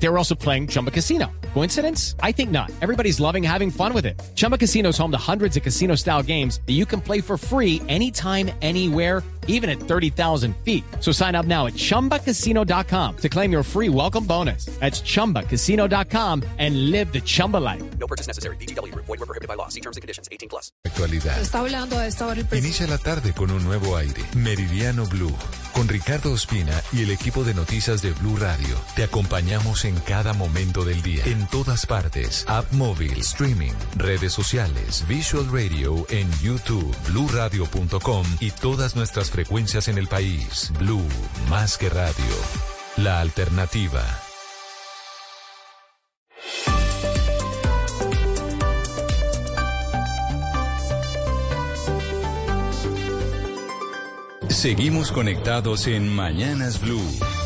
They were also playing Chumba Casino. Coincidence? I think not. Everybody's loving having fun with it. Chumba Casino is home to hundreds of casino style games that you can play for free anytime, anywhere, even at 30,000 feet. So sign up now at chumbacasino.com to claim your free welcome bonus. That's chumbacasino.com and live the Chumba life. No purchase necessary. BGW. Void were prohibited by law. See terms and conditions. 18 plus. Actualidad. Está hablando a esta hora el presidente. Inicia la tarde con un nuevo aire. Meridiano Blue. Con Ricardo Ospina y el equipo de noticias de Blue Radio. Te acompañamos en cada momento del día. En todas partes. App móvil, streaming, redes sociales, Visual Radio en YouTube, bluradio.com y todas nuestras frecuencias en el país. Blue, más que radio. La alternativa. Seguimos conectados en Mañanas Blue.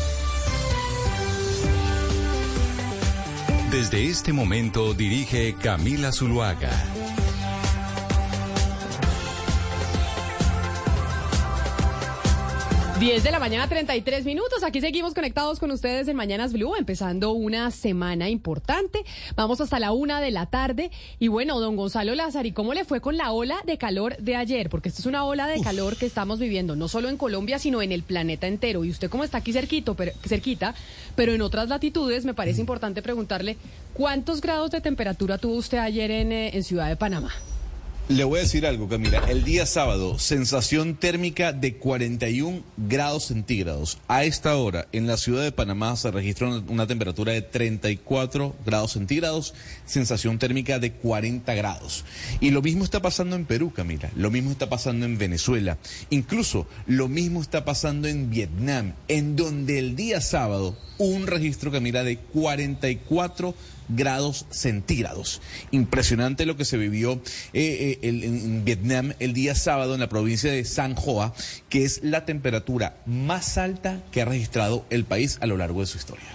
Desde este momento dirige Camila Zuluaga. 10 de la mañana, 33 minutos. Aquí seguimos conectados con ustedes en Mañanas Blue, empezando una semana importante. Vamos hasta la una de la tarde. Y bueno, don Gonzalo Lázari, ¿cómo le fue con la ola de calor de ayer? Porque esta es una ola de calor que estamos viviendo, no solo en Colombia, sino en el planeta entero. Y usted, como está aquí cerquito, pero, cerquita, pero en otras latitudes, me parece importante preguntarle, ¿cuántos grados de temperatura tuvo usted ayer en, eh, en Ciudad de Panamá? Le voy a decir algo, Camila. El día sábado, sensación térmica de 41 grados centígrados. A esta hora, en la ciudad de Panamá se registra una, una temperatura de 34 grados centígrados, sensación térmica de 40 grados. Y lo mismo está pasando en Perú, Camila. Lo mismo está pasando en Venezuela. Incluso lo mismo está pasando en Vietnam, en donde el día sábado un registro, Camila, de 44 grados centígrados. Impresionante lo que se vivió eh, eh, en, Vietnam el día sábado en la provincia de San Hoa, que es la temperatura más alta que ha registrado el país a lo largo de su historia.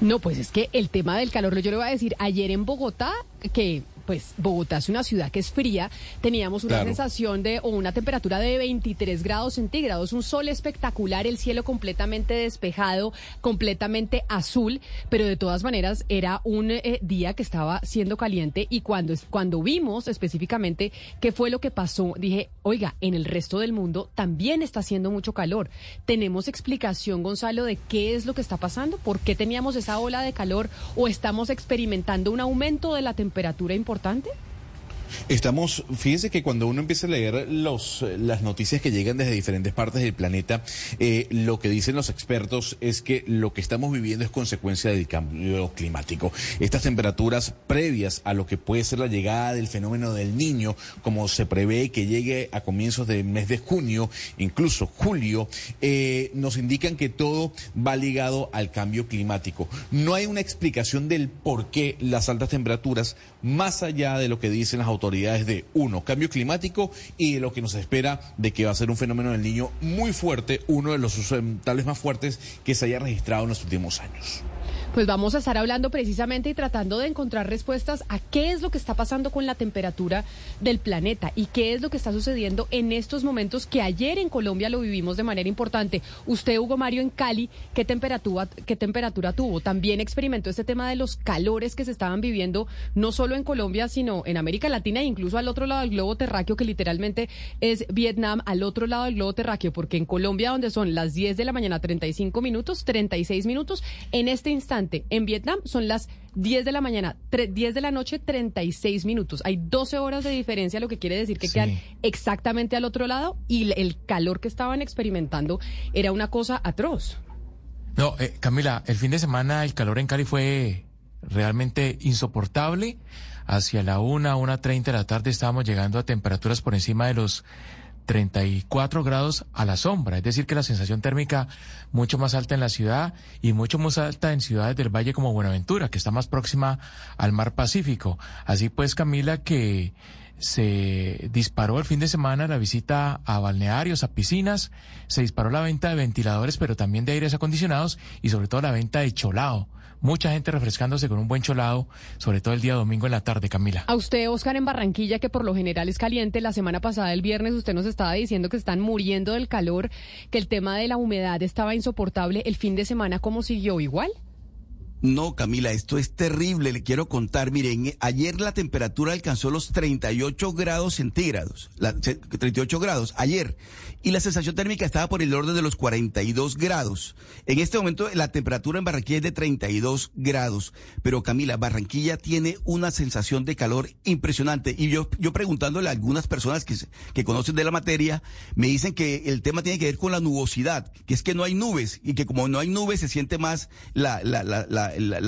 No, pues es que el tema del calor, yo le voy a decir, ayer en Bogotá, que pues Bogotá es una ciudad que es fría, teníamos una Claro. sensación de, o una temperatura de 23 grados centígrados, un sol espectacular, el cielo completamente despejado, completamente azul, pero de todas maneras era un eh, día que estaba siendo caliente y cuando, cuando vimos específicamente qué fue lo que pasó, dije, oiga, en el resto del mundo también está haciendo mucho calor. ¿Tenemos explicación, Gonzalo, de qué es lo que está pasando? ¿Por qué teníamos esa ola de calor o estamos experimentando un aumento de la temperatura importante? importante? Estamos, fíjense que cuando uno empieza a leer los, las noticias que llegan desde diferentes partes del planeta, eh, lo que dicen los expertos es que lo que estamos viviendo es consecuencia del cambio climático. Estas temperaturas previas a lo que puede ser la llegada del fenómeno del niño, como se prevé que llegue a comienzos del mes de junio, incluso julio, eh, nos indican que todo va ligado al cambio climático. No hay una explicación del por qué las altas temperaturas, más allá de lo que dicen las autoridades de, uno, cambio climático y de lo que nos espera de que va a ser un fenómeno del niño muy fuerte, uno de los tal vez más fuertes que se haya registrado en los últimos años. Pues vamos a estar hablando precisamente y tratando de encontrar respuestas a qué es lo que está pasando con la temperatura del planeta y qué es lo que está sucediendo en estos momentos que ayer en Colombia lo vivimos de manera importante. Usted, Hugo Mario, en Cali, ¿qué temperatura, qué temperatura tuvo? También experimentó este tema de los calores que se estaban viviendo no solo en Colombia, sino en América Latina e incluso al otro lado del globo terráqueo, que literalmente es Vietnam, al otro lado del globo terráqueo, porque en Colombia, donde son las 10 de la mañana, 35 minutos, 36 minutos, en este instante, en Vietnam son las 10 de la mañana, tre- 10 de la noche, 36 minutos. Hay 12 horas de diferencia, lo que quiere decir que Sí. quedan exactamente al otro lado y el calor que estaban experimentando era una cosa atroz. No, eh, Camila, el fin de semana el calor en Cali fue realmente insoportable. Hacia la una, una treinta de la tarde estábamos llegando a temperaturas por encima de los 34 grados a la sombra, es decir, que la sensación térmica mucho más alta en la ciudad y mucho más alta en ciudades del valle como Buenaventura, que está más próxima al mar Pacífico. Así pues, Camila, que se disparó el fin de semana la visita a balnearios, a piscinas, se disparó la venta de ventiladores, pero también de aires acondicionados y sobre todo la venta de cholado. Mucha gente refrescándose con un buen cholado, sobre todo el día domingo en la tarde, Camila. A usted, Oscar, en Barranquilla, que por lo general es caliente, la semana pasada, el viernes, usted nos estaba diciendo que están muriendo del calor, que el tema de la humedad estaba insoportable. ¿El fin de semana cómo siguió? ¿Igual? No, Camila, esto es terrible. Le quiero contar. Miren, ayer la temperatura alcanzó los 38 grados centígrados. La, 38 grados, ayer. Y la sensación térmica estaba por el orden de los 42 grados. En este momento la temperatura en Barranquilla es de 32 grados. Pero Camila, Barranquilla tiene una sensación de calor impresionante. Y yo, yo preguntándole a algunas personas que, que conocen de la materia, me dicen que el tema tiene que ver con la nubosidad, que es que no hay nubes y que como no hay nubes se siente más la, la, la, la la,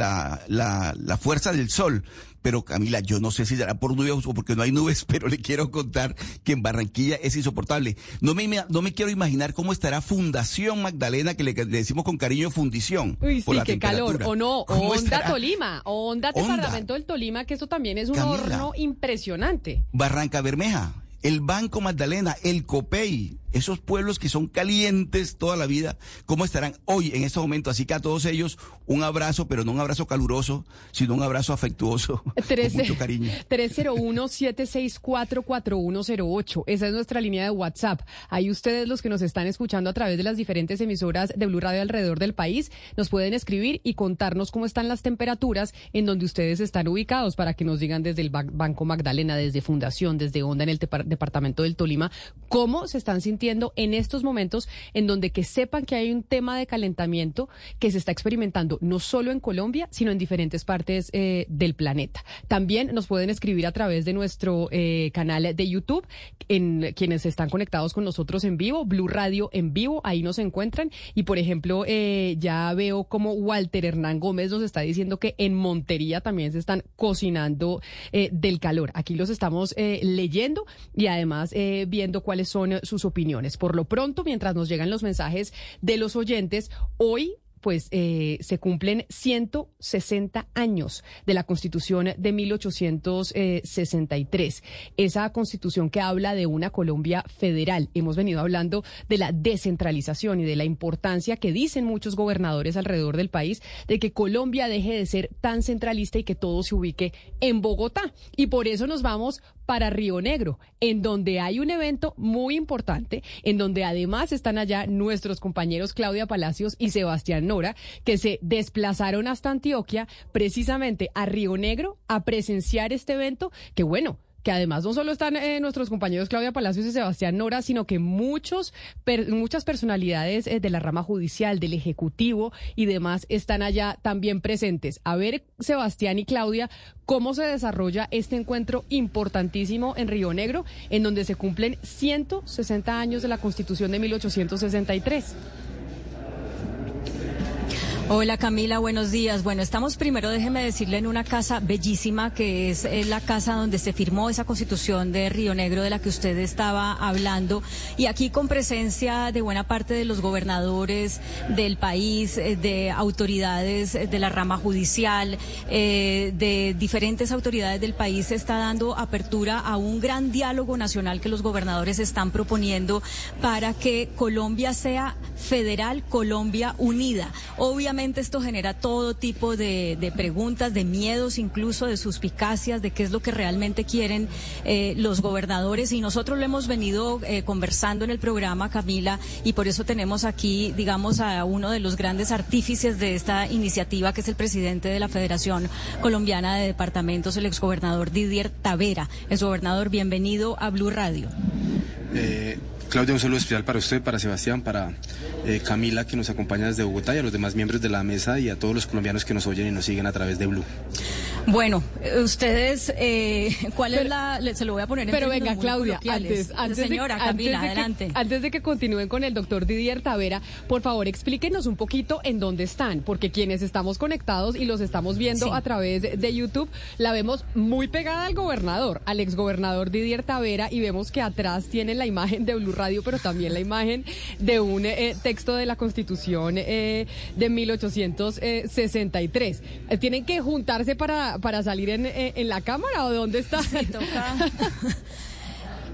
la, la, fuerza del sol. Pero Camila, yo no sé si será por nubes o porque no hay nubes, pero le quiero contar que en Barranquilla es insoportable. No me, no me quiero imaginar cómo estará Fundación Magdalena, que le, decimos con cariño Fundición. Uy, sí, qué calor. O no, Onda Tolima, Onda Departamento del Tolima, que eso también es un horno impresionante. Barranca Bermeja, el Banco Magdalena, el COPEI, esos pueblos que son calientes toda la vida, ¿cómo estarán hoy en este momento? Así que a todos ellos un abrazo, pero no un abrazo caluroso, sino un abrazo afectuoso, con mucho cariño. 301-764-4108, esa es nuestra línea de WhatsApp. Ahí ustedes los que nos están escuchando a través de las diferentes emisoras de Blue Radio alrededor del país, nos pueden escribir y contarnos cómo están las temperaturas en donde ustedes están ubicados para que nos digan desde el Banco Magdalena, desde Fundación, desde Onda en el Departamento del Tolima, cómo se están sintiendo en estos momentos en donde que sepan que hay un tema de calentamiento que se está experimentando no solo en Colombia, sino en diferentes partes eh, del planeta. También nos pueden escribir a través de nuestro eh, canal de YouTube, en quienes están conectados con nosotros en vivo, Blue Radio en vivo, ahí nos encuentran. Y por ejemplo, eh, ya veo como Walter Hernán Gómez nos está diciendo que en Montería también se están cocinando del calor. Aquí los estamos leyendo y además viendo cuáles son sus opiniones por lo pronto, mientras nos llegan los mensajes de los oyentes, hoy pues eh, se cumplen 160 años de la Constitución de 1863. Esa Constitución que habla de una Colombia federal. Hemos venido hablando de la descentralización y de la importancia que dicen muchos gobernadores alrededor del país de que Colombia deje de ser tan centralista y que todo se ubique en Bogotá. Y por eso nos vamos para Río Negro, en donde hay un evento muy importante, en donde además están allá nuestros compañeros Claudia Palacios y Sebastián Nora, que se desplazaron hasta Antioquia precisamente a Río Negro a presenciar este evento, que bueno, que además no solo están eh, nuestros compañeros Claudia Palacios y Sebastián Nora, sino que muchos, muchas personalidades eh, de la rama judicial, del Ejecutivo y demás están allá también presentes. A ver, Sebastián y Claudia, cómo se desarrolla este encuentro importantísimo en Río Negro, en donde se cumplen 160 años de la Constitución de 1863. Hola Camila, buenos días. Bueno, estamos primero, déjeme decirle, en una casa bellísima que es eh, la casa donde se firmó esa constitución de Río Negro de la que usted estaba hablando y aquí con presencia de buena parte de los gobernadores del país, eh, de autoridades de la rama judicial, eh, de diferentes autoridades del país se está dando apertura a un gran diálogo nacional que los gobernadores están proponiendo para que Colombia sea federal, Colombia unida. Obviamente esto genera todo tipo de, preguntas, de miedos, incluso de suspicacias, de qué es lo que realmente quieren eh, los gobernadores. Y nosotros lo hemos venido eh, conversando en el programa, Camila, y por eso tenemos aquí, digamos, a uno de los grandes artífices de esta iniciativa, que es el presidente de la Federación Colombiana de Departamentos, el exgobernador Didier Tavera. Exgobernador, bienvenido a Blue Radio. Eh, Claudia, un saludo especial para usted, para Sebastián, para eh, Camila, que nos acompaña desde Bogotá, y a los demás miembros de la mesa y a todos los colombianos que nos oyen y nos siguen a través de Blue. Bueno, eh, ustedes, eh, ¿cuál es la...? Se lo voy a poner en Pero venga, Claudia, antes, antes, Señora Camila, adelante. antes de que continúen con el doctor Didier Tavera, por favor, explíquenos un poquito en dónde están, porque quienes estamos conectados y los estamos viendo a través de YouTube, la vemos muy pegada al gobernador, al exgobernador Didier Tavera, y vemos que atrás tienen la imagen de Blue Radio, pero también la imagen de un eh, texto de la Constitución de 1863. tienen que juntarse para para salir en, en, en la cámara o dónde está? Sí, toca.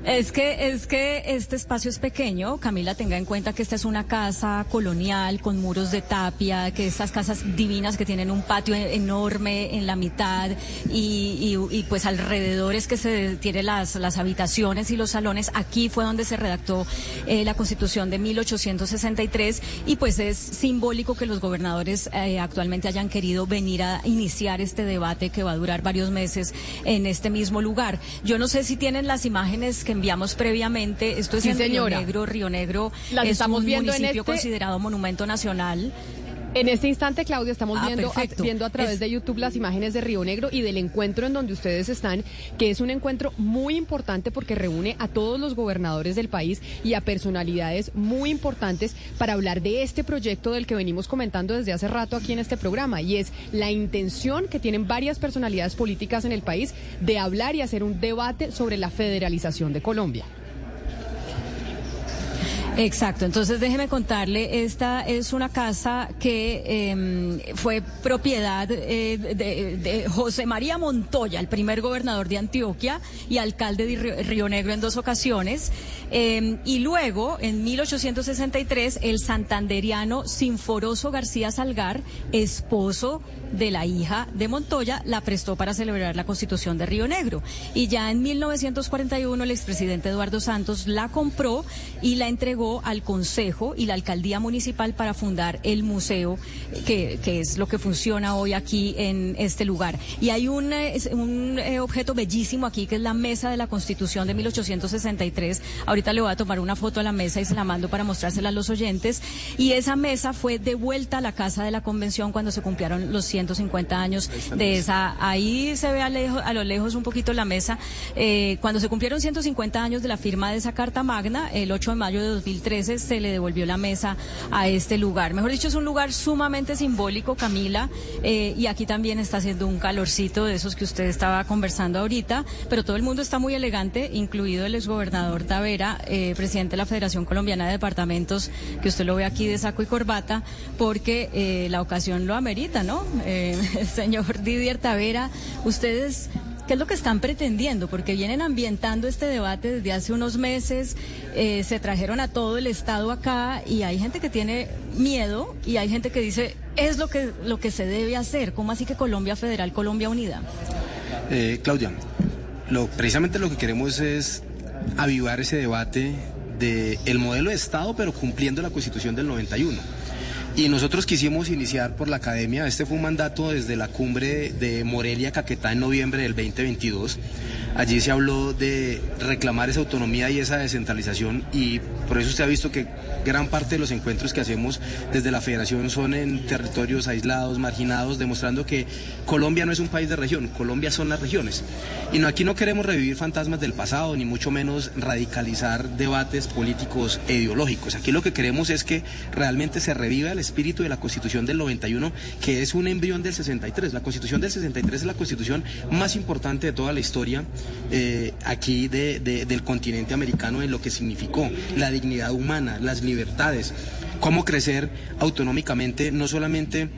Es que, es que este espacio es pequeño. Camila, tenga en cuenta que esta es una casa colonial con muros de tapia, que estas casas divinas que tienen un patio enorme en la mitad y, y, y pues alrededor es que se tienen las, las habitaciones y los salones. Aquí fue donde se redactó eh, la Constitución de 1863 y pues es simbólico que los gobernadores eh, actualmente hayan querido venir a iniciar este debate que va a durar varios meses en este mismo lugar. Yo no sé si tienen las imágenes que enviamos previamente. Esto es Sí, en señora. Río Negro. Río Negro Las es estamos un viendo en municipio este- considerado monumento nacional. En este instante, Claudia, estamos Ah, viendo, a, viendo a través Es- de YouTube las imágenes de Río Negro y del encuentro en donde ustedes están, que es un encuentro muy importante porque reúne a todos los gobernadores del país y a personalidades muy importantes para hablar de este proyecto del que venimos comentando desde hace rato aquí en este programa. Y es la intención que tienen varias personalidades políticas en el país de hablar y hacer un debate sobre la federalización de Colombia. Exacto, entonces déjeme contarle, esta es una casa que eh, fue propiedad eh, de, José María Montoya, el primer gobernador de Antioquia y alcalde de Río, Negro en dos ocasiones. Eh, y luego, en 1863, el santanderiano Sinforoso García Salgar, esposo de la hija de Montoya, la prestó para celebrar la constitución de Río Negro. Y ya en 1941 el expresidente Eduardo Santos la compró y la entregó al Consejo y la Alcaldía Municipal para fundar el museo, que, que es lo que funciona hoy aquí en este lugar. Y hay un, eh, un objeto bellísimo aquí, que es la mesa de la Constitución de 1863. Ahorita le voy a tomar una foto a la mesa y se la mando para mostrársela a los oyentes. Y esa mesa fue devuelta a la Casa de la Convención cuando se cumplieron los 150 años de esa. Ahí se ve a, lo lejos un poquito la mesa. Eh, cuando se cumplieron 150 años de la firma de esa Carta Magna, el 8 de mayo de 2013 se le devolvió la mesa a este lugar. Mejor dicho, es un lugar sumamente simbólico, Camila, eh, y aquí también está haciendo un calorcito de esos que usted estaba conversando ahorita, pero todo el mundo está muy elegante, incluido el exgobernador Tavera, eh, presidente de la Federación Colombiana de Departamentos, que usted lo ve aquí de saco y corbata, porque eh, la ocasión lo amerita, ¿no? Señor Didier Tavera, ustedes ¿Qué es lo que están pretendiendo? Porque vienen ambientando este debate desde hace unos meses, eh, se trajeron a todo el Estado acá y hay gente que tiene miedo y hay gente que dice, es lo que, lo que se debe hacer. ¿Cómo así que Colombia Federal, Colombia Unida? Eh, Claudia, lo, precisamente lo que queremos es avivar ese debate del el modelo de Estado, pero cumpliendo la Constitución del 91. Y nosotros quisimos iniciar por la academia, este fue un mandato desde la cumbre de Morelia, Caquetá, en noviembre del 2022. Allí se habló de reclamar esa autonomía y esa descentralización y por eso usted ha visto que gran parte de los encuentros que hacemos desde la federación son en territorios aislados, marginados, demostrando que Colombia no es un país de región, Colombia son las regiones. Y no, aquí no queremos revivir fantasmas del pasado, ni mucho menos radicalizar debates políticos e ideológicos. Aquí lo que queremos es que realmente se reviva el espíritu de la Constitución del 91, que es un embrión del 63. La Constitución del 63 es la constitución más importante de toda la historia eh, aquí de- de- del continente americano en lo que significó la dignidad humana, las libertades, cómo crecer autonómicamente, no solamente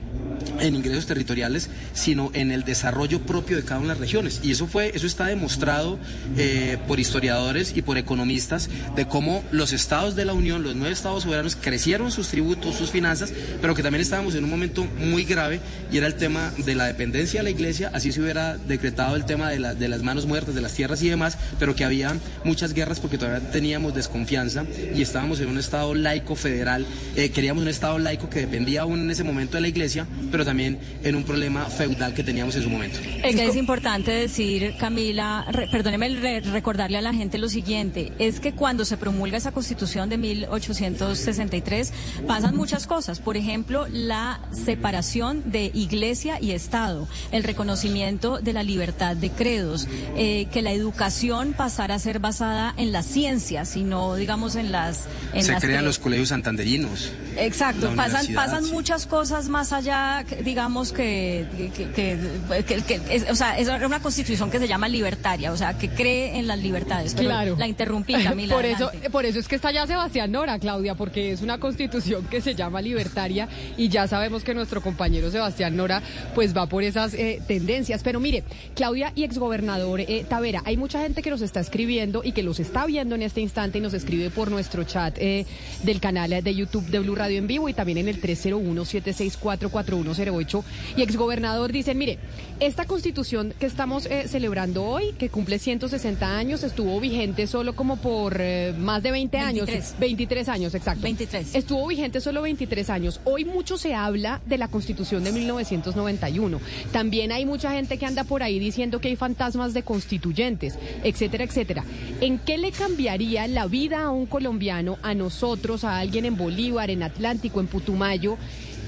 en ingresos territoriales, sino en el desarrollo propio de cada una de las regiones. Y eso fue, eso está demostrado eh, por historiadores y por economistas de cómo los estados de la Unión, los nueve estados soberanos, crecieron sus tributos, sus finanzas, pero que también estábamos en un momento muy grave y era el tema de la dependencia de la iglesia, así se hubiera decretado el tema de, la- de las manos muertas, de las tierras y demás, pero que había muchas guerras porque todavía teníamos desconfianza y estábamos en un estado laico federal, eh, queríamos un estado laico que dependía aún en ese momento de la iglesia, pero también en un problema feudal que teníamos en su momento. Es que es importante decir, Camila, re- perdóneme re- recordarle a la gente lo siguiente, es que cuando se promulga esa constitución de 1863 pasan muchas cosas, por ejemplo, la separación de iglesia y Estado, el reconocimiento de la libertad de credos, eh, que la educación pasara a ser basada en las ciencias y no, digamos, en las... En se las crean cre- los colegios santanderinos. Exacto, pasan, pasan sí. muchas cosas más allá digamos que, que, que- que- que es, o sea, es una constitución que se llama libertaria, o sea, que cree en las libertades. Pero Claro. La interrumpí, Camila. por eso, por eso es que está ya Sebastián Nora, Claudia, porque es una constitución que se llama libertaria y ya sabemos que nuestro compañero Sebastián Nora pues va por esas eh, tendencias. Pero mire, Claudia y exgobernador eh, Tavera, hay mucha gente que nos está escribiendo y que los está viendo en este instante y nos escribe por nuestro chat eh, del canal de YouTube de Blue Radio en vivo y también en el 301-764-4108. Y exgobernador dicen, mire, esta constitución que estamos eh, celebrando hoy, que cumple 160 años, estuvo vigente solo como por eh, más de 20 años. 23. 23 años, exacto. 23. Estuvo vigente solo 23 años. Hoy mucho se habla de la Constitución de 1991. También hay mucha gente que anda por ahí diciendo que hay fantasmas de constituyentes, etcétera, etcétera. ¿En qué le cambiaría la vida a un colombiano, a nosotros, a alguien en Bolívar, en Atlántico, en Putumayo?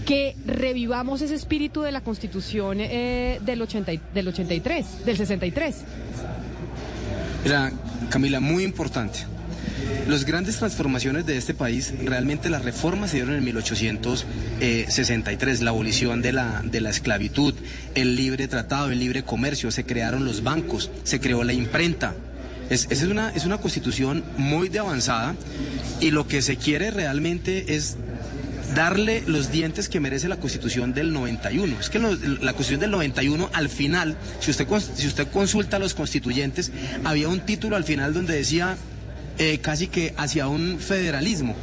Que revivamos ese espíritu de la Constitución eh, del, 80 y- del 83, del 63. Mira, Camila, muy importante. Las grandes transformaciones de este país, realmente las reformas se dieron en 1863, la abolición de la, de la esclavitud, el libre tratado, el libre comercio, se crearon los bancos, se creó la imprenta. Es, esa es una, es una constitución muy de avanzada y lo que se quiere realmente es darle los dientes que merece la Constitución del 91. Es que la Constitución del 91 al final, si usted si usted consulta a los constituyentes, había un título al final donde decía eh, casi que hacia un federalismo.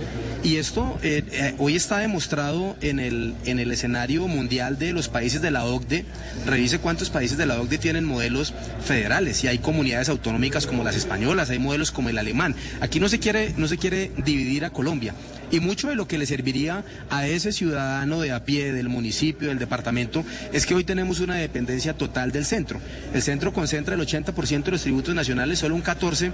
Y esto eh, eh, hoy está demostrado en el, en el escenario mundial de los países de la OCDE. Revise cuántos países de la OCDE tienen modelos federales. Y hay comunidades autonómicas como las españolas, hay modelos como el alemán. Aquí no se quiere, no se quiere dividir a Colombia. Y mucho de lo que le serviría a ese ciudadano de a pie, del municipio, del departamento, es que hoy tenemos una dependencia total del centro. El centro concentra el 80% de los tributos nacionales, solo un 14%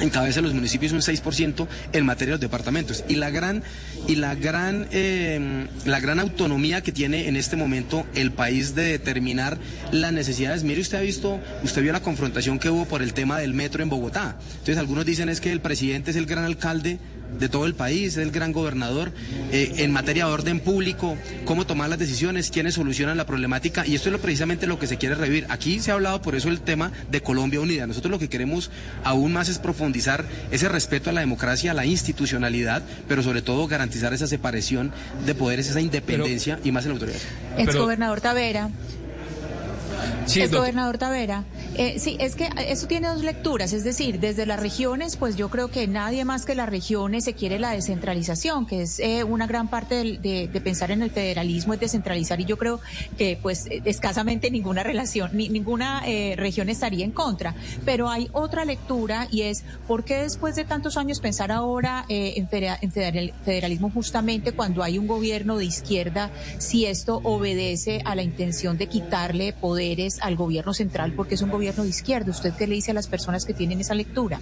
encabeza los municipios un 6% en materia de los departamentos. Y la gran y la gran eh, la gran autonomía que tiene en este momento el país de determinar las necesidades. Mire usted ha visto usted vio la confrontación que hubo por el tema del metro en Bogotá. Entonces algunos dicen es que el presidente es el gran alcalde de todo el país, es el gran gobernador eh, en materia de orden público, cómo tomar las decisiones, quiénes solucionan la problemática y esto es lo, precisamente lo que se quiere revivir. Aquí se ha hablado por eso el tema de Colombia Unida. Nosotros lo que queremos aún más es profundizar ese respeto a la democracia, a la institucionalidad, pero sobre todo garantizar esa separación de poderes, esa independencia y más en la autoridad. Exgobernador Tavera. Sí, doctor. gobernador Tavera. Eh, sí, es que eso tiene dos lecturas, es decir, desde las regiones, pues yo creo que nadie más que las regiones se quiere la descentralización, que es eh, una gran parte de, de pensar en el federalismo, es descentralizar, y yo creo que pues escasamente ninguna relación, ni, ninguna eh, región estaría en contra. Pero hay otra lectura y es, ¿por qué después de tantos años pensar ahora eh, en, federa- en federal- federalismo justamente cuando hay un gobierno de izquierda, si esto obedece a la intención de quitarle poderes al gobierno central porque es un gobierno de izquierda? ¿Usted qué le dice a las personas que tienen esa lectura?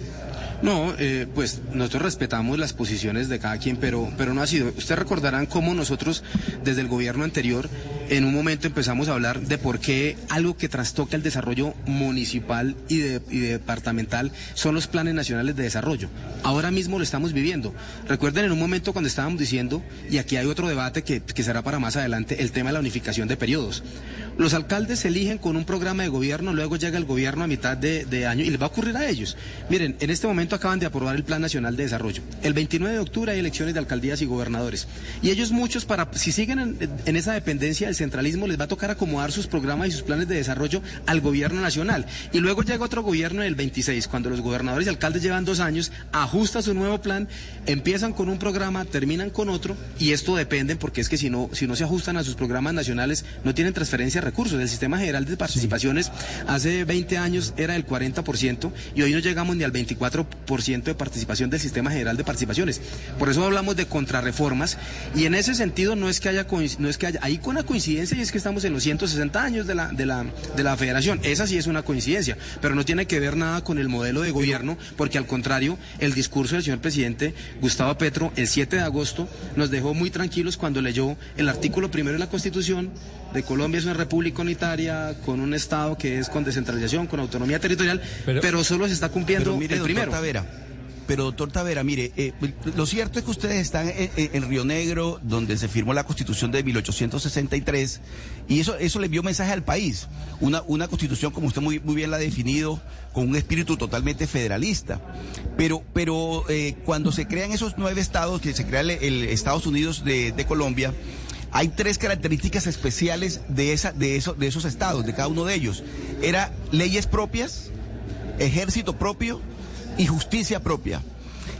No, eh, pues nosotros respetamos las posiciones de cada quien, pero, pero no ha sido. Ustedes recordarán cómo nosotros, desde el gobierno anterior, en un momento empezamos a hablar de por qué algo que trastoca el desarrollo municipal y, de- y departamental son los planes nacionales de desarrollo. Ahora mismo lo estamos viviendo. Recuerden en un momento cuando estábamos diciendo, y aquí hay otro debate que, que será para más adelante, el tema de la unificación de periodos. Los alcaldes se eligen con un programa de gobierno, luego llega el gobierno a mitad de, de año y les va a ocurrir a ellos. Miren, en este momento acaban de aprobar el Plan Nacional de Desarrollo. El 29 de octubre hay elecciones de alcaldías y gobernadores. Y ellos muchos, para si siguen en, en esa dependencia del centralismo, les va a tocar acomodar sus programas y sus planes de desarrollo al gobierno nacional. Y luego llega otro gobierno en el 26, cuando los gobernadores y alcaldes llevan dos años, ajusta su nuevo plan, empiezan con un programa, terminan con otro, y esto depende porque es que si no, si no se ajustan a sus programas nacionales, no tienen transferencia de recursos. El sistema general de participaciones hace 20 años era del 40% y hoy no llegamos ni al 24% de participación del sistema general de participaciones. Por eso hablamos de contrarreformas y en ese sentido no es que haya no es que haya hay una coincidencia y es que estamos en los 160 años de la de la de la federación. Esa sí es una coincidencia, pero no tiene que ver nada con el modelo de gobierno porque al contrario, el discurso del señor presidente Gustavo Petro el 7 de agosto nos dejó muy tranquilos cuando leyó el artículo primero de la Constitución de Colombia es una república unitaria con un estado que es con descentralización, con autonomía territorial, pero, Pero- solo se está cumpliendo Pero mire, el primero. Tavera, pero doctor Tavera, mire, eh, lo cierto es que ustedes están en, en, Río Negro, donde se firmó la constitución de 1863, y eso, eso le envió mensaje al país. Una, una constitución, como usted muy, muy bien la ha definido, con un espíritu totalmente federalista. Pero, pero eh, cuando se crean esos nueve estados, que se crea el, el Estados Unidos de, de Colombia, hay tres características especiales de, esa, de, eso, de esos estados, de cada uno de ellos. Era leyes propias, ejército propio y justicia propia.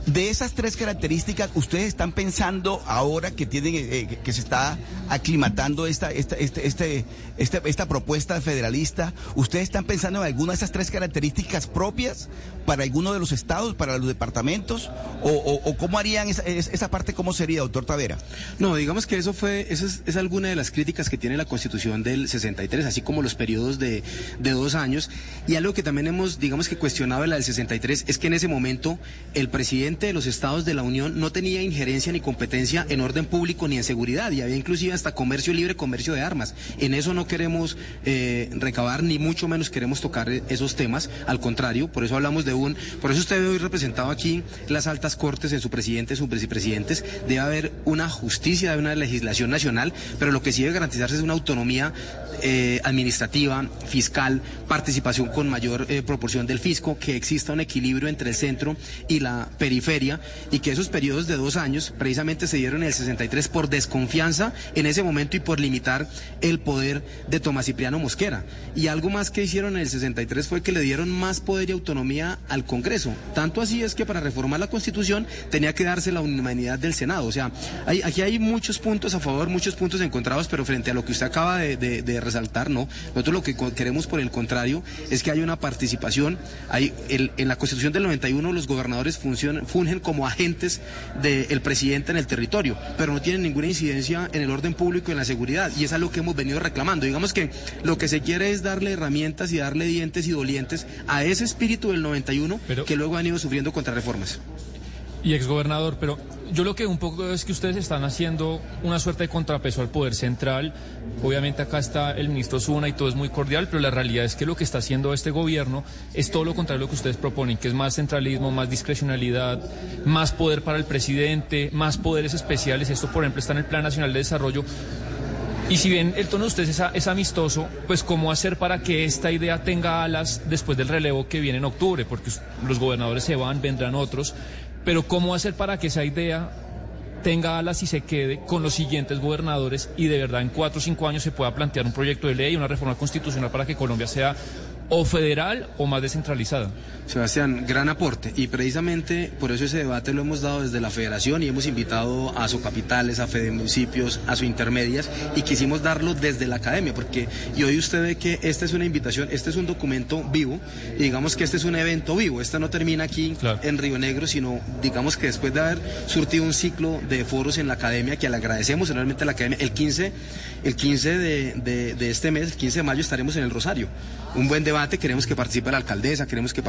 De esas tres características, ¿ustedes están pensando ahora que tienen eh, que se está aclimatando esta, esta, este, este, este, esta propuesta federalista? ¿Ustedes están pensando en alguna de esas tres características propias para alguno de los estados, para los departamentos? ¿O, cómo harían esa, esa, parte, cómo sería, doctor Tavera? No, digamos que eso fue, eso es, alguna de las críticas que tiene la Constitución del 63, así como los periodos de, de dos años. Y algo que también hemos, digamos que cuestionado la del 63 es que en ese momento el presidente de los estados de la Unión no tenía injerencia ni competencia en orden público ni en seguridad y había inclusive hasta comercio libre, comercio de armas. En eso no queremos eh, recabar ni mucho menos queremos tocar esos temas, al contrario, por eso hablamos de un, por eso usted ve hoy representado aquí las altas cortes en su presidente, sus vicepresidentes, debe haber una justicia, debe haber una legislación nacional, pero lo que sí debe garantizarse es una autonomía eh, administrativa, fiscal, participación con mayor eh, proporción del fisco, que exista un equilibrio entre el centro y la periferia y que esos periodos de dos años precisamente se dieron en el 63 por desconfianza en ese momento y por limitar el poder de Tomás Cipriano Mosquera. Y algo más que hicieron en el 63 fue que le dieron más poder y autonomía al Congreso. Tanto así es que para reformar la Constitución tenía que darse la unanimidad del Senado. O sea, aquí hay muchos puntos a favor, muchos puntos encontrados, pero frente a lo que usted acaba de resaltar, no. Nosotros lo que queremos, por el contrario, es que haya una participación. Hay, el, en la Constitución del 91 los gobernadores funcionan, fungen como agentes del presidente en el territorio, pero no tienen ninguna incidencia en el orden público y en la seguridad. Y es algo que hemos venido reclamando. Digamos que lo que se quiere es darle herramientas y darle dientes y dolientes a ese espíritu del 91 que luego han ido sufriendo contra reformas y exgobernador, pero yo lo que un poco es que ustedes están haciendo una suerte de contrapeso al poder central. Obviamente acá está el ministro Zuna y todo es muy cordial, pero la realidad es que lo que está haciendo este gobierno es todo lo contrario a lo que ustedes proponen, que es más centralismo, más discrecionalidad, más poder para el presidente, más poderes especiales. Esto, por ejemplo, está en el Plan Nacional de Desarrollo. Y si bien el tono de ustedes es, es, amistoso, pues cómo hacer para que esta idea tenga alas después del relevo que viene en octubre, porque los gobernadores se van, vendrán otros, pero ¿cómo hacer para que esa idea tenga alas y se quede con los siguientes gobernadores y de verdad en cuatro o cinco años se pueda plantear un proyecto de ley, una reforma constitucional para que Colombia sea o federal o más descentralizada. Sebastián, gran aporte. Y precisamente por eso ese debate lo hemos dado desde la federación y hemos invitado a su capitales, a fede municipios, a su intermedias y quisimos darlo desde la academia porque y hoy usted ve que esta es una invitación, este es un documento vivo y digamos que este es un evento vivo, este no termina aquí en Río Negro, sino digamos que después de haber surtido un ciclo de foros en la academia que le agradecemos enormemente a la academia, el 15, el 15 de, de este mes, el 15 de mayo estaremos en el Rosario. Un buen debate, queremos que participe la alcaldesa, queremos que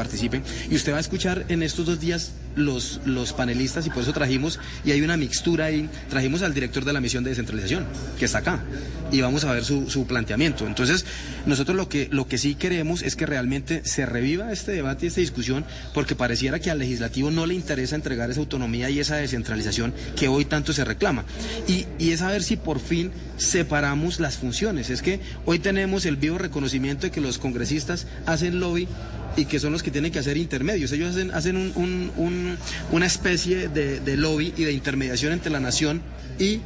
Y usted va a escuchar en estos dos días los, los panelistas y por eso trajimos, y hay una mixtura ahí, trajimos al director de la misión de descentralización, que está acá, y vamos a ver su, su planteamiento. Entonces, nosotros lo que, lo que sí queremos es que realmente se reviva este debate y esta discusión, porque pareciera que al legislativo no le interesa entregar esa autonomía y esa descentralización que hoy tanto se reclama. Y, y es a ver si por fin separamos las funciones. Es que hoy tenemos el vivo reconocimiento de que los congresistas hacen lobby y que son los que tienen que hacer intermedios. Ellos hacen, hacen un, una especie de, lobby y de intermediación entre la nación y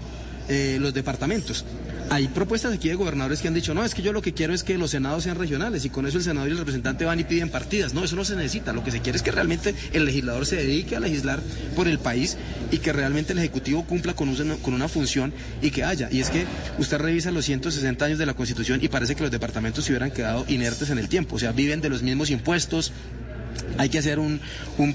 eh, los departamentos. Hay propuestas aquí de gobernadores que han dicho, no, es que yo lo que quiero es que los senados sean regionales y con eso el senador y el representante van y piden partidas. No, eso no se necesita. Lo que se quiere es que realmente el legislador se dedique a legislar por el país y que realmente el Ejecutivo cumpla con, con una función y que haya. Y es que usted revisa los 160 años de la Constitución y parece que los departamentos se hubieran quedado inertes en el tiempo. O sea, viven de los mismos impuestos, hay que hacer un,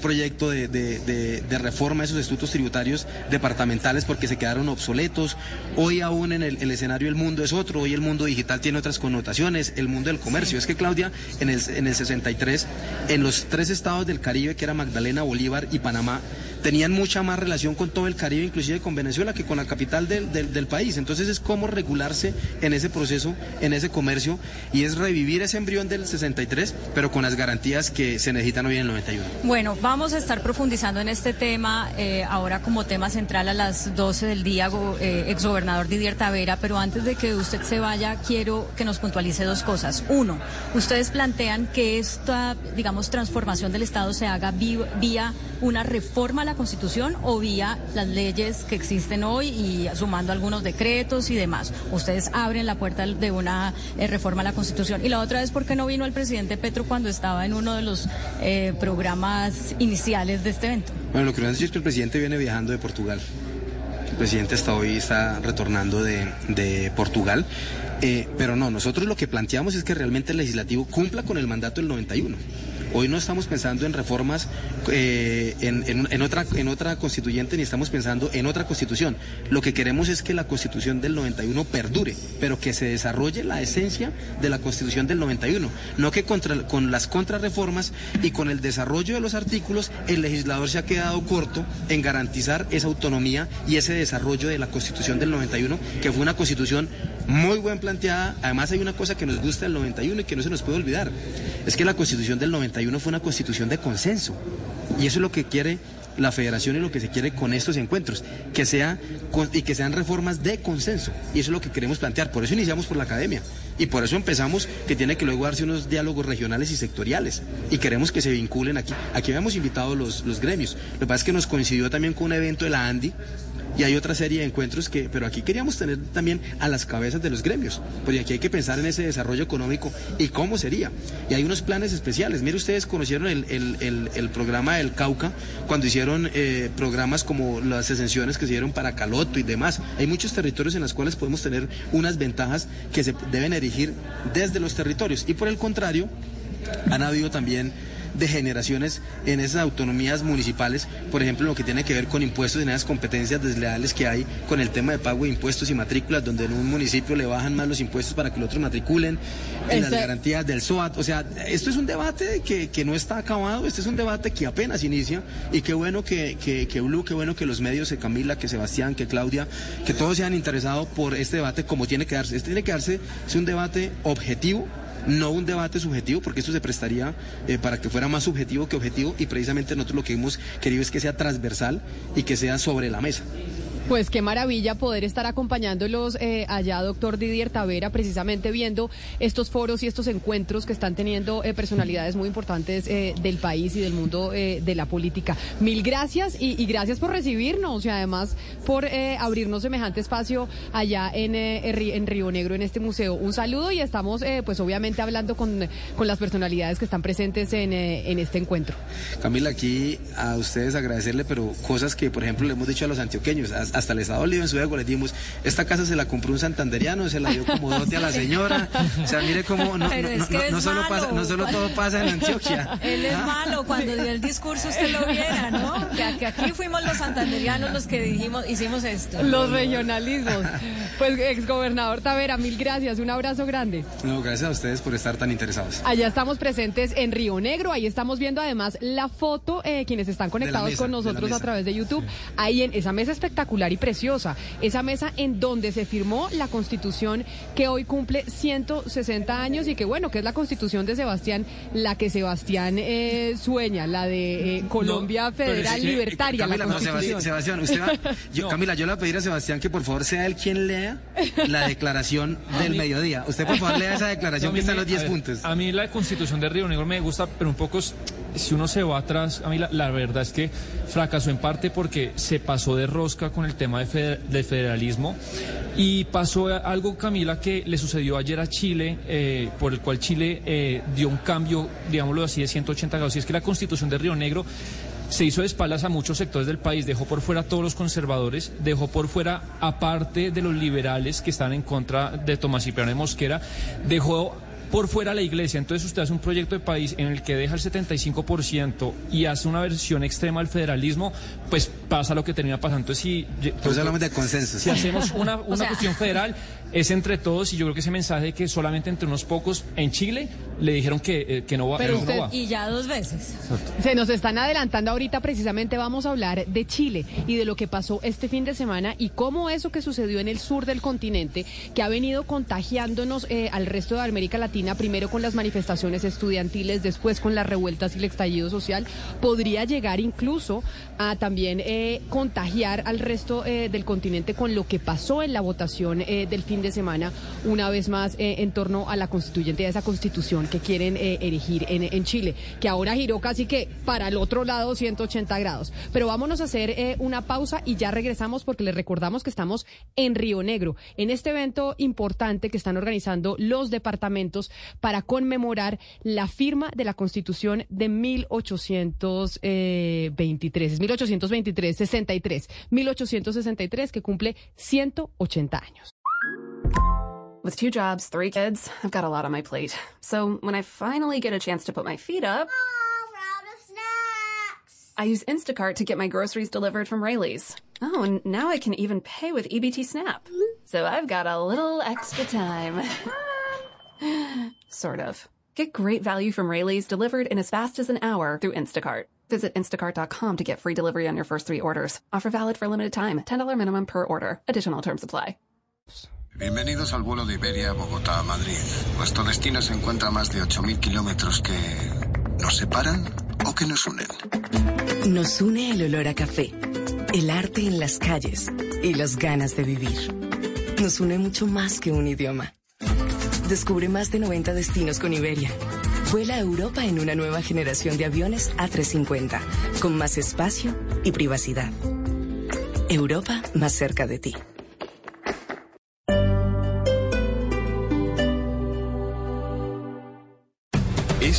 proyecto de, reforma de esos estatutos tributarios departamentales porque se quedaron obsoletos. Hoy aún en el, escenario el mundo es otro, hoy el mundo digital tiene otras connotaciones, el mundo del comercio. Es que Claudia, en el, en el 63, en los tres estados del Caribe, que era Magdalena, Bolívar y Panamá, tenían mucha más relación con todo el Caribe, inclusive con Venezuela, que con la capital del, del, país. Entonces es cómo regularse en ese proceso, en ese comercio, y es revivir ese embrión del 63, pero con las garantías que se necesitan hoy en el 91. Bueno, vamos a estar profundizando en este tema eh, ahora como tema central a las 12 del día, eh, exgobernador Didier Tavera, pero antes de que usted se vaya, quiero que nos puntualice dos cosas. Uno, ustedes plantean que esta, digamos, transformación del Estado se haga vía una reforma a la Constitución o vía las leyes que existen hoy y sumando algunos decretos y demás. Ustedes abren la puerta de una eh, reforma a la Constitución. Y la otra es por qué no vino el presidente Petro cuando estaba en uno de los eh, programas iniciales de este evento. Bueno, lo que han dicho es que el presidente viene viajando de Portugal. El presidente hasta hoy está retornando de, de Portugal. Eh, pero no, nosotros lo que planteamos es que realmente el legislativo cumpla con el mandato del 91. Hoy no estamos pensando en reformas eh, en, otra, en otra constituyente ni estamos pensando en otra constitución. Lo que queremos es que la constitución del 91 perdure, pero que se desarrolle la esencia de la constitución del 91. No que contra- con las contrarreformas y con el desarrollo de los artículos el legislador se ha quedado corto en garantizar esa autonomía y ese desarrollo de la constitución del 91, que fue una constitución muy bien planteada. Además hay una cosa que nos gusta del 91 y que no se nos puede olvidar. Es que la constitución del 91 fue una constitución de consenso. Y eso es lo que quiere la federación y lo que se quiere con estos encuentros, que sea y que sean reformas de consenso. Y eso es lo que queremos plantear. Por eso iniciamos por la academia. Y por eso empezamos que tiene que luego darse unos diálogos regionales y sectoriales. Y queremos que se vinculen aquí. Aquí habíamos invitado los, los gremios. Lo que pasa es que nos coincidió también con un evento de la ANDI y hay otra serie de encuentros que, pero aquí queríamos tener también a las cabezas de los gremios, porque aquí hay que pensar en ese desarrollo económico y cómo sería. Y hay unos planes especiales. Mire, ustedes conocieron el, el- el- programa del Cauca cuando hicieron eh, programas como las exenciones que se dieron para Caloto y demás. Hay muchos territorios en los cuales podemos tener unas ventajas que se deben erigir desde los territorios. Y por el contrario, han habido también degeneraciones en esas autonomías municipales, por ejemplo, en lo que tiene que ver con impuestos en esas competencias desleales que hay con el tema de pago de impuestos y matrículas, donde en un municipio le bajan más los impuestos para que el otro matriculen, en las Ese- garantías del SOAT. O sea, esto es un debate que, que no está acabado, este es un debate que apenas inicia y qué bueno que, que, que Blue, qué bueno que los medios, que Camila, que Sebastián, que Claudia, que todos se han interesado por este debate como tiene que darse. Este tiene que darse, es un debate objetivo no un debate subjetivo, porque esto se prestaría eh, para que fuera más subjetivo que objetivo, y precisamente nosotros lo que hemos querido es que sea transversal y que sea sobre la mesa. Pues qué maravilla poder estar acompañándolos eh, allá, doctor Didier Tavera, precisamente viendo estos foros y estos encuentros que están teniendo eh, personalidades muy importantes eh, del país y del mundo de la política. Mil gracias y, gracias por recibirnos y además por abrirnos semejante espacio allá en, en Río Negro, en este museo. Un saludo y estamos pues obviamente hablando con, con las personalidades que están presentes en, en este encuentro. Camila, aquí a ustedes agradecerle, pero cosas que, por ejemplo, le hemos dicho a los antioqueños, hasta el Estado Olivo en su ego les dimos, esta casa se la compró un santanderiano, se la dio como dote a la señora. O sea, mire cómo no, solo pasa, no solo todo pasa en Antioquia. Él es malo, cuando dio el discurso usted lo viera, ¿no? Que, que aquí fuimos los santanderianos los que dijimos, hicimos esto. Los regionalismos. Pues exgobernador Tavera, mil gracias, un abrazo grande. No, gracias a ustedes por estar tan interesados. Allá estamos presentes en Río Negro, ahí estamos viendo además la foto, eh, quienes están conectados mesa, con nosotros a través de YouTube, ahí en esa mesa espectacular y preciosa, esa mesa en donde se firmó la constitución que hoy cumple 160 años y que bueno, que es la constitución de Sebastián, la que Sebastián eh, sueña, la de eh, Colombia Federal Libertaria, Camila, la constitución. Sebastián, Sebastián, usted va- yo, Camila, yo le voy a pedir a Sebastián que por favor sea él quien lea la declaración del mediodía. Usted por favor lea esa declaración No, que está en los 10 a ver, puntos. A mí la constitución de Río Negro me gusta, pero un poco, si uno se va atrás, a mí la, verdad es que fracasó en parte porque se pasó de rosca con el tema de federalismo y pasó algo, Camila, que le sucedió ayer a Chile, eh, por el cual Chile eh, dio un cambio, digámoslo así, de 180 grados. Y es que la constitución de Río Negro se hizo de espaldas a muchos sectores del país, dejó por fuera a todos los conservadores, dejó por fuera aparte de los liberales que están en contra de Tomás Cipriano de Mosquera, dejó por fuera la iglesia. Entonces usted hace un proyecto de país en el que deja el 75% y hace una versión extrema al federalismo, pues pasa lo que termina pasando. Entonces si, eso hablamos de consenso. si hacemos una, una sea- cuestión federal, es entre todos y yo creo que ese mensaje de que solamente entre unos pocos en Chile le dijeron que, eh, que no va, Pero él no usted- va. Y ya dos veces. Se nos están adelantando ahorita, precisamente vamos a hablar de Chile y de lo que pasó este fin de semana y cómo eso que sucedió en el sur del continente, que ha venido contagiándonos eh, al resto de América Latina, primero con las manifestaciones estudiantiles, después con las revueltas y el estallido social, podría llegar incluso a también eh, contagiar al resto eh, del continente con lo que pasó en la votación eh, del fin de semana, una vez más eh, en torno a la constituyente, a esa constitución que quieren eh, erigir en, Chile, que ahora giró casi que para el otro lado 180 grados. Pero vámonos a hacer eh, una pausa y ya regresamos porque les recordamos que estamos en Río Negro, en este evento importante que están organizando los departamentos para conmemorar la firma de la constitución de 1823, es 1823, 63, 1863 que cumple 180 años. With two jobs, three kids, I've got a lot on my plate. So when I finally get a chance to put my feet up, I use Instacart to get my groceries delivered from Rayleigh's. Oh, and now I can even pay with EBT Snap. So I've got a little extra time. sort of. Get great value from Rayleigh's delivered in as fast as an hour through Instacart. Visit instacart.com to get free delivery on your first three orders. Offer valid for limited time. $10 minimum per order. Additional terms apply. Bienvenidos al vuelo de Iberia Bogotá Madrid. Vuestro destino se encuentra a más de 8.000 kilómetros que nos separan o que nos unen. Nos une el olor a café, el arte en las calles y las ganas de vivir. Nos une mucho más que un idioma. Descubre más de 90 destinos con Iberia. Vuela a Europa en una nueva generación de aviones A350, con más espacio y privacidad. Europa más cerca de ti.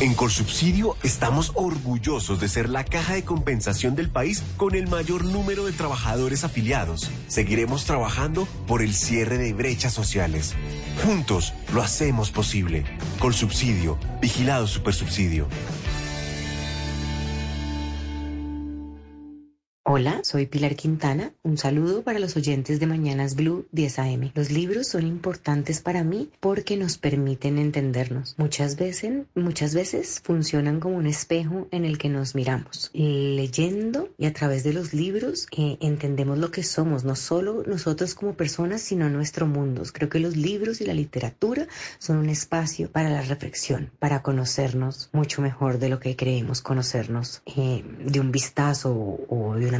En Colsubsidio estamos orgullosos de ser la caja de compensación del país con el mayor número de trabajadores afiliados. Seguiremos trabajando por el cierre de brechas sociales. Juntos lo hacemos posible. Colsubsidio, vigilado supersubsidio. Hola, soy Pilar Quintana. Un saludo para los oyentes de Mañanas Blue 10 AM. Los libros son importantes para mí porque nos permiten entendernos. Muchas veces, muchas veces funcionan como un espejo en el que nos miramos. Leyendo y a través de los libros eh, entendemos lo que somos, no solo nosotros como personas, sino nuestro mundo. Creo que los libros y la literatura son un espacio para la reflexión, para conocernos mucho mejor de lo que creemos conocernos eh, de un vistazo o, o de una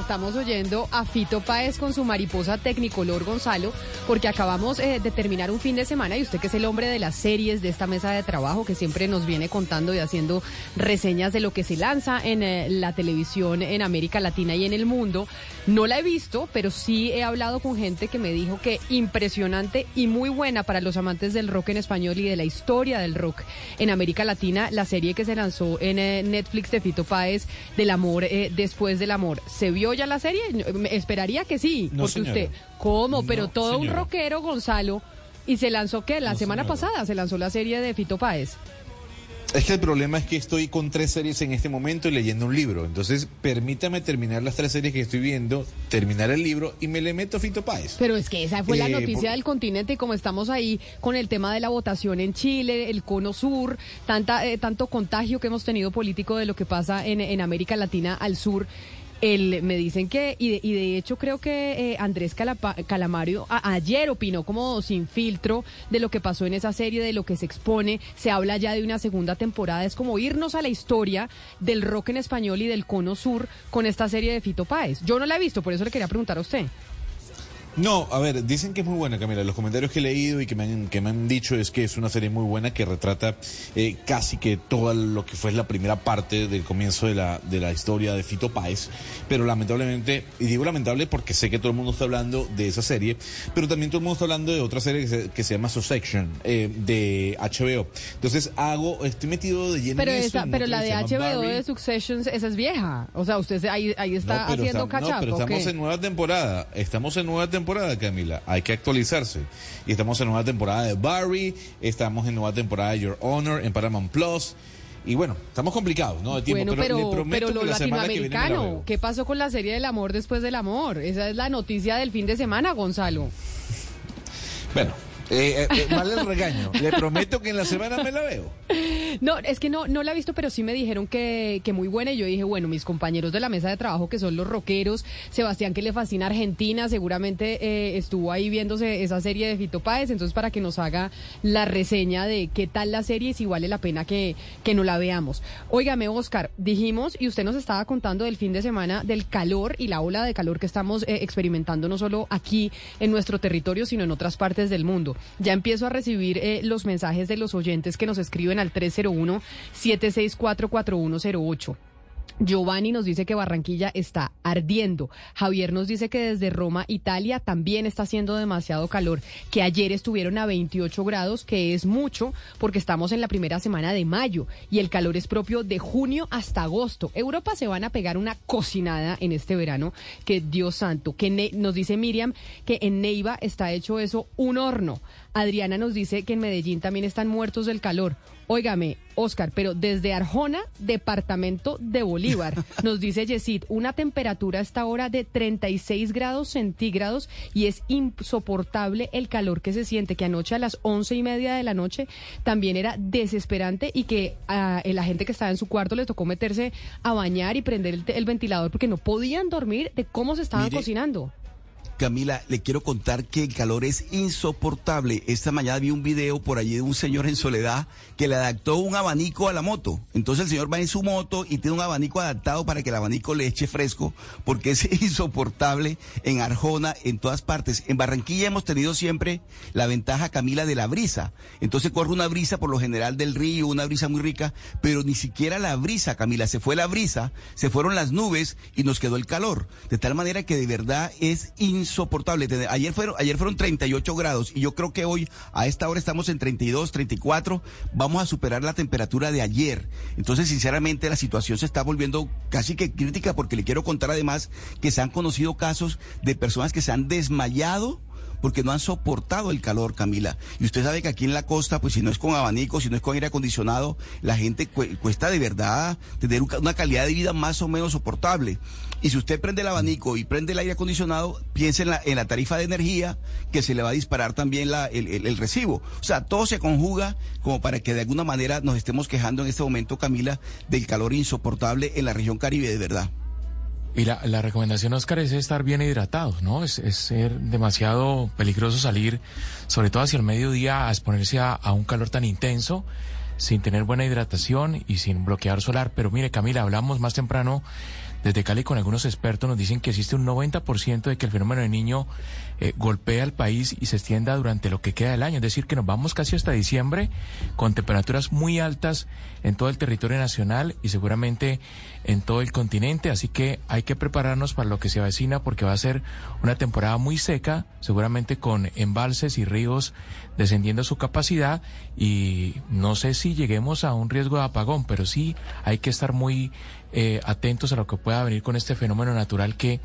Estamos oyendo a Fito Páez con su mariposa Tecnicolor Gonzalo, porque acabamos eh, de terminar un fin de semana y usted que es el hombre de las series de esta mesa de trabajo que siempre nos viene contando y haciendo reseñas de lo que se lanza en eh, la televisión en América Latina y en el mundo. No la he visto, pero sí he hablado con gente que me dijo que impresionante y muy buena para los amantes del rock en español y de la historia del rock en América Latina, la serie que se lanzó en eh, Netflix de Fito Páez, Del amor eh, después del amor. ¿Se vio ya la serie? Me- Esperaría que sí, No, porque señora. usted, ¿cómo? Pero todo un rockero, Gonzalo, y se lanzó, ¿qué? La No, semana señora. pasada se lanzó la serie de Fito Páez. Es que el problema es que estoy con tres series en este momento y leyendo un libro. Entonces, permítame terminar las tres series que estoy viendo, terminar el libro y me le meto a Fito Páez. Pero es que esa fue la Eh, noticia por- del continente y como estamos ahí con el tema de la votación en Chile, el cono sur, tanta, eh, tanto contagio que hemos tenido político de lo que pasa en, en América Latina al sur. El, me dicen que, y de, y de hecho creo que eh, Andrés Calamario ayer opinó como sin filtro de lo que pasó en esa serie, de lo que se expone, se habla ya de una segunda temporada, es como irnos a la historia del rock en español y del cono sur con esta serie de Fito Páez. Yo no la he visto, por eso le quería preguntar a usted. No, a ver, dicen que es muy buena, Camila. Los comentarios que he leído y que me han, que me han dicho es que es una serie muy buena que retrata eh, casi que todo lo que fue la primera parte del comienzo de la, de la historia de Fito Páez. Pero lamentablemente, y digo lamentable porque sé que todo el mundo está hablando de esa serie, pero también todo el mundo está hablando de otra serie que se, que se llama Succession, eh, de HBO. Entonces hago, estoy metido de lleno Pero, en eso. esa, en pero la de HBO Barry. de Succession, esa es vieja. O sea, usted ahí, ahí está No, haciendo estamos- catch no, pero ¿o estamos qué? en nueva temporada. Estamos en nueva temporada, Camila. Hay que actualizarse. Y estamos en nueva temporada de Barry. Estamos en nueva temporada de Your Honor en Paramount Plus. Y bueno, estamos complicados, ¿no? De tiempo, Bueno, pero, pero, pero lo que la semana que la latinoamericano. ¿qué pasó con la serie del amor después del amor? Esa es la noticia del fin de semana, Gonzalo. Bueno, eh, eh, eh, vale el regaño. Le prometo que en la semana me la veo. No, es que no, no la he visto, pero sí me dijeron que, que muy buena. Y yo dije, bueno, mis compañeros de la mesa de trabajo, que son los rockeros, Sebastián, que le fascina Argentina, seguramente eh, estuvo ahí viéndose esa serie de Fito Páez. Entonces, para que nos haga la reseña de qué tal la serie y si vale la pena que, que no la veamos. Óigame, Oscar, dijimos, y usted nos estaba contando del fin de semana del calor y la ola de calor que estamos eh, experimentando no solo aquí en nuestro territorio, sino en otras partes del mundo. Ya empiezo a recibir eh, los mensajes de los oyentes que nos escriben al 301-764-4108. Giovanni nos dice que Barranquilla está ardiendo. Javier nos dice que desde Roma, Italia, también está haciendo demasiado calor, que ayer estuvieron a 28 grados, que es mucho porque estamos en la primera semana de mayo y el calor es propio de junio hasta agosto. Europa se van a pegar una cocinada en este verano, que Dios santo, que Ne- nos dice Miriam que en Neiva está hecho eso un horno. Adriana nos dice que en Medellín también están muertos del calor. Óigame, Oscar, pero desde Arjona, departamento de Bolívar, nos dice Yesid, una temperatura a esta hora de 36 grados centígrados y es insoportable el calor que se siente, que anoche a las once y media de la noche también era desesperante y que a la gente que estaba en su cuarto le tocó meterse a bañar y prender el, el ventilador porque no podían dormir de cómo se estaban Mire, cocinando. Camila, le quiero contar que el calor es insoportable. Esta mañana vi un video por allí de un señor en Soledad que le adaptó un abanico a la moto. Entonces el señor va en su moto y tiene un abanico adaptado para que el abanico le eche fresco, porque es insoportable en Arjona, en todas partes. En Barranquilla hemos tenido siempre la ventaja, Camila, de la brisa. Entonces corre una brisa por lo general del río, una brisa muy rica, pero ni siquiera la brisa, Camila, se fue la brisa, se fueron las nubes y nos quedó el calor. De tal manera que de verdad es insoportable. Te- Ayer fueron, ayer fueron 38 grados y yo creo que hoy a esta hora estamos en 32, 34. Vamos a superar la temperatura de ayer. Entonces, sinceramente, la situación se está volviendo casi que crítica porque le quiero contar además que se han conocido casos de personas que se han desmayado porque no han soportado el calor, Camila. Y usted sabe que aquí en la costa, pues si no es con abanico, si no es con aire acondicionado, la gente cue- cuesta de verdad tener una calidad de vida más o menos soportable. Y si usted prende el abanico y prende el aire acondicionado, piense en la, en la tarifa de energía que se le va a disparar también la, el- el recibo. O sea, todo se conjuga como para que de alguna manera nos estemos quejando en este momento, Camila, del calor insoportable en la región Caribe, de verdad. Y la, recomendación, Oscar, es estar bien hidratados, ¿no? Es, es ser demasiado peligroso salir, sobre todo hacia el mediodía, a exponerse a un calor tan intenso, sin tener buena hidratación y sin bloquear solar. Pero mire, Camila, hablamos más temprano desde Cali con algunos expertos, nos dicen que existe un 90% de que el fenómeno del niño eh, golpea al país y se extienda durante lo que queda del año. Es decir, que nos vamos casi hasta diciembre con temperaturas muy altas en todo el territorio nacional y seguramente en todo el continente. Así que hay que prepararnos para lo que se avecina porque va a ser una temporada muy seca, seguramente con embalses y ríos descendiendo su capacidad y no sé si lleguemos a un riesgo de apagón, pero sí hay que estar muy eh, atentos a lo que pueda venir con este fenómeno natural que,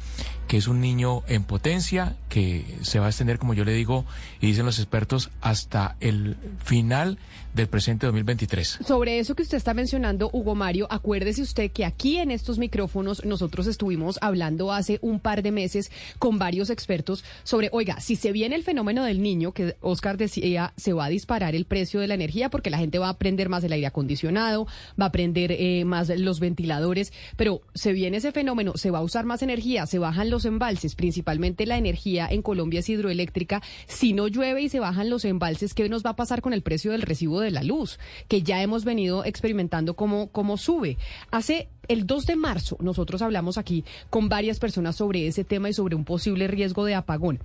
que es un niño en potencia, que se va a extender, como yo le digo, y dicen los expertos, hasta el final del presente 2023. Sobre eso que usted está mencionando, Hugo Mario, acuérdese usted que aquí en estos micrófonos nosotros estuvimos hablando hace un par de meses con varios expertos sobre, oiga, si se viene el fenómeno del niño, que Oscar decía, se va a disparar el precio de la energía porque la gente va a prender más el aire acondicionado, va a prender eh, más los ventiladores, pero se viene ese fenómeno, se va a usar más energía, se bajan los embalses, principalmente la energía en Colombia es hidroeléctrica, si no llueve y se bajan los embalses, ¿qué nos va a pasar con el precio del recibo de la luz? Que ya hemos venido experimentando cómo, cómo sube. Hace el 2 de marzo nosotros hablamos aquí con varias personas sobre ese tema y sobre un posible riesgo de apagón.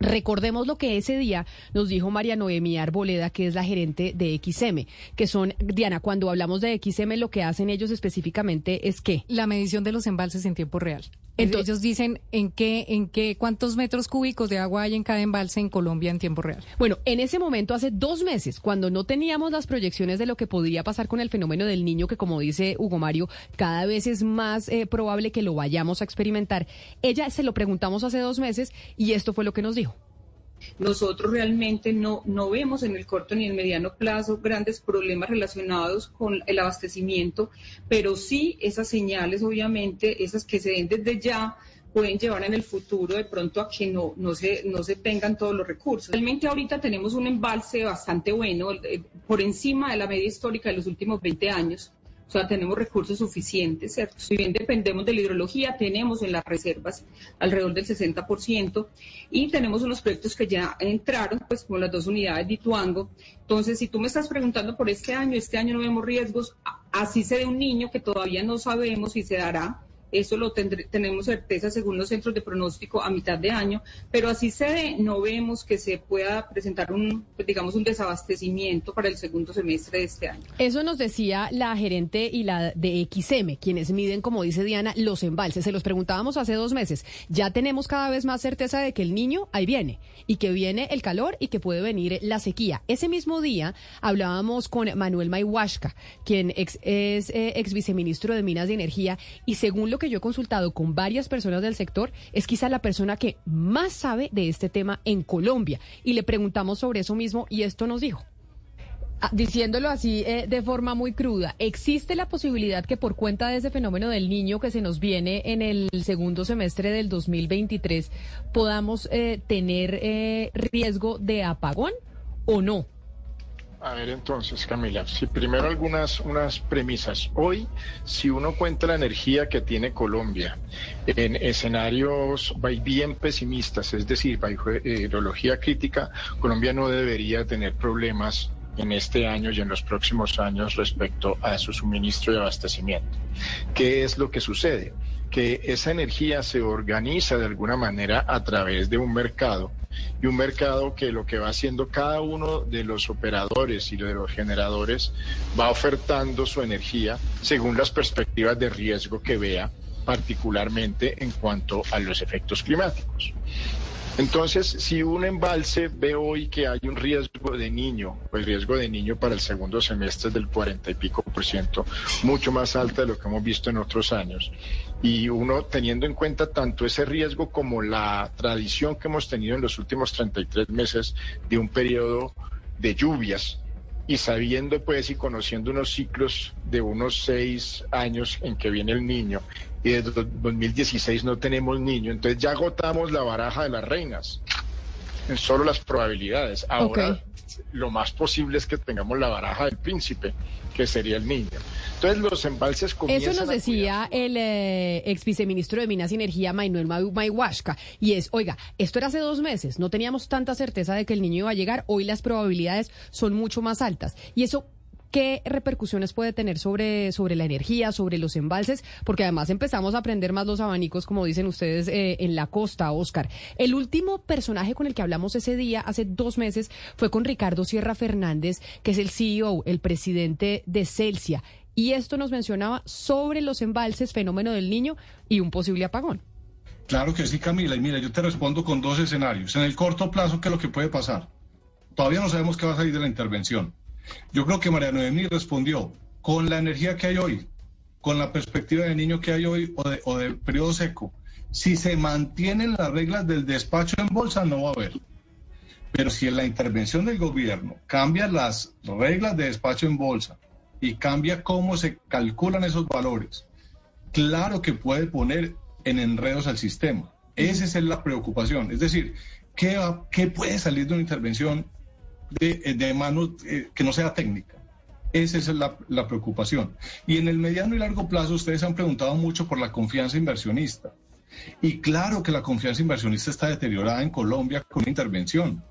Recordemos lo que ese día nos dijo María Noemí Arboleda, que es la gerente de XM, que son, Diana, cuando hablamos de XM, lo que hacen ellos específicamente es que... La medición de los embalses en tiempo real. Entonces, ellos dicen en qué, en qué, cuántos metros cúbicos de agua hay en cada embalse en Colombia en tiempo real. Bueno, en ese momento, hace dos meses, cuando no teníamos las proyecciones de lo que podría pasar con el fenómeno del niño, que como dice Hugo Mario, cada vez es más eh, probable que lo vayamos a experimentar, ella se lo preguntamos hace dos meses y esto fue lo que nos dijo. Nosotros realmente no, no vemos en el corto ni en el mediano plazo grandes problemas relacionados con el abastecimiento, pero sí esas señales, obviamente, esas que se den desde ya, pueden llevar en el futuro de pronto a que no, no, se, no se tengan todos los recursos. Realmente ahorita tenemos un embalse bastante bueno, eh, por encima de la media histórica de los últimos 20 años. O sea, tenemos recursos suficientes. Si bien dependemos de la hidrología, tenemos en las reservas alrededor del 60% y tenemos unos proyectos que ya entraron, pues como las dos unidades de Ituango. Entonces, si tú me estás preguntando por este año, este año no vemos riesgos, así se de un niño que todavía no sabemos si se dará, eso lo tendré, tenemos certeza según los centros de pronóstico a mitad de año, pero así se ve, no vemos que se pueda presentar un, pues, digamos, un desabastecimiento para el segundo semestre de este año. Eso nos decía la gerente y la de XM, quienes miden, como dice Diana, los embalses. Se los preguntábamos hace dos meses. Ya tenemos cada vez más certeza de que el niño ahí viene y que viene el calor y que puede venir la sequía. Ese mismo día hablábamos con Manuel Maihuashka, quien es eh, ex viceministro de Minas de Energía y según lo que yo he consultado con varias personas del sector, es quizá la persona que más sabe de este tema en Colombia. Y le preguntamos sobre eso mismo y esto nos dijo. Ah, diciéndolo así eh, de forma muy cruda, ¿existe la posibilidad que por cuenta de ese fenómeno del niño que se nos viene en el segundo semestre del 2023 podamos eh, tener eh, riesgo de apagón o no? A ver entonces, Camila, si primero algunas unas premisas. Hoy, si uno cuenta la energía que tiene Colombia en escenarios bien pesimistas, es decir, bajo hidrología crítica, Colombia no debería tener problemas en este año y en los próximos años respecto a su suministro y abastecimiento. ¿Qué es lo que sucede? Que esa energía se organiza de alguna manera a través de un mercado y un mercado que lo que va haciendo cada uno de los operadores y de los generadores va ofertando su energía según las perspectivas de riesgo que vea particularmente en cuanto a los efectos climáticos. Entonces, si un embalse ve hoy que hay un riesgo de niño, pues riesgo de niño para el segundo semestre es del 40 y pico por ciento, mucho más alta de lo que hemos visto en otros años, y uno teniendo en cuenta tanto ese riesgo como la tradición que hemos tenido en los últimos 33 meses de un periodo de lluvias, y sabiendo pues y conociendo unos ciclos de unos seis años en que viene el niño y desde 2016 no tenemos niño, entonces ya agotamos la baraja de las reinas en solo las probabilidades. Ahora lo más posible es que tengamos la baraja del príncipe, que sería el niño. Entonces los embalses comienzan Eso nos decía el eh, ex viceministro de Minas y Energía, Manuel Maihuashka, y es, oiga, esto era hace dos meses, no teníamos tanta certeza de que el niño iba a llegar, hoy las probabilidades son mucho más altas. Y eso ¿Qué repercusiones puede tener sobre, sobre la energía, sobre los embalses? Porque además empezamos a aprender más los abanicos, como dicen ustedes, eh, en la costa, Oscar. El último personaje con el que hablamos ese día, hace dos meses, fue con Ricardo Sierra Fernández, que es el CEO, el presidente de Celsia. Y esto nos mencionaba sobre los embalses, fenómeno del niño y un posible apagón. Claro que sí, Camila. Y mira, yo te respondo con dos escenarios. En el corto plazo, ¿qué es lo que puede pasar? Todavía no sabemos qué va a salir de la intervención. Yo creo que María Noemí respondió, con la energía que hay hoy, con la perspectiva de niño que hay hoy o de, o de periodo seco, Si se mantienen las reglas del despacho en bolsa, no va a haber. Pero si en la intervención del gobierno cambia las reglas de despacho en bolsa y cambia cómo se calculan esos valores, claro que puede poner en enredos al sistema. Esa es la preocupación. Es decir, ¿qué, qué puede salir de una intervención de, de manos eh, que no sea técnica? Esa es la, la preocupación. Y en el mediano y largo plazo, ustedes han preguntado mucho por la confianza inversionista. Y claro que la confianza inversionista está deteriorada en Colombia con intervención.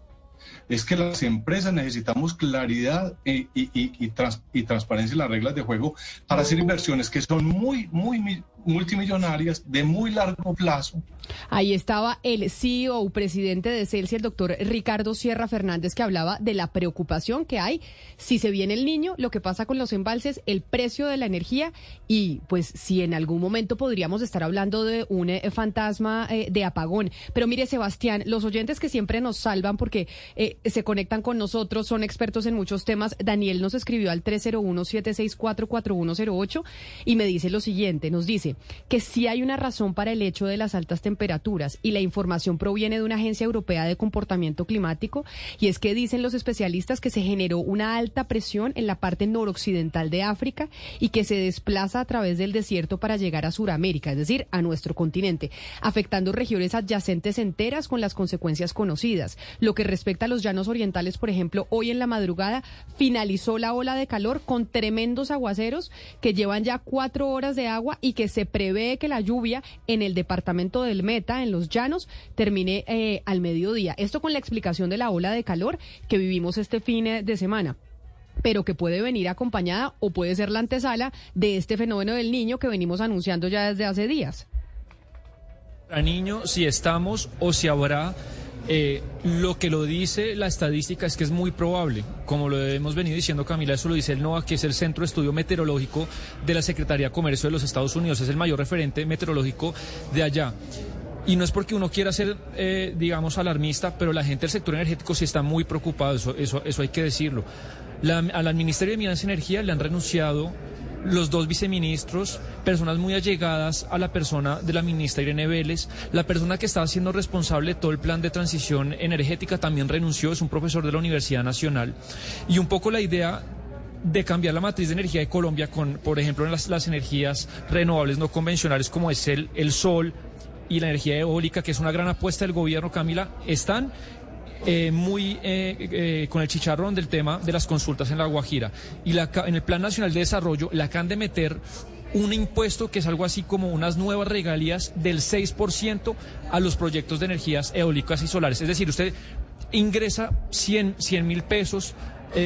Es que las empresas necesitamos claridad y, y- y- y trans- transparencia en las reglas de juego para hacer inversiones que son muy, muy multimillonarias, de muy largo plazo. Ahí estaba el CEO, presidente de Celsi, el doctor Ricardo Sierra Fernández, que hablaba de la preocupación que hay si se viene el niño, lo que pasa con los embalses, el precio de la energía y pues si en algún momento podríamos estar hablando de un eh, fantasma eh, de apagón. Pero mire, Sebastián, los oyentes que siempre nos salvan porque eh, se conectan con nosotros, son expertos en muchos temas. Daniel nos escribió al 301-764-4108 y me dice lo siguiente, nos dice que sí hay una razón para el hecho de las altas temperaturas y la información proviene de una agencia europea de comportamiento climático y es que dicen los especialistas que se generó una alta presión en la parte noroccidental de África y que se desplaza a través del desierto para llegar a Sudamérica, es decir, a nuestro continente, afectando regiones adyacentes enteras con las consecuencias conocidas. Lo que respecta a los llanos orientales, por ejemplo, hoy en la madrugada finalizó la ola de calor con tremendos aguaceros que llevan ya cuatro horas de agua y que se prevé que la lluvia en el departamento del Meta, en los llanos, termine eh, al mediodía. Esto con la explicación de la ola de calor que vivimos este fin eh, de semana pero que puede venir acompañada o puede ser la antesala de este fenómeno del niño que venimos anunciando ya desde hace días. Para niño, si estamos o si habrá, eh, lo que lo dice la estadística es que es muy probable. Como lo hemos venido diciendo, Camila, eso lo dice el NOAA, que es el Centro de Estudio Meteorológico de la Secretaría de Comercio de los Estados Unidos. Es el mayor referente meteorológico de allá. Y no es porque uno quiera ser, eh, digamos, alarmista, pero la gente del sector energético sí está muy preocupada, eso, eso, eso hay que decirlo. La, al Ministerio de Minas y Energía le han renunciado los dos viceministros, personas muy allegadas a la persona de la ministra Irene Vélez. La persona que estaba siendo responsable de todo el plan de transición energética también renunció, es un profesor de la Universidad Nacional. Y un poco la idea de cambiar la matriz de energía de Colombia con, por ejemplo, las, las energías renovables no convencionales como es el, el sol y la energía eólica, que es una gran apuesta del gobierno, Camila, están eh, muy eh, eh, con el chicharrón del tema de las consultas en la Guajira. Y en el Plan Nacional de Desarrollo la acaban de meter un impuesto que es algo así como unas nuevas regalías del 6% a los proyectos de energías eólicas y solares. Es decir, usted ingresa 100 mil pesos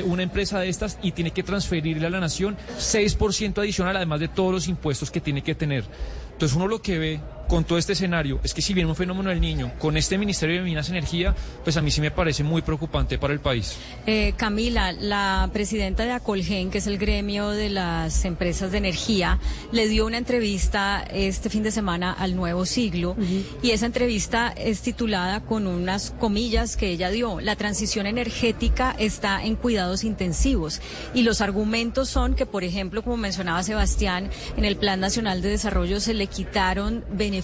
una empresa de estas y tiene que transferirle a la nación 6% adicional, además de todos los impuestos que tiene que tener. Entonces uno lo que ve con todo este escenario es que si viene un fenómeno del niño con este Ministerio de Minas y Energía, pues a mí sí me parece muy preocupante para el país. Eh, Camila, la presidenta de Acolgen, que es el gremio de las empresas de energía, le dio una entrevista este fin de semana al Nuevo Siglo y esa entrevista es titulada con unas comillas que ella dio. La transición energética está en cuidados intensivos y los argumentos son que, por ejemplo, como mencionaba Sebastián, en el Plan Nacional de Desarrollo se le quitaron beneficios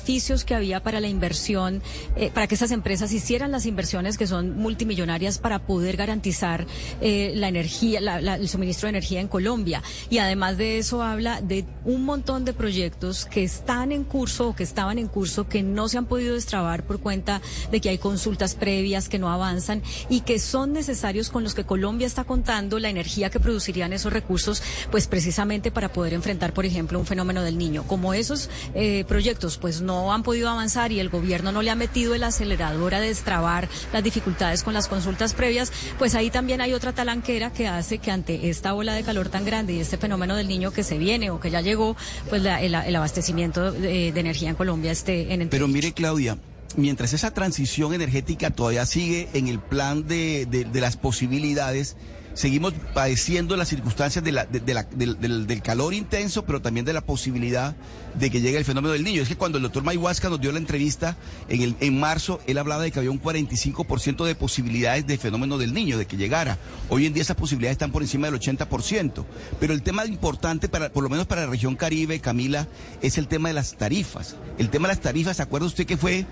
que había para la inversión, eh, para que esas empresas hicieran las inversiones que son multimillonarias para poder garantizar eh, la energía, la- el suministro de energía en Colombia. Y además de eso habla de un montón de proyectos que están en curso o que estaban en curso que no se han podido destrabar por cuenta de que hay consultas previas que no avanzan y que son necesarios con los que Colombia está contando la energía que producirían esos recursos, pues precisamente para poder enfrentar, por ejemplo, un fenómeno del niño. Como esos eh, proyectos, pues no han podido avanzar y el gobierno no le ha metido el acelerador a destrabar las dificultades con las consultas previas, pues ahí también hay otra talanquera que hace que ante esta ola de calor tan grande y este fenómeno del niño que se viene o que ya llegó, pues la- el, el abastecimiento de, de energía en Colombia esté en Pero mire, Claudia, mientras esa transición energética todavía sigue en el plan de, de- de las posibilidades, seguimos padeciendo las circunstancias de la- de- de la- del, del- del calor intenso, pero también de la posibilidad de que llegue el fenómeno del niño. Es que cuando el doctor Mayhuasca nos dio la entrevista en, el, en marzo, él hablaba de que había un 45% de posibilidades de fenómeno del niño, de que llegara. Hoy en día esas posibilidades están por encima del 80%. Pero el tema importante, para, por lo menos para la región Caribe, Camila, es el tema de las tarifas. El tema de las tarifas, ¿se acuerda usted que fue,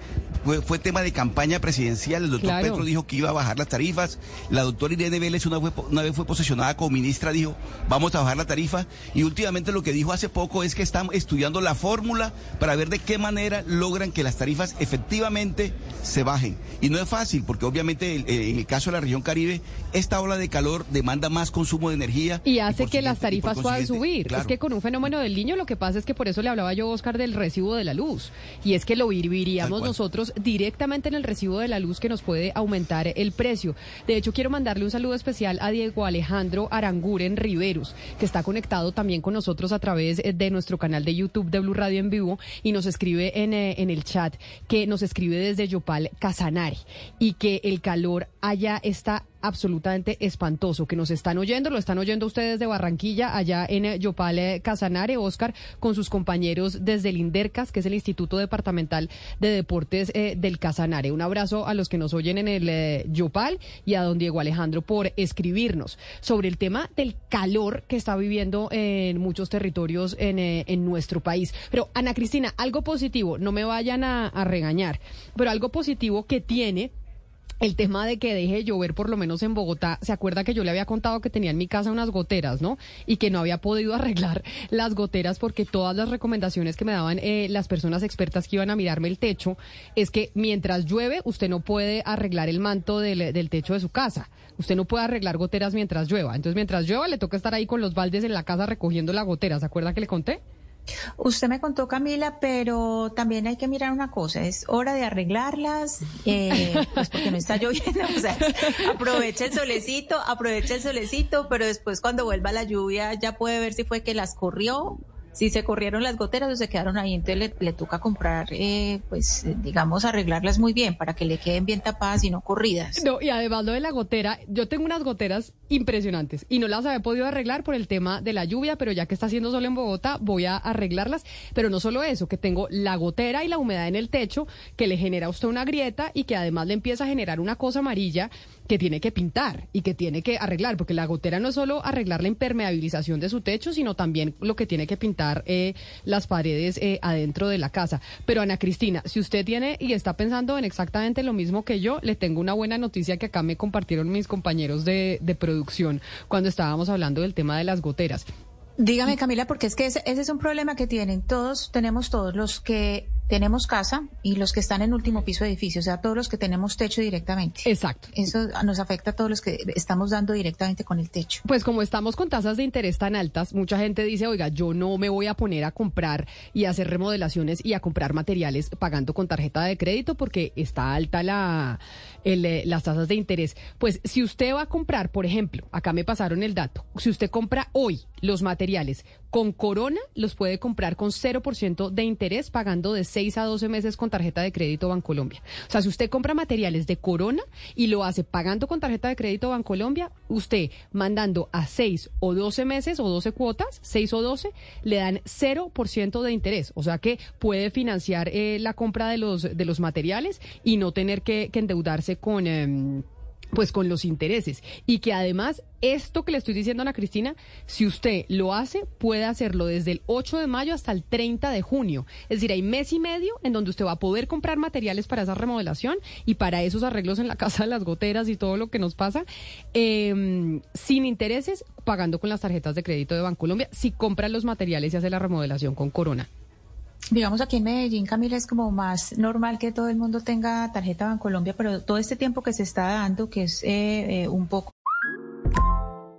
fue, fue tema de campaña presidencial? El doctor Claro. Petro dijo que iba a bajar las tarifas. La doctora Irene Vélez una, fue- una vez fue posesionada como ministra, dijo, vamos a bajar la tarifa. Y últimamente lo que dijo hace poco es que están estudiando la fórmula para ver de qué manera logran que las tarifas efectivamente se bajen. Y no es fácil, porque obviamente el- eh, en el caso de la región Caribe, esta ola de calor demanda más consumo de energía. Y hace que las tarifas puedan subir. claro. Es que con un fenómeno del niño lo que pasa es que por eso le hablaba yo, Oscar, del recibo de la luz. Y es que lo viviríamos nosotros directamente en el recibo de la luz que nos puede aumentar el precio. De hecho, quiero mandarle un saludo especial a Diego Alejandro Aranguren Riveros, que está conectado también con nosotros a través eh, de nuestro canal de YouTube de Blue Radio en vivo y nos escribe en, eh, en el chat que nos escribe desde Yopal Casanare y que el calor allá está absolutamente espantoso, que nos están oyendo, lo están oyendo ustedes de Barranquilla, allá en eh, Yopal eh, Casanare, Oscar, con sus compañeros desde el INDERCAS, que es el Instituto Departamental de Deportes eh, del Casanare. Un abrazo a los que nos oyen en el Yopal y a don Diego Alejandro por escribirnos sobre el tema del calor que está viviendo en muchos territorios en, en nuestro país. Pero, Ana Cristina, algo positivo, no me vayan a regañar, pero algo positivo que tiene el tema de que deje de llover, por lo menos en Bogotá, se acuerda que yo le había contado que tenía en mi casa unas goteras, ¿no? Y que no había podido arreglar las goteras porque todas las recomendaciones que me daban eh, las personas expertas que iban a mirarme el techo es que mientras llueve, usted no puede arreglar el manto del, del techo de su casa. Usted no puede arreglar goteras mientras llueva. Entonces, mientras llueva, le toca estar ahí con los baldes en la casa recogiendo la gotera. ¿Se acuerda que le conté? Usted me contó, Camila, pero también hay que mirar una cosa, es hora de arreglarlas, eh, pues porque no está lloviendo, o sea, aprovecha el solecito, aprovecha el solecito, pero después cuando vuelva la lluvia ya puede ver si fue que las corrió, si se corrieron las goteras o se quedaron ahí, entonces le, le toca comprar, eh, pues eh, digamos, arreglarlas muy bien para que le queden bien tapadas y no corridas. No, y además lo de la gotera, yo tengo unas goteras impresionantes y no las había podido arreglar por el tema de la lluvia, pero ya que está haciendo sol en Bogotá, voy a arreglarlas. Pero no solo eso, que tengo la gotera y la humedad en el techo que le genera a usted una grieta y que además le empieza a generar una cosa amarilla que tiene que pintar y que tiene que arreglar, porque la gotera no es solo arreglar la impermeabilización de su techo, sino también lo que tiene que pintar eh, las paredes eh, adentro de la casa. Pero Ana Cristina, si usted tiene y está pensando en exactamente lo mismo que yo, le tengo una buena noticia que acá me compartieron mis compañeros de, de producción cuando estábamos hablando del tema de las goteras. Dígame, Camila, porque es que ese, ese es un problema que tienen todos, tenemos todos los que tenemos casa y los que están en último piso de edificio, o sea, todos los que tenemos techo directamente. Exacto. Eso nos afecta a todos los que estamos dando directamente con el techo. Pues como estamos con tasas de interés tan altas, mucha gente dice, oiga, yo no me voy a poner a comprar y a hacer remodelaciones y a comprar materiales pagando con tarjeta de crédito porque está alta la, el, eh, las tasas de interés. Pues si usted va a comprar, por ejemplo, acá me pasaron el dato, si usted compra hoy los materiales con Corona, los puede comprar con 0% de interés pagando de 6 a 12 meses con tarjeta de crédito Bancolombia. O sea, si usted compra materiales de Corona y lo hace pagando con tarjeta de crédito Bancolombia, usted mandando a 6 o 12 meses o 12 cuotas, 6 o 12, le dan 0% de interés. O sea que puede financiar eh, la compra de los, de los materiales y no tener que, endeudarse con... em, pues con los intereses. Y que además, esto que le estoy diciendo a Ana Cristina, si usted lo hace, puede hacerlo desde el 8 de mayo hasta el 30 de junio. Es decir, hay mes y medio en donde usted va a poder comprar materiales para esa remodelación y para esos arreglos en la casa de las goteras y todo lo que nos pasa, eh, sin intereses, pagando con las tarjetas de crédito de Bancolombia, si compra los materiales y hace la remodelación con Corona. Digamos aquí en Medellín, Camila, es como más normal que todo el mundo tenga tarjeta Bancolombia, pero todo este tiempo que se está dando, que es eh, eh, un poco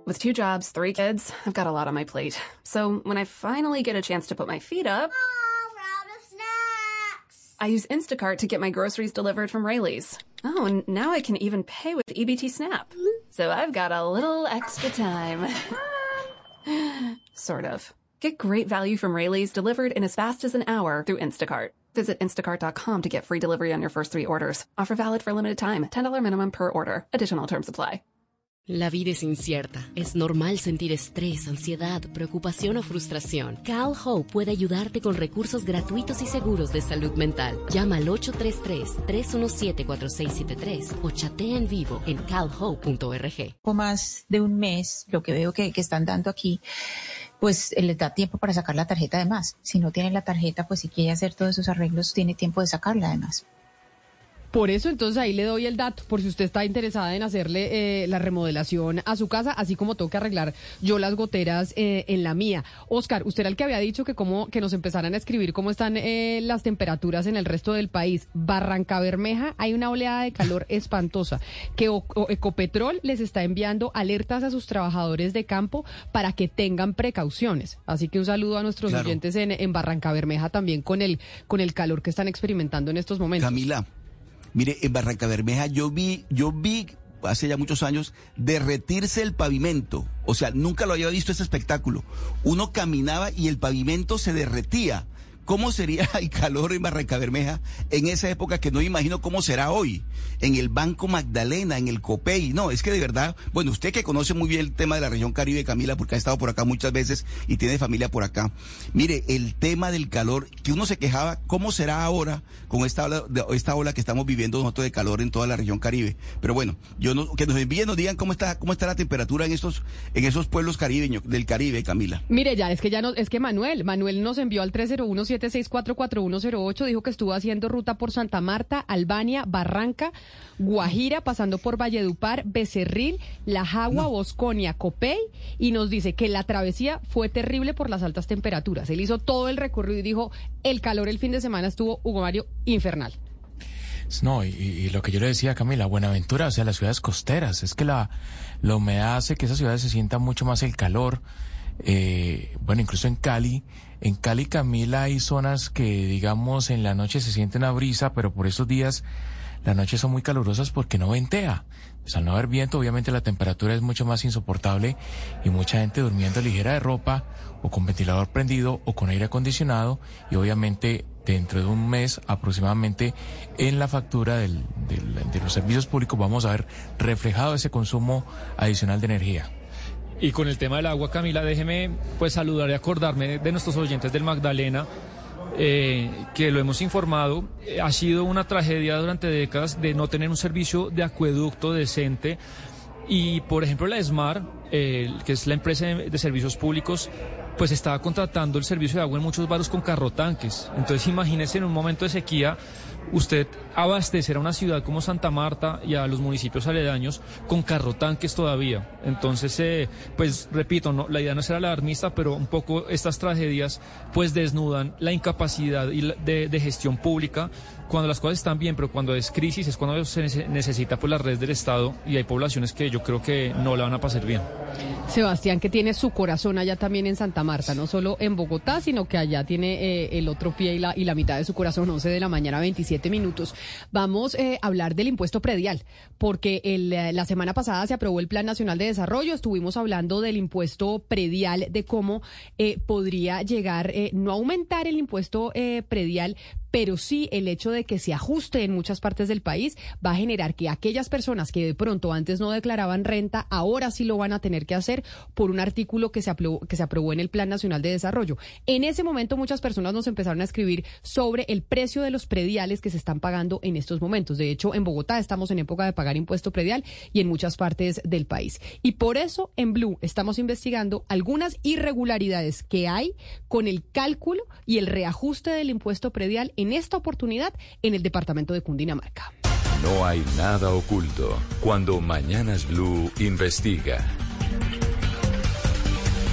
With two jobs, three kids, I've got a lot on my plate. So when I finally get a chance to put my feet up, I use Instacart to get my groceries delivered from Rayleigh's. Oh, and now I can even pay with EBT Snap. So I've got a little extra time. sort of. Get great value from Rayleigh's delivered in as fast as an hour through Instacart. Visit instacart.com to get free delivery on your first three orders. Offer valid for a limited time. $10 minimum per order. Additional terms apply. La vida es incierta. Es normal sentir estrés, ansiedad, preocupación o frustración. Cal Hope puede ayudarte con recursos gratuitos y seguros de salud mental. Llama al 833-317-4673 o chatea en vivo en calhope.org. poco más de un mes, lo que veo que, que están dando aquí, pues eh, les da tiempo para sacar la tarjeta además. Si no tienen la tarjeta, pues si quiere hacer todos esos arreglos, tiene tiempo de sacarla además. Por eso entonces ahí le doy el dato, por si usted está interesada en hacerle eh, la remodelación a su casa, así como tengo que arreglar yo las goteras eh, en la mía. Oscar, usted era el que había dicho que como que nos empezaran a escribir cómo están eh, las temperaturas en el resto del país. Barranca Bermeja hay una oleada de calor espantosa, que O- O- Ecopetrol les está enviando alertas a sus trabajadores de campo para que tengan precauciones. Así que un saludo a nuestros Claro. oyentes en, en Barranca Bermeja también con el, con el calor que están experimentando en estos momentos. Camila, mire, en Barranca Bermeja yo vi, yo vi hace ya muchos años derretirse el pavimento. O sea, nunca lo había visto ese espectáculo. Uno caminaba y el pavimento se derretía. ¿Cómo sería el calor en Barranca Bermeja en esa época que no imagino cómo será hoy? En el Banco Magdalena, en el Copey. No, es que de verdad, bueno, usted que conoce muy bien el tema de la región Caribe, Camila, porque ha estado por acá muchas veces y tiene familia por acá. Mire, el tema del calor, que uno se quejaba, ¿cómo será ahora con esta ola, esta ola que estamos viviendo nosotros de calor en toda la región Caribe? Pero bueno, yo no, que nos envíen, nos digan cómo está, cómo está la temperatura en estos, en esos pueblos caribeños, del Caribe, Camila. Mire, ya es que ya no, es que Manuel, Manuel nos envió al 301-764-4108, dijo que estuvo haciendo ruta por Santa Marta, Albania, Barranca, Guajira, pasando por Valledupar, Becerril, La Jagua, Bosconia, Copey, y nos dice que la travesía fue terrible por las altas temperaturas. Él hizo todo el recorrido y dijo, el calor el fin de semana estuvo, Hugo Mario, infernal. No, y, y lo que yo le decía a Camila, Buenaventura, o sea, las ciudades costeras, es que la, la humedad hace que esas ciudades se sienta mucho más el calor. Eh, bueno, incluso en Cali, en Cali, Camila, hay zonas que, digamos, en la noche se siente una brisa, pero por esos días las noches son muy calurosas porque no ventea. Pues al no haber viento, obviamente la temperatura es mucho más insoportable y mucha gente durmiendo ligera de ropa o con ventilador prendido o con aire acondicionado y obviamente dentro de un mes aproximadamente en la factura del- de los servicios públicos vamos a ver reflejado ese consumo adicional de energía. Y con el tema del agua, Camila, déjeme pues saludar y acordarme de nuestros oyentes del Magdalena, eh, que lo hemos informado. Eh, ha sido una tragedia durante décadas de no tener un servicio de acueducto decente. Y, por ejemplo, la ESMAR, eh, que es la empresa de, servicios públicos, pues estaba contratando el servicio de agua en muchos barrios con carrotanques. Entonces, imagínese en un momento de sequía usted abastecer a una ciudad como Santa Marta y a los municipios aledaños con carrotanques todavía. Entonces, eh, pues repito, no, la idea no es ser alarmista, pero un poco estas tragedias pues desnudan la incapacidad de gestión pública cuando las cosas están bien, pero cuando es crisis es cuando se nece- necesita pues la red del Estado y hay poblaciones que yo creo que no la van a pasar bien. Sebastián, que tiene su corazón allá también en Santa Marta, no solo en Bogotá, sino que allá tiene eh, el otro pie y la, y la mitad de su corazón, 11 de la mañana, 27 minutos. Vamos eh, a hablar del impuesto predial, porque el, eh, la semana pasada se aprobó el Plan Nacional de Desarrollo, estuvimos hablando del impuesto predial, de cómo eh, podría llegar, no aumentar el impuesto predial, pero sí el hecho de que se ajuste en muchas partes del país va a generar que aquellas personas que de pronto antes no declaraban renta, ahora sí lo van a tener que hacer por un artículo que se aprobó, que se aprobó en el Plan Nacional de Desarrollo. En ese momento muchas personas nos empezaron a escribir sobre el precio de los prediales que se están pagando en estos momentos. De hecho, en Bogotá estamos en época de pagar impuesto predial y en muchas partes del país. Y por eso en Blue estamos investigando algunas irregularidades que hay con el cálculo y el reajuste del impuesto predial esta oportunidad en el departamento de Cundinamarca. No hay nada oculto cuando Mañanas Blue investiga.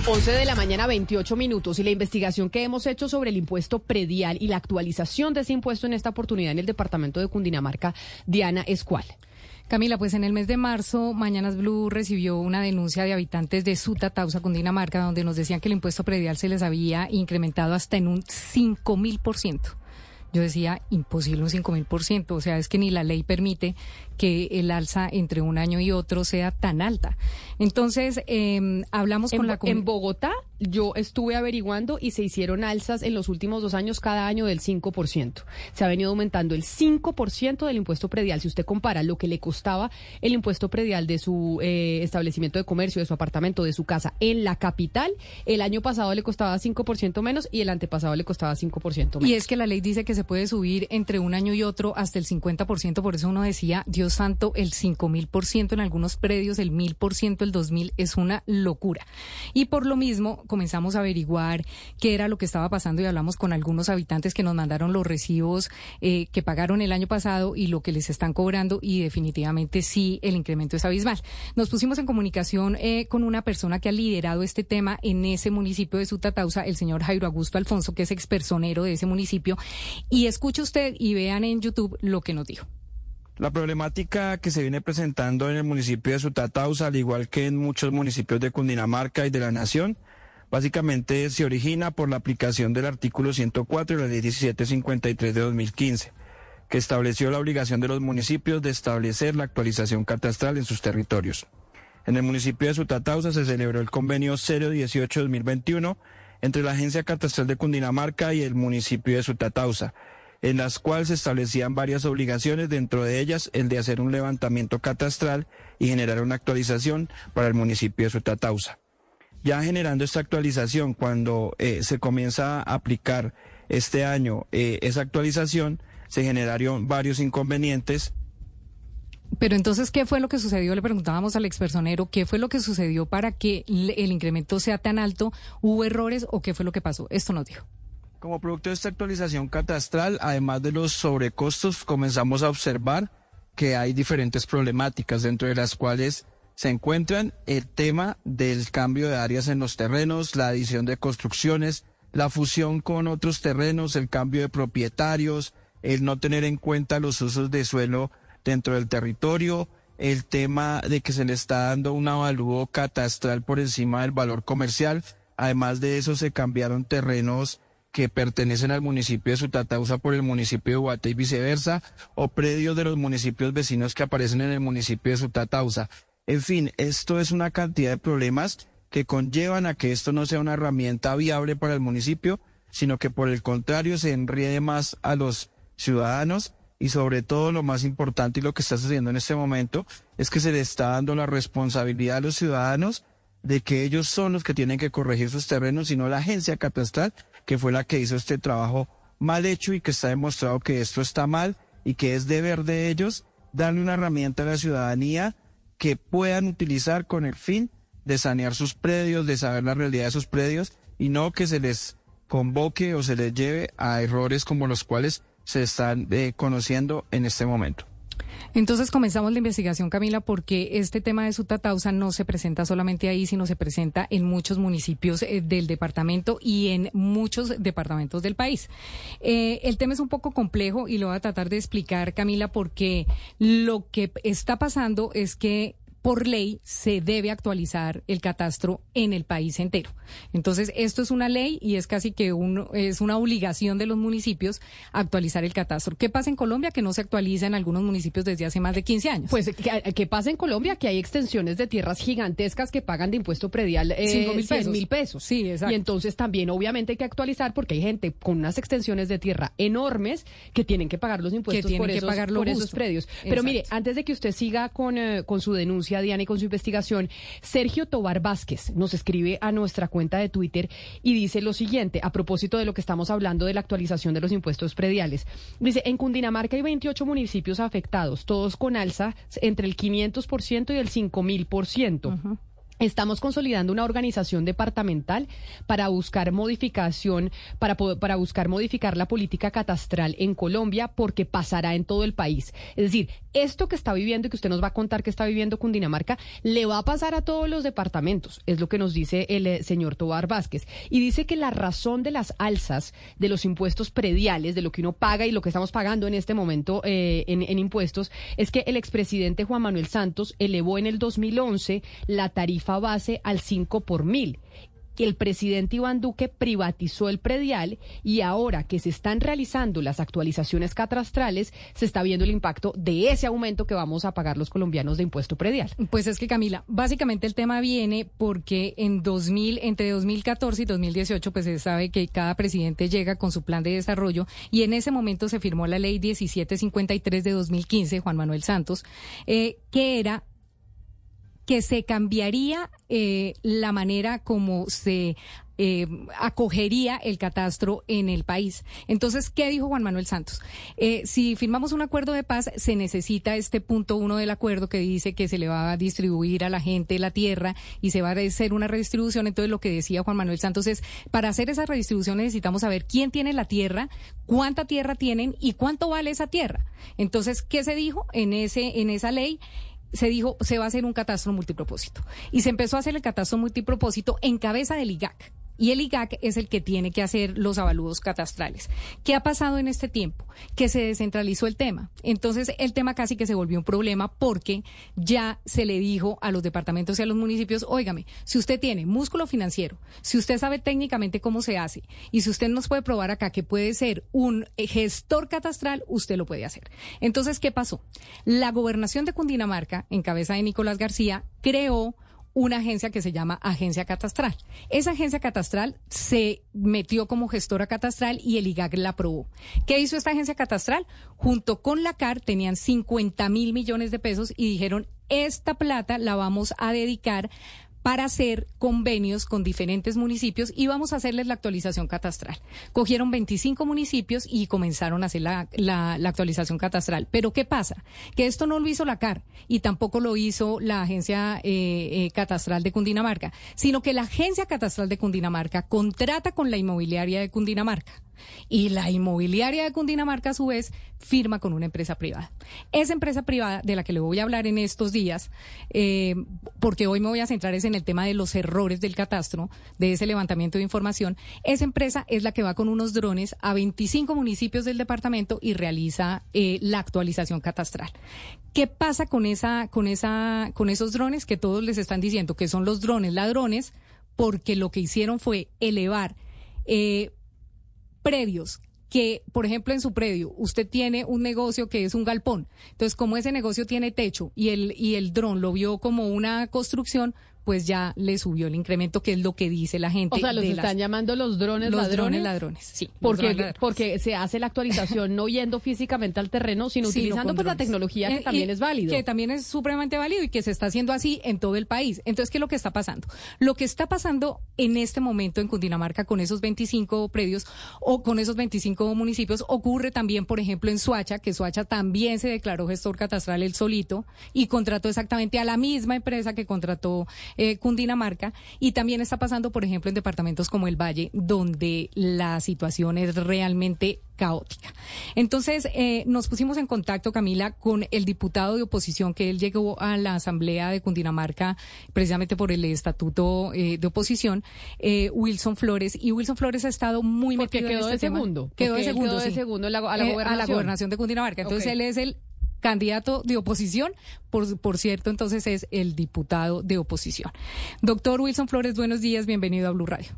11 de la mañana, 28 minutos. Y la investigación que hemos hecho sobre el impuesto predial y la actualización de ese impuesto en esta oportunidad en el departamento de Cundinamarca, Diana, es cuál. Camila, pues en el mes de marzo, Mañanas Blue recibió una denuncia de habitantes de Suta, Tausa, Cundinamarca, donde nos decían que el impuesto predial se les había incrementado hasta en un 5 mil por ciento. Yo decía, imposible un 5 mil por ciento. O sea, es que ni la ley permite que el alza entre un año y otro sea tan alta. Entonces, eh, hablamos En, con la en Bogotá, yo estuve averiguando y se hicieron alzas en los últimos dos años cada año del 5%. Se ha venido aumentando el 5% del impuesto predial. Si usted compara lo que le costaba el impuesto predial de su eh, establecimiento de comercio, de su apartamento, de su casa en la capital, el año pasado le costaba 5% menos y el antepasado le costaba 5% menos. Y es que la ley dice que se puede subir entre un año y otro hasta el 50%, por eso uno decía, Dios santo, el 5000% en algunos predios, el 1000%, el 2000 es una locura. Y por lo mismo comenzamos a averiguar qué era lo que estaba pasando y hablamos con algunos habitantes que nos mandaron los recibos eh, que pagaron el año pasado y lo que les están cobrando y definitivamente sí, el incremento es abismal. Nos pusimos en comunicación eh, con una persona que ha liderado este tema en ese municipio de Sutatausa, el señor Jairo Augusto Alfonso, que es expersonero de ese municipio. Y escuche usted y vean en YouTube lo que nos dijo. La problemática que se viene presentando en el municipio de Sutatausa, al igual que en muchos municipios de Cundinamarca y de la Nación, básicamente se origina por la aplicación del artículo 104 de la ley 1753 de 2015, que estableció la obligación de los municipios de establecer la actualización catastral en sus territorios. En el municipio de Sutatausa se celebró el convenio 018-2021 entre la Agencia Catastral de Cundinamarca y el municipio de Sutatausa, en las cuales se establecían varias obligaciones, dentro de ellas el de hacer un levantamiento catastral y generar una actualización para el municipio de Sutatausa. Ya generando esta actualización, cuando eh, se comienza a aplicar este año eh, esa actualización, se generaron varios inconvenientes Pero entonces, ¿qué fue lo que sucedió? Le preguntábamos al expersonero, ¿qué fue lo que sucedió para que el incremento sea tan alto? ¿Hubo errores o qué fue lo que pasó? Esto nos dijo. Como producto de esta actualización catastral, además de los sobrecostos, comenzamos a observar que hay diferentes problemáticas, dentro de las cuales se encuentran el tema del cambio de áreas en los terrenos, la adición de construcciones, la fusión con otros terrenos, el cambio de propietarios, el no tener en cuenta los usos de suelo dentro del territorio, el tema de que se le está dando un avalúo catastral por encima del valor comercial. Además de eso, se cambiaron terrenos que pertenecen al municipio de Sutatausa por el municipio de Guate y viceversa, o predios de los municipios vecinos que aparecen en el municipio de Sutatausa. En fin, esto es una cantidad de problemas que conllevan a que esto no sea una herramienta viable para el municipio, sino que por el contrario se enriede más a los ciudadanos y sobre todo lo más importante y lo que está sucediendo en este momento es que se le está dando la responsabilidad a los ciudadanos de que ellos son los que tienen que corregir sus terrenos y no la agencia catastral que fue la que hizo este trabajo mal hecho y que está demostrado que esto está mal y que es deber de ellos darle una herramienta a la ciudadanía que puedan utilizar con el fin de sanear sus predios, de saber la realidad de sus predios y no que se les convoque o se les lleve a errores como los cuales se están eh, conociendo en este momento. Entonces comenzamos la investigación, Camila, porque este tema de Sutatausa no se presenta solamente ahí, sino se presenta en muchos municipios eh, del departamento y en muchos departamentos del país. Eh, el tema es un poco complejo y lo voy a tratar de explicar, Camila, porque lo que está pasando es que por ley se debe actualizar el catastro en el país entero. Entonces, esto es una ley y es casi que un, es una obligación de los municipios actualizar el catastro. ¿Qué pasa en Colombia que no se actualiza en algunos municipios desde hace más de 15 años? Pues, ¿qué, qué pasa en Colombia? Que hay extensiones de tierras gigantescas que pagan de impuesto predial eh, Cinco mil 100 pesos. mil pesos. Sí, exacto. Y entonces también, obviamente, hay que actualizar porque hay gente con unas extensiones de tierra enormes que tienen que pagar los impuestos tienen por, que esos, por esos predios. Pero mire, antes de que usted siga con, eh, con su denuncia, Diana, y con su investigación, Sergio Tobar Vázquez nos escribe a nuestra cuenta de Twitter y dice lo siguiente, a propósito de lo que estamos hablando de la actualización de los impuestos prediales. Dice, en Cundinamarca hay 28 municipios afectados, todos con alza entre el 500% y el 5000%. Estamos consolidando una organización departamental para buscar modificación, para, po- para buscar modificar la política catastral en Colombia porque pasará en todo el país. Es decir, esto que está viviendo y que usted nos va a contar que está viviendo Cundinamarca, le va a pasar a todos los departamentos, es lo que nos dice el eh, señor Tobar Vázquez. Y dice que la razón de las alzas de los impuestos prediales, de lo que uno paga y lo que estamos pagando en este momento eh, en, en impuestos, es que el expresidente Juan Manuel Santos elevó en el 2011 la tarifa base al 5 por mil. El presidente Iván Duque privatizó el predial y ahora que se están realizando las actualizaciones catastrales, se está viendo el impacto de ese aumento que vamos a pagar los colombianos de impuesto predial. Pues es que Camila, básicamente el tema viene porque en 2000, entre 2014 y 2018, pues se sabe que cada presidente llega con su plan de desarrollo y en ese momento se firmó la ley 1753 de 2015, Juan Manuel Santos, eh, que era que se cambiaría eh, la manera como se eh, acogería el catastro en el país. Entonces, ¿qué dijo Juan Manuel Santos? Eh, si firmamos un acuerdo de paz, se necesita este punto uno del acuerdo que dice que se le va a distribuir a la gente la tierra y se va a hacer una redistribución. Entonces, lo que decía Juan Manuel Santos es, para hacer esa redistribución necesitamos saber quién tiene la tierra, cuánta tierra tienen y cuánto vale esa tierra. Entonces, ¿qué se dijo en ese en esa ley? Se dijo, se va a hacer un catastro multipropósito. Y se empezó a hacer el catastro multipropósito en cabeza del IGAC y el IGAC es el que tiene que hacer los avalúos catastrales. ¿Qué ha pasado en este tiempo? Que se descentralizó el tema. Entonces, el tema casi que se volvió un problema porque ya se le dijo a los departamentos y a los municipios, óigame, si usted tiene músculo financiero, si usted sabe técnicamente cómo se hace y si usted nos puede probar acá que puede ser un gestor catastral, usted lo puede hacer. Entonces, ¿qué pasó? La gobernación de Cundinamarca, en cabeza de Nicolás García, creó una agencia que se llama Agencia Catastral. Esa agencia catastral se metió como gestora catastral y el IGAC la aprobó. ¿Qué hizo esta agencia catastral? Junto con la CAR tenían 50 mil millones de pesos y dijeron, esta plata la vamos a dedicar para hacer convenios con diferentes municipios y vamos a hacerles la actualización catastral. Cogieron 25 municipios y comenzaron a hacer la, la, actualización catastral. Pero ¿qué pasa? Que esto no lo hizo la CAR y tampoco lo hizo la Agencia eh, eh, Catastral de Cundinamarca, sino que la Agencia Catastral de Cundinamarca contrata con la inmobiliaria de Cundinamarca y la inmobiliaria de Cundinamarca, a su vez, firma con una empresa privada. Esa empresa privada, de la que le voy a hablar en estos días, eh, porque hoy me voy a centrar es en el tema de los errores del catastro, de ese levantamiento de información, esa empresa es la que va con unos drones a 25 municipios del departamento y realiza eh, la actualización catastral. ¿Qué pasa con esa, con esa, con esos drones que todos les están diciendo que son los drones ladrones? Porque lo que hicieron fue elevar eh, predios que, por ejemplo, en su predio usted tiene un negocio que es un galpón. Entonces, como ese negocio tiene techo y el, y el dron lo vio como una construcción, pues ya le subió el incremento, que es lo que dice la gente. O sea, los están llamando los drones los ladrones. drones ladrones, sí. Porque, porque se hace la actualización no yendo físicamente al terreno, sino utilizando pues, la tecnología que eh, también es válido. Que también es supremamente válido y que se está haciendo así en todo el país. Entonces, ¿qué es lo que está pasando? Lo que está pasando en este momento en Cundinamarca con esos 25 predios o con esos 25 municipios ocurre también, por ejemplo, en Suacha, que Suacha también se declaró gestor catastral el solito y contrató exactamente a la misma empresa que contrató eh, Cundinamarca y también está pasando, por ejemplo, en departamentos como el Valle, donde la situación es realmente caótica. Entonces, eh, nos pusimos en contacto, Camila, con el diputado de oposición que él llegó a la Asamblea de Cundinamarca precisamente por el estatuto eh, de oposición, eh, Wilson Flores. Y Wilson Flores ha estado muy metido quedó en este de segundo. Quedó de segundo, quedó de segundo a la, a la, a la gobernación de Cundinamarca. Entonces, él es el candidato de oposición, por, por cierto, entonces es el diputado de oposición. Doctor Wilson Flores, buenos días, bienvenido a Blue Radio.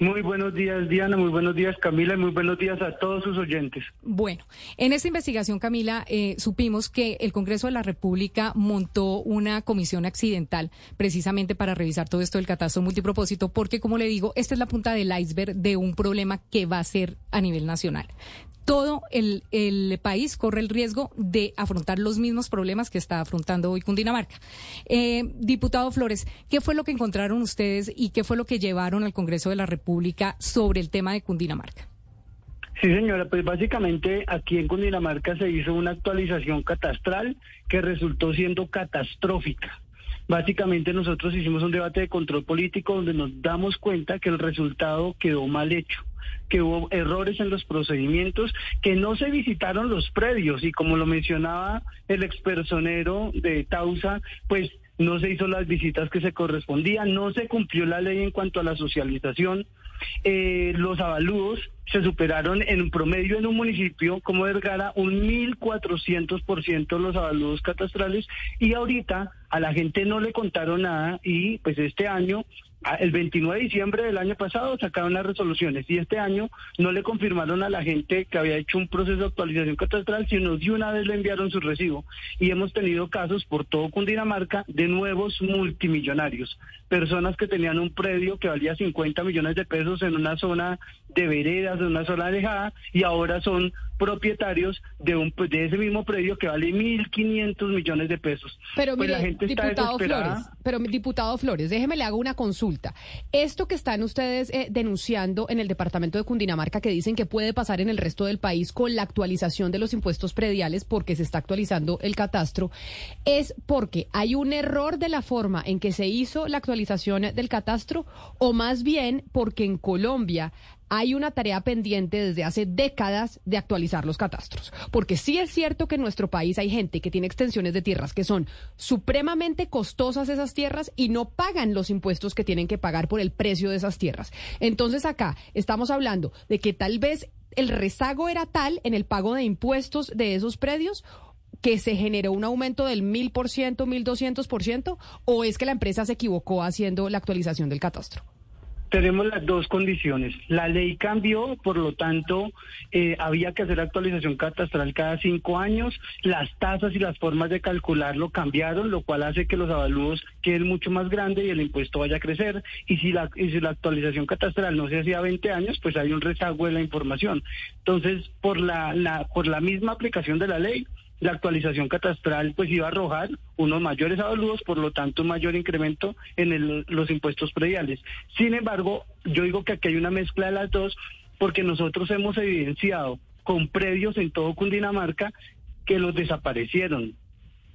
Muy buenos días, Diana. Muy buenos días, Camila. Y muy buenos días a todos sus oyentes. Bueno, en esta investigación, Camila, eh, supimos que el Congreso de la República montó una comisión accidental precisamente para revisar todo esto del catastro multipropósito, porque, como le digo, esta es la punta del iceberg de un problema que va a ser a nivel nacional todo el, país corre el riesgo de afrontar los mismos problemas que está afrontando hoy Cundinamarca. Eh, diputado Flores, ¿qué fue lo que encontraron ustedes y qué fue lo que llevaron al Congreso de la República sobre el tema de Cundinamarca? Sí, señora, pues básicamente aquí en Cundinamarca se hizo una actualización catastral que resultó siendo catastrófica. Básicamente nosotros hicimos un debate de control político donde nos damos cuenta que el resultado quedó mal hecho que hubo errores en los procedimientos, que no se visitaron los predios. Y como lo mencionaba el expersonero de Tausa, pues no se hizo las visitas que se correspondían, no se cumplió la ley en cuanto a la socialización, eh, los avalúos se superaron en promedio en un municipio como Vergara un 1.400% los avalúos catastrales. Y ahorita a la gente no le contaron nada y pues este año El 29 de diciembre del año pasado sacaron las resoluciones y este año no le confirmaron a la gente que había hecho un proceso de actualización catastral, sino de una vez le enviaron su recibo. Y hemos tenido casos por todo Cundinamarca de nuevos multimillonarios, personas que tenían un predio que valía 50 millones de pesos en una zona de veredas, en una zona alejada, y ahora son propietarios de un de ese mismo predio que vale 1.500 millones de pesos. Pero Pues mire, la gente está diputado. Flores, pero diputado Flores, déjeme le hago una consulta. Esto que están ustedes eh, denunciando en el departamento de Cundinamarca, que dicen que puede pasar en el resto del país con la actualización de los impuestos prediales, porque se está actualizando el catastro, es porque hay un error de la forma en que se hizo la actualización del catastro, o más bien porque en Colombia hay una tarea pendiente desde hace décadas de actualizar los catastros. Porque sí es cierto que en nuestro país hay gente que tiene extensiones de tierras que son supremamente costosas esas tierras y no pagan los impuestos que tienen que pagar por el precio de esas tierras. Entonces acá estamos hablando de que tal vez el rezago era tal en el pago de impuestos de esos predios que se generó un aumento del mil por ciento, mil doscientos por ciento, o es que la empresa se equivocó haciendo la actualización del catastro. Tenemos las dos condiciones. La ley cambió, por lo tanto, eh, había que hacer actualización catastral cada cinco años. Las tasas y las formas de calcularlo cambiaron, lo cual hace que los avalúos queden mucho más grandes y el impuesto vaya a crecer. Y si la, y si la actualización catastral no se hacía 20 años, pues hay un rezago de la información. Entonces, por la, la, por la misma aplicación de la ley, la actualización catastral pues iba a arrojar unos mayores avalúos, por lo tanto un mayor incremento en el- los impuestos prediales. Sin embargo, yo digo que aquí hay una mezcla de las dos porque nosotros hemos evidenciado con predios en todo Cundinamarca que los desaparecieron,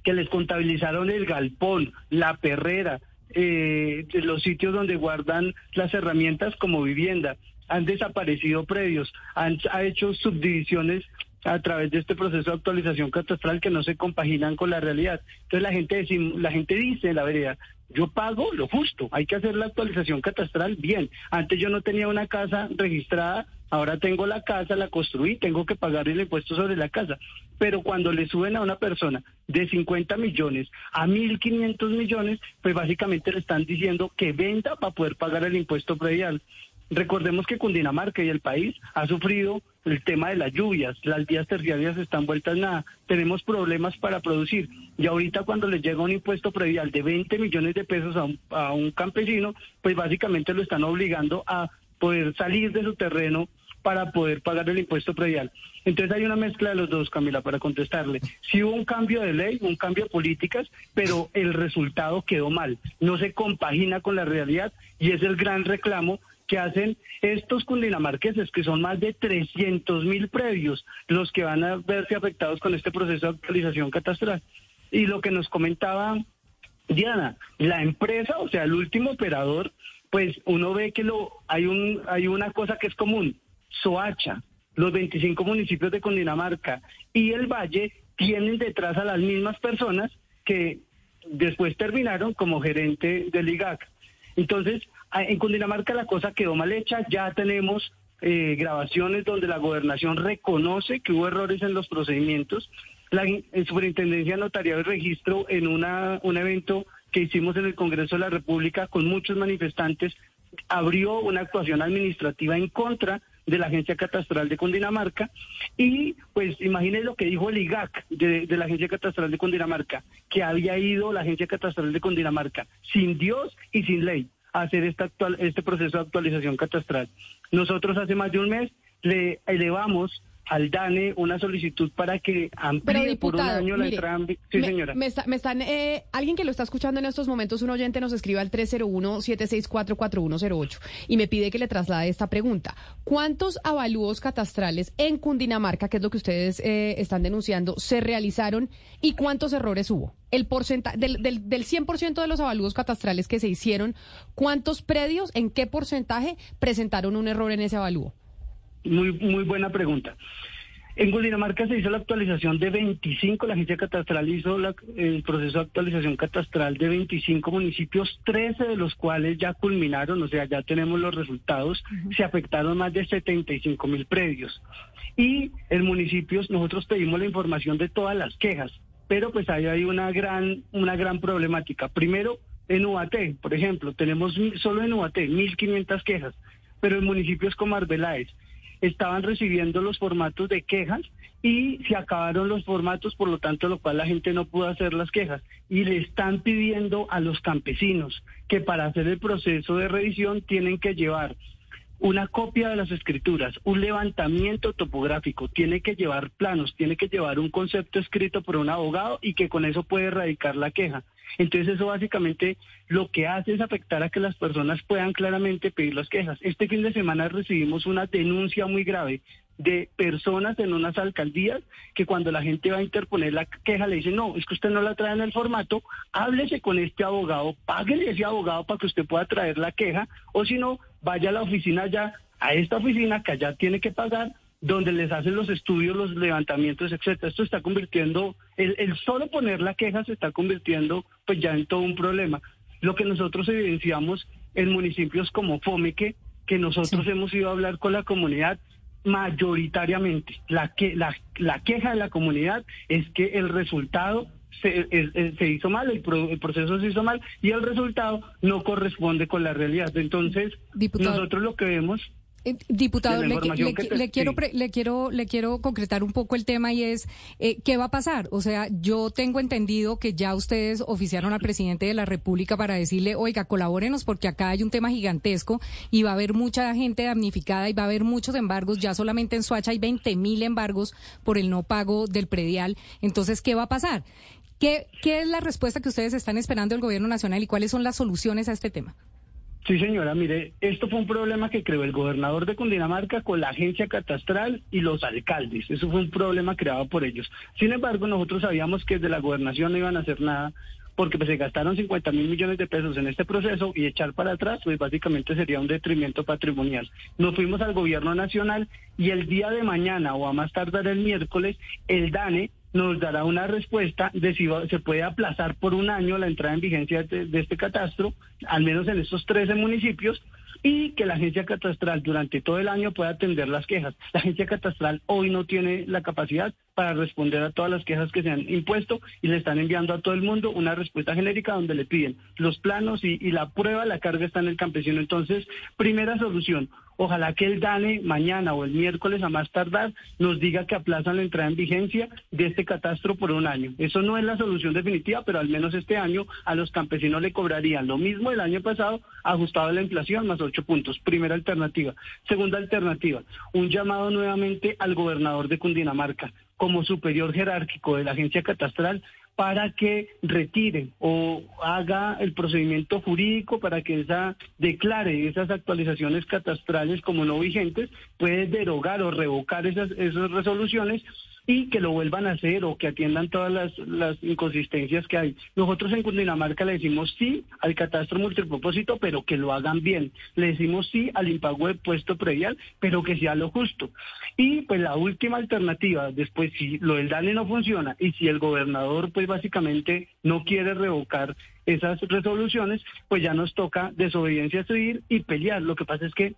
que les contabilizaron el galpón, la perrera, eh, los sitios donde guardan las herramientas como vivienda. Han desaparecido predios, han ha hecho subdivisiones a través de este proceso de actualización catastral que no se compaginan con la realidad. Entonces la gente, la gente dice la vereda, yo pago lo justo, hay que hacer la actualización catastral bien. Antes yo no tenía una casa registrada, ahora tengo la casa, la construí, tengo que pagar el impuesto sobre la casa. Pero cuando le suben a una persona de 50 millones a 1.500 millones, pues básicamente le están diciendo que venda para poder pagar el impuesto predial. Recordemos que Cundinamarca y el país ha sufrido el tema de las lluvias, las vías terciarias están vueltas nada, tenemos problemas para producir y ahorita cuando les llega un impuesto predial de 20 millones de pesos a un, a un campesino, pues básicamente lo están obligando a poder salir de su terreno para poder pagar el impuesto predial. Entonces hay una mezcla de los dos, Camila, para contestarle. Sí hubo un cambio de ley, un cambio de políticas, pero el resultado quedó mal. No se compagina con la realidad y es el gran reclamo que hacen estos cundinamarqueses, que son más de 300 mil predios los que van a verse afectados con este proceso de actualización catastral. Y lo que nos comentaba Diana, la empresa, o sea, el último operador, pues uno ve que lo hay un hay una cosa que es común, Soacha, los 25 municipios de Cundinamarca y el Valle tienen detrás a las mismas personas que después terminaron como gerente del IGAC. Entonces, en Cundinamarca la cosa quedó mal hecha, ya tenemos eh, grabaciones donde la gobernación reconoce que hubo errores en los procedimientos. La eh, Superintendencia Notariado y Registro en una, un evento que hicimos en el Congreso de la República con muchos manifestantes abrió una actuación administrativa en contra de la Agencia Catastral de Cundinamarca. Y pues imagínense lo que dijo el IGAC de, de la Agencia Catastral de Cundinamarca, que había ido la Agencia Catastral de Cundinamarca sin Dios y sin ley hacer esta actual, este proceso de actualización catastral. Nosotros hace más de un mes le elevamos al DANE una solicitud para que amplíe por un año la mire, entrada. Sí, me, señora. me está- me están, eh, alguien que lo está escuchando en estos momentos, un oyente nos escribe al 301-764-4108 y me pide que le traslade esta pregunta. ¿Cuántos avalúos catastrales en Cundinamarca, que es lo que ustedes eh, están denunciando, se realizaron y cuántos errores hubo? El porcentaje del, del, del 100% de los avalúos catastrales que se hicieron, ¿cuántos predios, en qué porcentaje presentaron un error en ese avalúo? Muy, muy buena pregunta. En Cundinamarca se hizo la actualización de 25, la agencia catastral hizo la- el proceso de actualización catastral de 25 municipios, 13 de los cuales ya culminaron, o sea, ya tenemos los resultados, se afectaron más de 75 mil predios. Y en municipios nosotros pedimos la información de todas las quejas, pero pues ahí hay una gran, una gran problemática. Primero, En UAT, por ejemplo, tenemos solo en UAT 1.500 quejas, pero en municipios como Arbeláez estaban recibiendo los formatos de quejas y se acabaron los formatos, por lo tanto, lo cual la gente no pudo hacer las quejas. Y le están pidiendo a los campesinos que para hacer el proceso de revisión tienen que llevar una copia de las escrituras, un levantamiento topográfico, tiene que llevar planos, tiene que llevar un concepto escrito por un abogado y que con eso puede erradicar la queja. Entonces eso básicamente lo que hace es afectar a que las personas puedan claramente pedir las quejas. Este fin de semana recibimos una denuncia muy grave de personas en unas alcaldías que cuando la gente va a interponer la queja le dicen, no, es que usted no la trae en el formato, háblese con este abogado, páguele ese abogado para que usted pueda traer la queja, o si no, vaya a la oficina ya, a esta oficina que allá tiene que pagar, donde les hacen los estudios, los levantamientos, etcétera. Esto está convirtiendo, el, el solo poner la queja se está convirtiendo pues ya en todo un problema. Lo que nosotros evidenciamos en municipios como Fomeque, que nosotros hemos ido a hablar con la comunidad, mayoritariamente la que la, la queja de la comunidad es que el resultado se, es- se hizo mal, el, pro- el proceso se hizo mal y el resultado no corresponde con la realidad. Entonces, Diputado. nosotros lo que vemos Eh, Diputado, le, información le- que te- le quiero sí. pre- le quiero le quiero concretar un poco el tema y es eh, qué va a pasar. O sea, yo tengo entendido que ya ustedes oficiaron al presidente de la República para decirle, oiga, colabórenos porque acá hay un tema gigantesco y va a haber mucha gente damnificada y va a haber muchos embargos. Ya solamente en Soacha hay 20 mil embargos por el no pago del predial. Entonces, ¿qué va a pasar? ¿Qué, ¿Qué es la respuesta que ustedes están esperando del gobierno nacional y cuáles son las soluciones a este tema? Sí, señora, mire, esto fue un problema que creó el gobernador de Cundinamarca con la agencia catastral y los alcaldes. Eso fue un problema creado por ellos. Sin embargo, nosotros sabíamos que desde la gobernación no iban a hacer nada porque pues, se gastaron 50 mil millones de pesos en este proceso y echar para atrás, pues básicamente sería un detrimento patrimonial. Nos fuimos al gobierno nacional y el día de mañana o a más tardar el miércoles, el DANE nos dará una respuesta de si se puede aplazar por un año la entrada en vigencia de, de este catastro, al menos en estos 13 municipios, y que la agencia catastral durante todo el año pueda atender las quejas. La agencia catastral hoy no tiene la capacidad para responder a todas las quejas que se han impuesto y le están enviando a todo el mundo una respuesta genérica donde le piden los planos y, y la prueba, la carga está en el campesino. Entonces, primera solución, Ojalá que el DANE mañana o el miércoles a más tardar nos diga que aplazan la entrada en vigencia de este catastro por un año. Eso no es la solución definitiva, pero al menos este año a los campesinos le cobrarían lo mismo el año pasado ajustado a la inflación más ocho puntos. Primera alternativa. Segunda alternativa, un llamado nuevamente al gobernador de Cundinamarca como superior jerárquico de la agencia catastral para que retire o haga el procedimiento jurídico para que esa declare esas actualizaciones catastrales como no vigentes, puede derogar o revocar esas, esas resoluciones y que lo vuelvan a hacer o que atiendan todas las, las inconsistencias que hay. Nosotros en Cundinamarca le decimos sí al catastro multipropósito, pero que lo hagan bien. Le decimos sí al impago de puesto predial, pero que sea lo justo. Y pues la última alternativa, después si lo del DANE no funciona y si el gobernador pues básicamente no quiere revocar esas resoluciones, pues ya nos toca desobediencia civil y pelear. Lo que pasa es que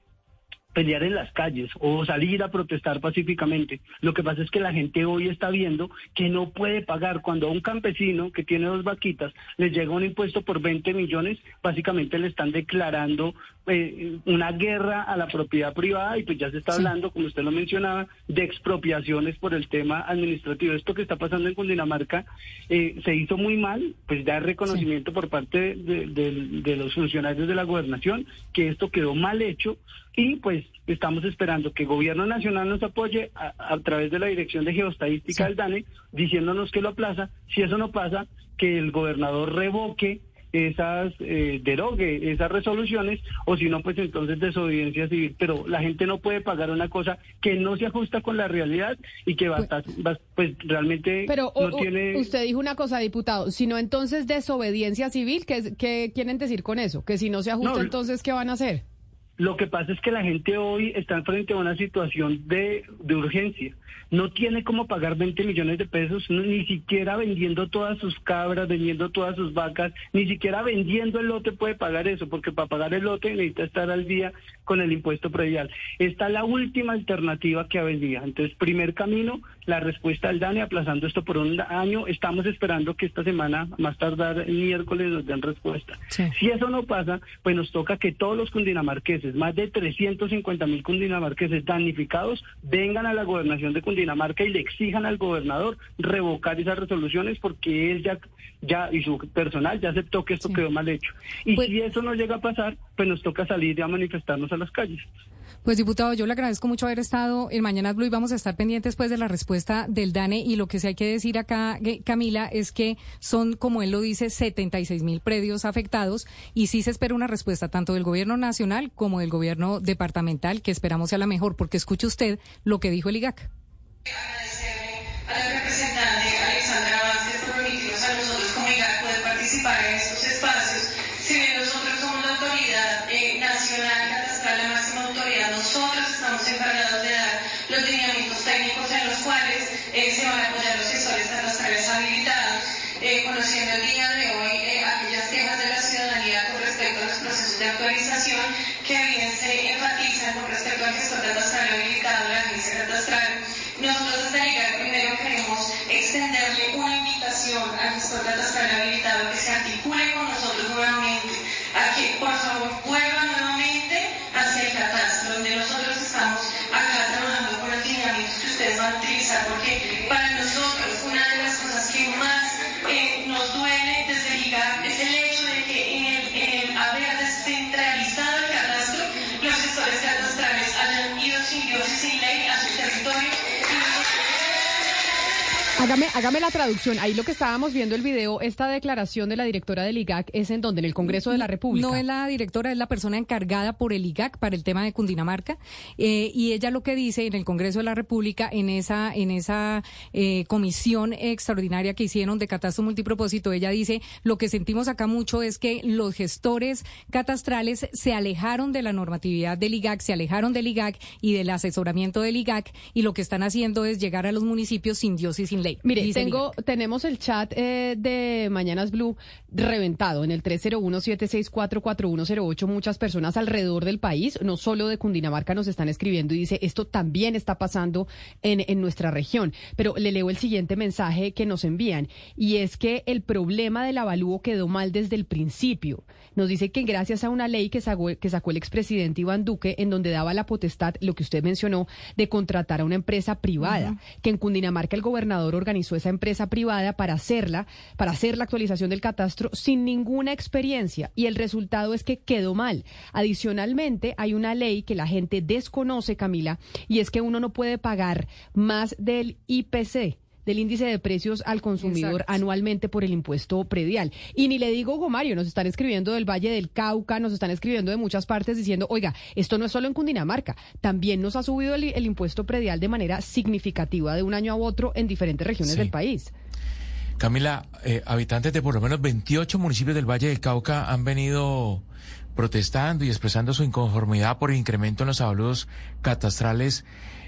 pelear en las calles o salir a protestar pacíficamente. Lo que pasa es que la gente hoy está viendo que no puede pagar. Cuando a un campesino que tiene dos vaquitas le llega un impuesto por 20 millones, básicamente le están declarando eh, una guerra a la propiedad privada y pues ya se está hablando, como usted lo mencionaba, de expropiaciones por el tema administrativo. Esto que está pasando en Cundinamarca eh, se hizo muy mal, pues da reconocimiento por parte de, de- de los funcionarios de la gobernación que esto quedó mal hecho y pues estamos esperando que el gobierno nacional nos apoye a, a través de la dirección de geoestadística del DANE diciéndonos que lo aplaza. Si eso no pasa, que el gobernador revoque esas, eh, derogue esas resoluciones o si no, pues entonces desobediencia civil. Pero la gente no puede pagar una cosa que no se ajusta con la realidad y que va, va- pues realmente Pero no o- tiene... usted dijo una cosa, diputado, si no entonces desobediencia civil, ¿qué, quieren decir con eso? Que si no se ajusta, No, entonces, ¿qué van a hacer? Lo que pasa es que la gente hoy está frente a una situación de, de urgencia. No tiene cómo pagar 20 millones de pesos, ni siquiera vendiendo todas sus cabras, vendiendo todas sus vacas, ni siquiera vendiendo el lote puede pagar eso, porque para pagar el lote necesita estar al día con el impuesto predial. Esta es la última alternativa que había. Entonces, primer camino, la respuesta al DANE aplazando esto por un año. Estamos esperando que esta semana, más tardar el miércoles, nos den respuesta. Si eso no pasa, pues nos toca que todos los cundinamarqueses, más de 350 mil cundinamarqueses damnificados, vengan a la gobernación de Cundinamarca y le exijan al gobernador revocar esas resoluciones porque él ya, ya y su personal ya aceptó que esto quedó mal hecho. Y Pues si eso no llega a pasar, pues nos toca salir y a manifestarnos a las calles. Pues diputado, yo le agradezco mucho haber estado en Mañanas Blue y vamos a estar pendientes pues de la respuesta del DANE y lo que sí hay que decir acá, que- Camila, es que son, como él lo dice, 76 mil predios afectados y sí se espera una respuesta tanto del gobierno nacional como del gobierno departamental, que esperamos sea la mejor, porque escuche usted lo que dijo el IGAC. a la representante Alexandra Vázquez por permitirnos a nosotros como IGAC poder participar en estos espacios. Si bien nosotros somos la autoridad eh, nacional catastral, la máxima autoridad, nosotros estamos encargados de dar los lineamientos técnicos en los cuales eh, se van a apoyar los gestores catastrales habilitados. Eh, conociendo el día de hoy eh, aquellas quejas de la ciudadanía con respecto a los de actualización que bien se enfatizan con respecto al gestor catastral habilitado la agencia catastral. Nosotros desde el IGAC primero queremos extenderle una invitación al gestor catastral habilitado que se articule con nosotros nuevamente, a que por favor vuelva Hágame, la traducción. Ahí lo que estábamos viendo el video, esta declaración de la directora del IGAC es en donde, en el Congreso de la República. No es la directora, es la persona encargada por el IGAC para el tema de Cundinamarca. eh, y ella lo que dice en el Congreso de la República, en esa, en esa eh, comisión extraordinaria que hicieron de catastro multipropósito, ella dice, lo que sentimos acá mucho es que los gestores catastrales se alejaron de la normatividad del IGAC, se alejaron del IGAC y del asesoramiento del IGAC, y lo que están haciendo es llegar a los municipios sin Dios y sin ley. Mire, tengo, tenemos el chat eh, de Mañanas Blue reventado en el 301-764-4108. Muchas personas alrededor del país, no solo de Cundinamarca, nos están escribiendo y dice, esto también está pasando en, en nuestra región. Pero le leo el siguiente mensaje que nos envían y es que el problema del avalúo quedó mal desde el principio. Nos dice que gracias a una ley que sacó, que sacó el expresidente Iván Duque, en donde daba la potestad, lo que usted mencionó, de contratar a una empresa privada, que en Cundinamarca el gobernador organizó esa empresa privada para hacerla, para hacer la actualización del catastro sin ninguna experiencia y el resultado es que quedó mal. Adicionalmente, hay una ley que la gente desconoce, Camila, y es que uno no puede pagar más del IPC del índice de precios al consumidor Exacto. anualmente por el impuesto predial. Y ni le digo, Gomario, nos están escribiendo del Valle del Cauca, nos están escribiendo de muchas partes diciendo, oiga, esto no es solo en Cundinamarca, también nos ha subido el, el impuesto predial de manera significativa de un año a otro en diferentes regiones Sí. del país. Camila, eh, habitantes de por lo menos 28 municipios del Valle del Cauca han venido protestando y expresando su inconformidad por el incremento en los avalúos catastrales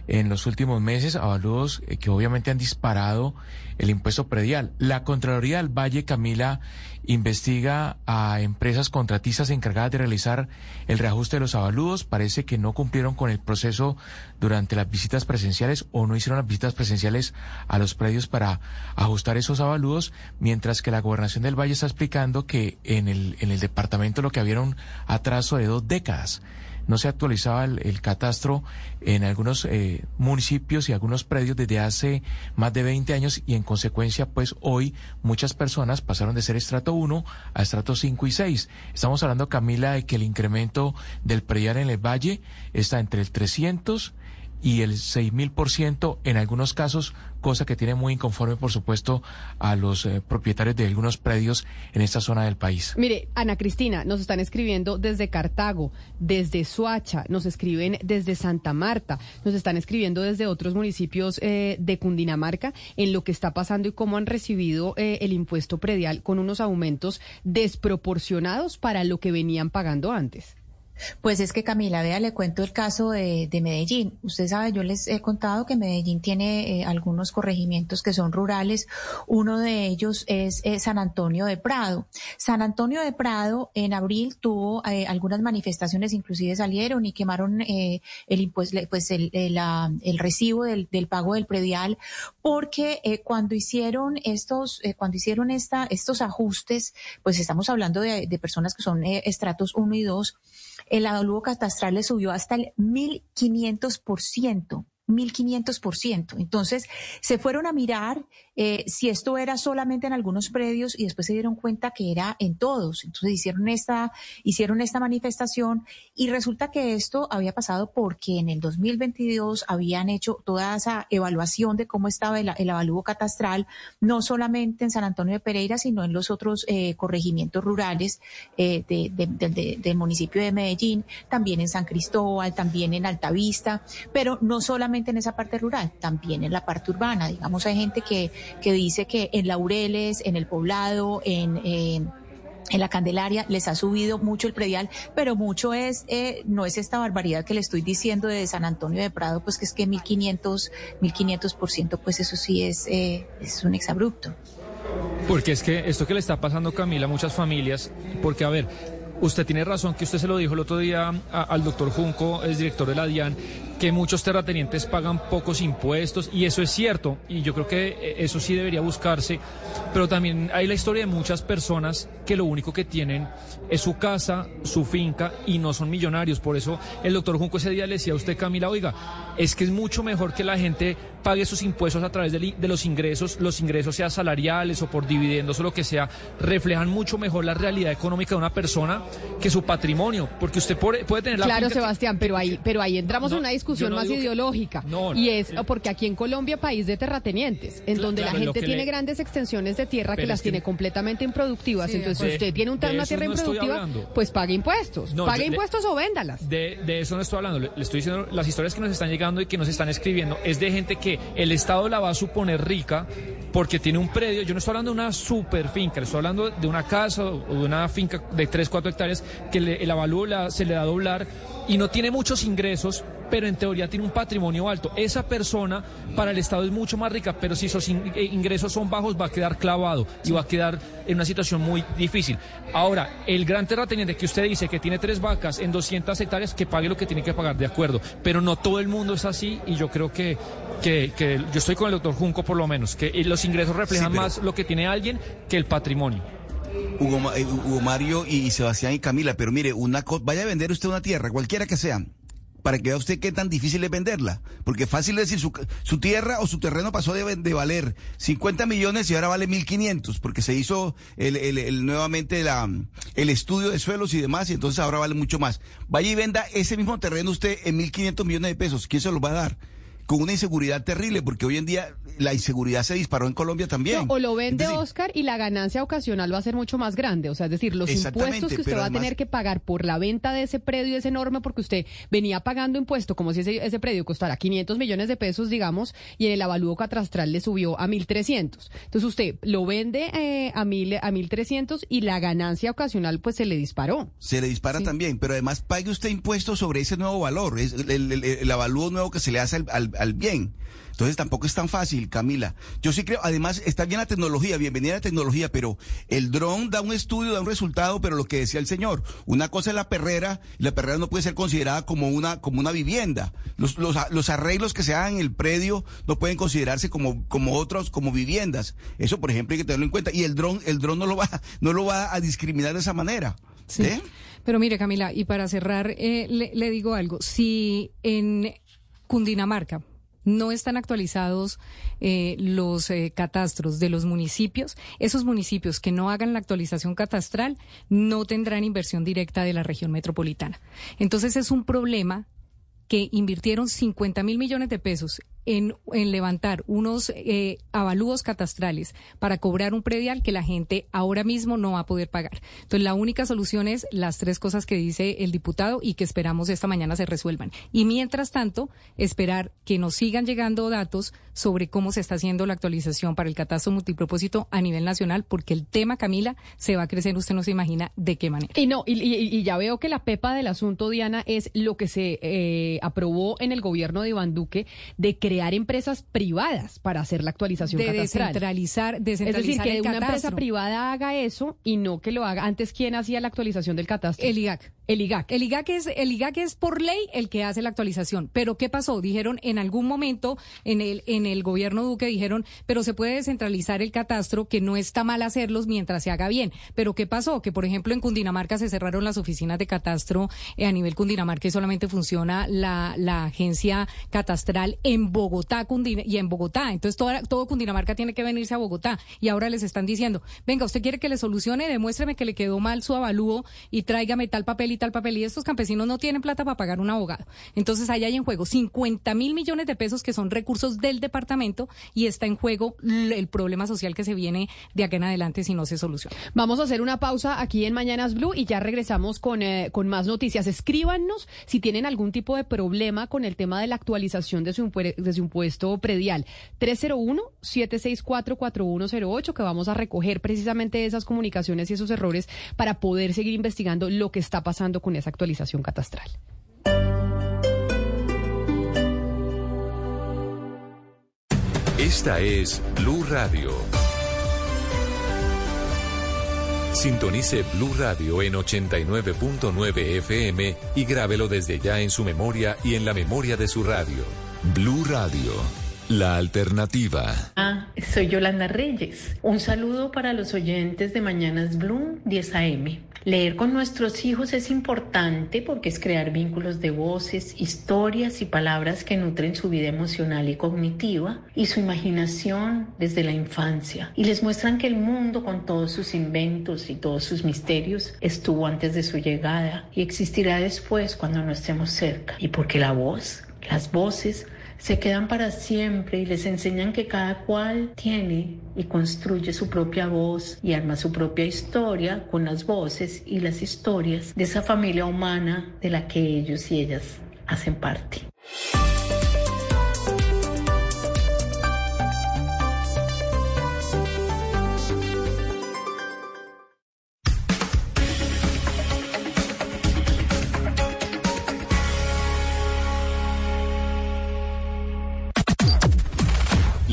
en los últimos meses, avalúos eh, que obviamente han disparado el impuesto predial. La Contraloría del Valle, Camila, investiga a empresas contratistas encargadas de realizar el reajuste de los avalúos. Parece que no cumplieron con el proceso durante las visitas presenciales o no hicieron las visitas presenciales a los predios para ajustar esos avalúos, mientras que la gobernación del Valle está explicando que en el, en el departamento lo que había era un atraso de dos décadas no se actualizaba el, catastro en algunos eh, municipios y algunos predios desde hace más de 20 años y en consecuencia pues hoy muchas personas pasaron de ser estrato 1 a estrato 5 y 6. Estamos hablando Camila de que el incremento del predial en el valle está entre el 300 y el 6.000% en algunos casos, cosa que tiene muy inconforme, por supuesto, a los eh, propietarios de algunos predios en esta zona del país. Mire, Ana Cristina, nos están escribiendo desde Cartago, desde Suacha, nos escriben desde Santa Marta, nos están escribiendo desde otros municipios eh, de Cundinamarca en lo que está pasando y cómo han recibido eh, el impuesto predial con unos aumentos desproporcionados para lo que venían pagando antes. Pues es que Camila, vea, le cuento el caso de, de Medellín. Usted sabe, yo les he contado que Medellín tiene eh, algunos corregimientos que son rurales. Uno de ellos es eh, San Antonio de Prado. San Antonio de Prado en abril tuvo eh, algunas manifestaciones, inclusive salieron y quemaron el impuesto, pues el, la- el recibo del, pago del predial, porque cuando hicieron estos, cuando hicieron esta, estos ajustes, pues estamos hablando de, de personas que son estratos 1 y 2 el avalúo catastral le subió hasta el 1500%. 1500%. Entonces, se fueron a mirar eh, si esto era solamente en algunos predios y después se dieron cuenta que era en todos. Entonces, hicieron esta, hicieron esta manifestación y resulta que esto había pasado porque en el 2022 habían hecho toda esa evaluación de cómo estaba el, el avalúo catastral, no solamente en San Antonio de Pereira, sino en los otros eh, corregimientos rurales eh, de- de- de- de- del municipio de Medellín, también en San Cristóbal, también en Altavista, pero no solamente en esa parte rural, también en la parte urbana. Digamos, hay gente que, que dice que en Laureles, en el poblado, en... en la Candelaria les ha subido mucho el predial, pero mucho es, eh, no es esta barbaridad que le estoy diciendo de San Antonio de Prado, pues que es que 1500, 1500%, pues eso sí es, eh, es un exabrupto. Porque es que esto que le está pasando, Camila, a muchas familias, porque a ver, usted tiene razón que usted se lo dijo el otro día al doctor Junco, es director de la DIAN, que muchos terratenientes pagan pocos impuestos y eso es cierto y yo creo que eh, eso sí debería buscarse, pero también hay la historia de muchas personas que lo único que tienen es su casa, su finca y no son millonarios. Por eso el doctor Junco ese día le decía a usted, Camila, oiga, es que es mucho mejor que la gente pague sus impuestos a través de, los ingresos, los ingresos sean salariales o por dividendos o lo que sea, reflejan mucho mejor la realidad económica de una persona que su patrimonio, porque usted puede, tener la Claro, que- Sebastián, pero ahí, pero ahí entramos en una discusión no más que- ideológica. No, y es porque aquí en Colombia, país de terratenientes, en donde claro, la gente tiene le- grandes extensiones de tierra que las que- tiene completamente improductivas. Sí, de Entonces, si usted tiene un- una tierra no improductiva, pues pague impuestos. No, pague yo- de- impuestos o véndalas. De, de eso no estoy hablando, le, le estoy diciendo las historias que nos están llegando y que nos están escribiendo es de gente que el Estado la va a suponer rica porque tiene un predio, yo no estoy hablando de una super finca, le estoy hablando de una casa o de una finca de 3, 4 hectáreas que le- el avalúo la- se le da a doblar y no tiene muchos ingresos, pero en teoría tiene un patrimonio alto. Esa persona para el Estado es mucho más rica, pero si esos eh, ingresos son bajos va a quedar clavado y va a quedar en una situación muy difícil. Ahora, el gran terrateniente que usted dice que tiene tres vacas en 200 hectáreas, que pague lo que tiene que pagar, de acuerdo, pero no todo el mundo es así y yo creo que, que, que yo estoy con el doctor Junco por lo menos, que eh, los ingresos reflejan Sí, pero- más lo que tiene alguien que el patrimonio. Eh, Hugo Mario y Sebastián y Camila, pero mire, una vaya a vender usted una tierra, cualquiera que sea, para que vea usted qué tan difícil es venderla. Porque es fácil decir, su, tierra o su terreno pasó de, valer 50 millones y ahora vale 1.500, porque se hizo el, nuevamente la, el estudio de suelos y demás, y entonces ahora vale mucho más. Vaya y venda ese mismo terreno usted en 1.500 millones de pesos. ¿Quién se lo va a dar? Con una inseguridad terrible, porque hoy en día la inseguridad se disparó en Colombia también. No, o lo vende Oscar y la ganancia ocasional va a ser mucho más grande. O sea, es decir, los impuestos que usted va a tener que pagar por la venta de ese predio es enorme porque usted venía pagando impuesto como si ese, ese predio costara 500 millones de pesos, digamos, y en el avalúo catastral le subió a 1.300. Entonces usted lo vende eh, a, mil, a 1.300 y la ganancia ocasional pues se le disparó. Se le dispara también, pero además pague usted impuestos sobre ese nuevo valor, es el, el- el- el avalúo nuevo que se le hace al, al- al bien. Entonces tampoco es tan fácil, Camila. Yo sí creo, además está bien la tecnología, bienvenida la tecnología, pero el dron da un estudio, da un resultado, pero lo que decía el señor, una cosa es la perrera, y la perrera no puede ser considerada como una, como una vivienda. Los, los, los arreglos que se hagan en el predio no pueden considerarse como, como otros, como viviendas. Eso, por ejemplo, hay que tenerlo en cuenta. Y el dron, el dron no lo va, no lo va a discriminar de esa manera. Sí. ¿Eh? Pero mire, Camila, y para cerrar, eh, le, le digo algo. Si en Cundinamarca no están actualizados eh, los eh, catastros de los municipios, esos municipios que no hagan la actualización catastral no tendrán inversión directa de la región metropolitana. Entonces es un problema que invirtieron 50 mil millones de pesos en, levantar unos eh, avalúos catastrales para cobrar un predial que la gente ahora mismo no va a poder pagar. Entonces, la única solución es las tres cosas que dice el diputado y que esperamos esta mañana se resuelvan. Y mientras tanto, esperar que nos sigan llegando datos sobre cómo se está haciendo la actualización para el catastro multipropósito a nivel nacional, porque el tema, Camila, se va a crecer, usted no se imagina de qué manera. Y no, y ya veo que la pepa del asunto, Diana, es lo que se eh, aprobó en el gobierno de Iván Duque de crear empresas privadas para hacer la actualización De catastral. descentralizar- Es decir, descentralizar que el una empresa privada haga eso y no que lo haga. Antes, ¿quién hacía la actualización del catastro? El IGAC. El IGAC. El IGAC es, el IGAC es por ley el que hace la actualización. Pero ¿qué pasó? Dijeron en algún momento en el, en el gobierno Duque, dijeron, pero se puede descentralizar el catastro, que no está mal hacerlos mientras se haga bien. Pero ¿qué pasó? Que por ejemplo en Cundinamarca se cerraron las oficinas de catastro eh, a nivel Cundinamarca y solamente funciona la, la agencia catastral en Bogotá Cundina- y en Bogotá. Entonces toda- todo Cundinamarca tiene que venirse a Bogotá. Y ahora les están diciendo, venga, usted quiere que le solucione, demuéstreme que le quedó mal su avalúo y tráigame tal papel y tal papel. Y estos campesinos no tienen plata para pagar un abogado. Entonces ahí hay en juego 50 mil millones de pesos que son recursos del departamento y está en juego el problema social que se viene de acá en adelante si no se soluciona. Vamos a hacer una pausa aquí en Mañanas Blue y ya regresamos con, eh, con más noticias. Escríbanos si tienen algún tipo de problema con el tema de la actualización de su, impue- de su impuesto predial. 301-764-4108, que vamos a recoger precisamente esas comunicaciones y esos errores para poder seguir investigando lo que está pasando con esa actualización catastral. Esta es Blue Radio. Sintonice Blue Radio en 89.9 FM y grábelo desde ya en su memoria y en la memoria de su radio. Blue Radio, la alternativa. Ah, soy Yolanda Reyes. Un saludo para los oyentes de Mañanas Blue 10 AM. Leer con nuestros hijos es importante porque es crear vínculos de voces, historias y palabras que nutren su vida emocional y cognitiva y su imaginación desde la infancia y les muestran que el mundo con todos sus inventos y todos sus misterios estuvo antes de su llegada y existirá después cuando no estemos cerca y porque la voz, las voces se quedan para siempre y les enseñan que cada cual tiene y construye su propia voz y arma su propia historia con las voces y las historias de esa familia humana de la que ellos y ellas hacen parte.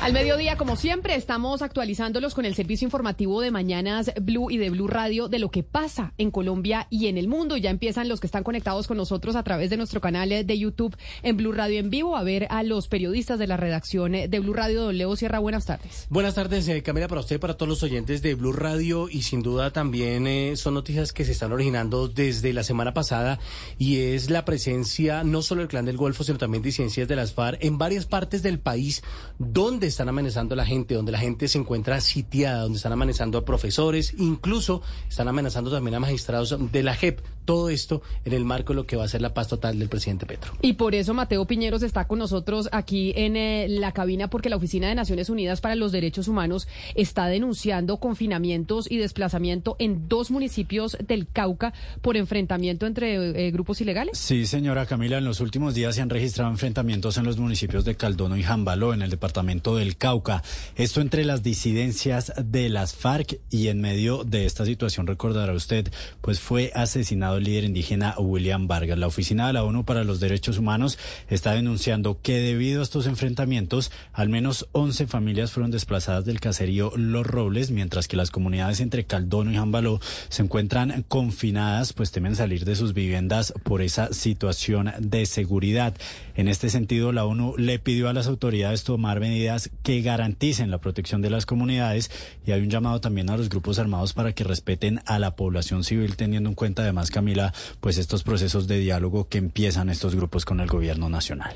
Al mediodía, como siempre, estamos actualizándolos con el servicio informativo de Mañanas Blue y de Blue Radio de lo que pasa en Colombia y en el mundo. Ya empiezan los que están conectados con nosotros a través de nuestro canal de YouTube en Blue Radio en vivo a ver a los periodistas de la redacción de Blue Radio. Don Leo Sierra, buenas tardes. Buenas tardes, eh, Camila, para usted para todos los oyentes de Blue Radio y sin duda también eh, son noticias que se están originando desde la semana pasada y es la presencia no solo del Clan del Golfo, sino también disidencias de las FARC en varias partes del país donde están amenazando a la gente, donde la gente se encuentra sitiada, donde están amenazando a profesores, incluso están amenazando también a magistrados de la JEP. Todo esto en el marco de lo que va a ser la paz total del presidente Petro. Y por eso Mateo Piñeros está con nosotros aquí en eh, la cabina porque la Oficina de Naciones Unidas para los Derechos Humanos está denunciando confinamientos y desplazamiento en dos municipios del Cauca por enfrentamiento entre eh, grupos ilegales. Sí, señora Camila, en los últimos días se han registrado enfrentamientos en los municipios de Caldono y Jambaló, en el departamento del Cauca. Esto entre las disidencias de las FARC y en medio de esta situación, recordará usted, pues fue asesinado el líder indígena William Vargas. La Oficina de la ONU para los Derechos Humanos está denunciando que debido a estos enfrentamientos, al menos 11 familias fueron desplazadas del caserío Los Robles, mientras que las comunidades entre Caldono y Jambaló se encuentran confinadas, pues temen salir de sus viviendas por esa situación de seguridad. En este sentido, la ONU le pidió a las autoridades tomar medidas que garanticen la protección de las comunidades y hay un llamado también a los grupos armados para que respeten a la población civil, teniendo en cuenta además, Camila, pues estos procesos de diálogo que empiezan estos grupos con el gobierno nacional.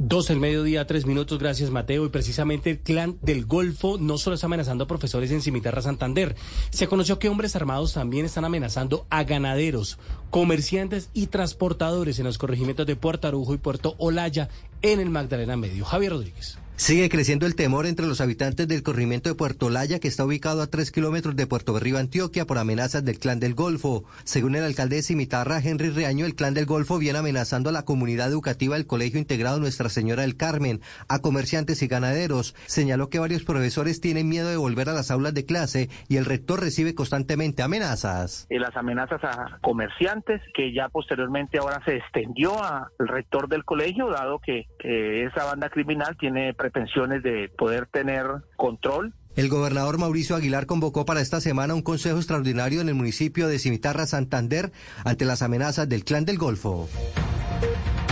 Dos el mediodía, tres minutos, gracias Mateo. Y precisamente el clan del Golfo no solo está amenazando a profesores en Cimitarra Santander, se conoció que hombres armados también están amenazando a ganaderos, comerciantes y transportadores en los corregimientos de Puerto Arujo y Puerto Olaya en el Magdalena Medio. Javier Rodríguez. Sigue creciendo el temor entre los habitantes del corregimiento de Puerto Laya, que está ubicado a tres kilómetros de Puerto Berrío, Antioquia, por amenazas del Clan del Golfo. Según el alcalde de Cimitarra, Henry Reaño, el Clan del Golfo viene amenazando a la comunidad educativa del Colegio Integrado Nuestra Señora del Carmen, a comerciantes y ganaderos. Señaló que varios profesores tienen miedo de volver a las aulas de clase y el rector recibe constantemente amenazas. Y las amenazas a comerciantes, que ya posteriormente ahora se extendió al rector del colegio, dado que esa banda criminal tiene pretensiones de poder tener control el gobernador Mauricio Aguilar convocó para esta semana un consejo extraordinario en el municipio de Cimitarra, Santander, ante las amenazas del Clan del Golfo.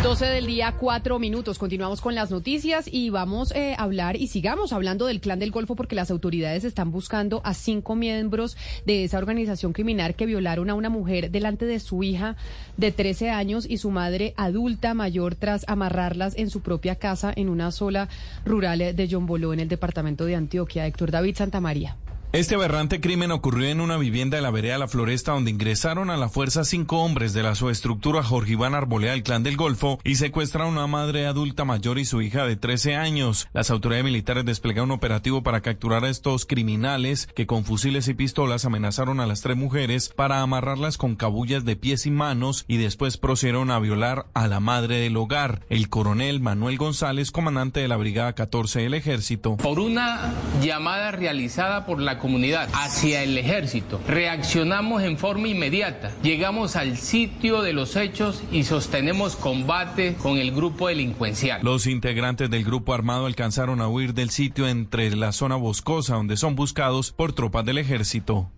12 del día, cuatro minutos. Continuamos con las noticias y vamos eh, a hablar y sigamos hablando del clan del Golfo porque las autoridades están buscando a cinco miembros de esa organización criminal que violaron a una mujer delante de su hija de 13 años y su madre adulta mayor tras amarrarlas en su propia casa en una sola rural de Yomboló en el departamento de Antioquia. Héctor David Santamaría. Este aberrante crimen ocurrió en una vivienda de la vereda La Floresta donde ingresaron a la fuerza cinco hombres de la subestructura Jorge Iván Arbolea del Clan del Golfo y secuestraron a una madre adulta mayor y su hija de 13 años. Las autoridades militares desplegaron un operativo para capturar a estos criminales que con fusiles y pistolas amenazaron a las tres mujeres para amarrarlas con cabullas de pies y manos y después procedieron a violar a la madre del hogar, el coronel Manuel González, comandante de la Brigada 14 del Ejército. Por una llamada realizada por la comunidad hacia el ejército. Reaccionamos en forma inmediata. Llegamos al sitio de los hechos y sostenemos combate con el grupo delincuencial. Los integrantes del grupo armado alcanzaron a huir del sitio entre la zona boscosa donde son buscados por tropas del ejército.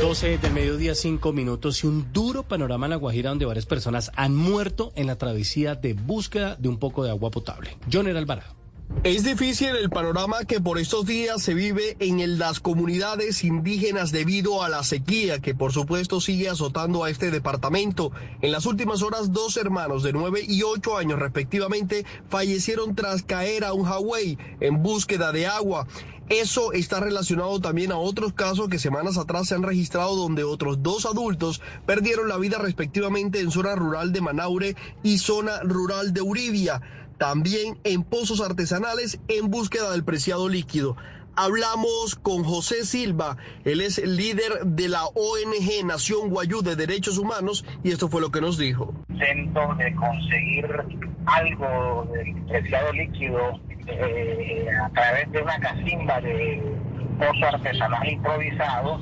12 del mediodía, 5 minutos y un duro panorama en La Guajira donde varias personas han muerto en la travesía de búsqueda de un poco de agua potable. John Alvarado. Es difícil el panorama que por estos días se vive en las comunidades indígenas debido a la sequía que por supuesto sigue azotando a este departamento. En las últimas horas dos hermanos de 9 y 8 años respectivamente fallecieron tras caer a un Hawái en búsqueda de agua. Eso está relacionado también a otros casos que semanas atrás se han registrado donde otros dos adultos perdieron la vida respectivamente en zona rural de Manaure y zona rural de Uribia también en pozos artesanales en búsqueda del preciado líquido. Hablamos con José Silva, él es el líder de la ONG Nación Guayú de Derechos Humanos y esto fue lo que nos dijo. Intento de conseguir algo del preciado líquido eh, a través de una casimba de pozo artesanal improvisado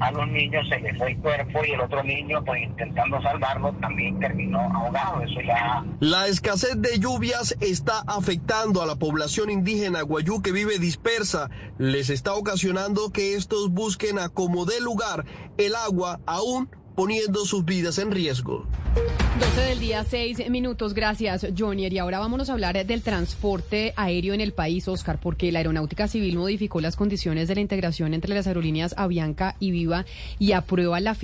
a los niños se les fue el cuerpo y el otro niño, pues intentando salvarlo, también terminó ahogado. Eso ya. La escasez de lluvias está afectando a la población indígena guayú que vive dispersa. Les está ocasionando que estos busquen a como de lugar el agua aún poniendo sus vidas en riesgo. 12 del día, 6 minutos. Gracias, Johnny. Y ahora vámonos a hablar del transporte aéreo en el país, Oscar, porque la Aeronáutica Civil modificó las condiciones de la integración entre las aerolíneas Avianca y Viva y aprueba la,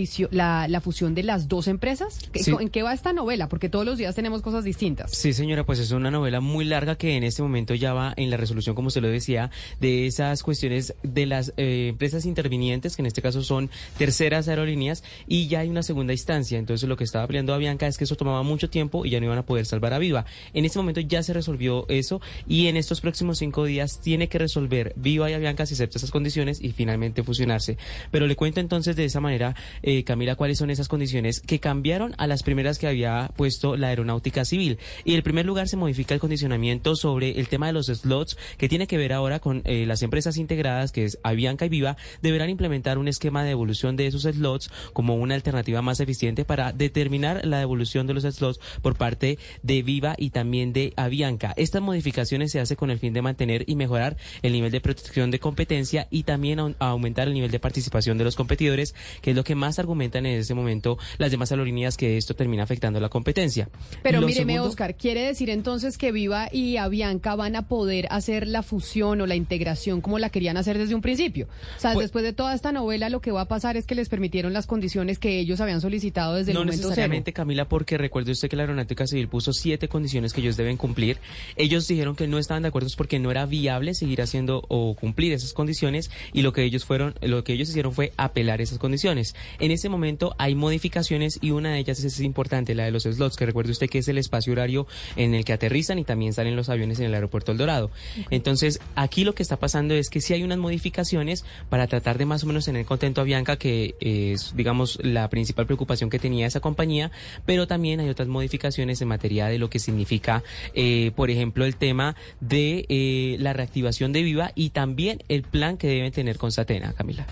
la, fusión de las dos empresas. ¿En qué va esta novela? Porque todos los días tenemos cosas distintas. Sí, señora, pues es una novela muy larga que en este momento ya va en la resolución, como usted lo decía, de esas cuestiones de las eh, empresas intervinientes, que en este caso son terceras aerolíneas, y ya hay una segunda instancia. Entonces, lo que estaba peleando Avianca es que eso tomaba mucho tiempo y ya no iban a poder salvar a Viva. En este momento ya se resolvió eso y en estos próximos cinco días tiene que resolver Viva y Avianca si acepta esas condiciones y finalmente fusionarse. Pero le cuento entonces de esa manera, eh, Camila, cuáles son esas condiciones que cambiaron a las primeras que había puesto la aeronáutica civil. Y en primer lugar se modifica el condicionamiento sobre el tema de los slots que tiene que ver ahora con eh, las empresas integradas, que es Avianca y Viva, deberán implementar un esquema de evolución de esos slots como una alternativa más eficiente para determinar la devolución de los slots por parte de Viva y también de Avianca. Estas modificaciones se hacen con el fin de mantener y mejorar el nivel de protección de competencia y también aumentar el nivel de participación de los competidores, que es lo que más argumentan en este momento las demás aerolíneas que esto termina afectando la competencia. Pero míreme, Oscar, ¿quiere decir entonces que Viva y Avianca van a poder hacer la fusión o la integración como la querían hacer desde un principio? O sea, pues después de toda esta novela, lo que va a pasar es que les permitieron las condiciones que ellos habían solicitado desde el momento No necesariamente, Camila, porque recuerde usted que la Aeronáutica Civil puso siete condiciones que ellos deben cumplir. Ellos dijeron que no estaban de acuerdo porque no era viable seguir haciendo o cumplir esas condiciones y lo que ellos fueron, lo que ellos hicieron fue apelar esas condiciones. En ese momento hay modificaciones y una de ellas es, importante, la de los slots, que recuerde usted que es el espacio horario en el que aterrizan y también salen los aviones en el aeropuerto El Dorado. Entonces, aquí lo que está pasando es que sí hay unas modificaciones para tratar de más o menos tener contento a Bianca, que es, digamos, la principal preocupación que tenía esa compañía, pero también hay otras modificaciones en materia de lo que significa, eh, por ejemplo, el tema de eh, la reactivación de Viva y también el plan que deben tener con Satena, Camila.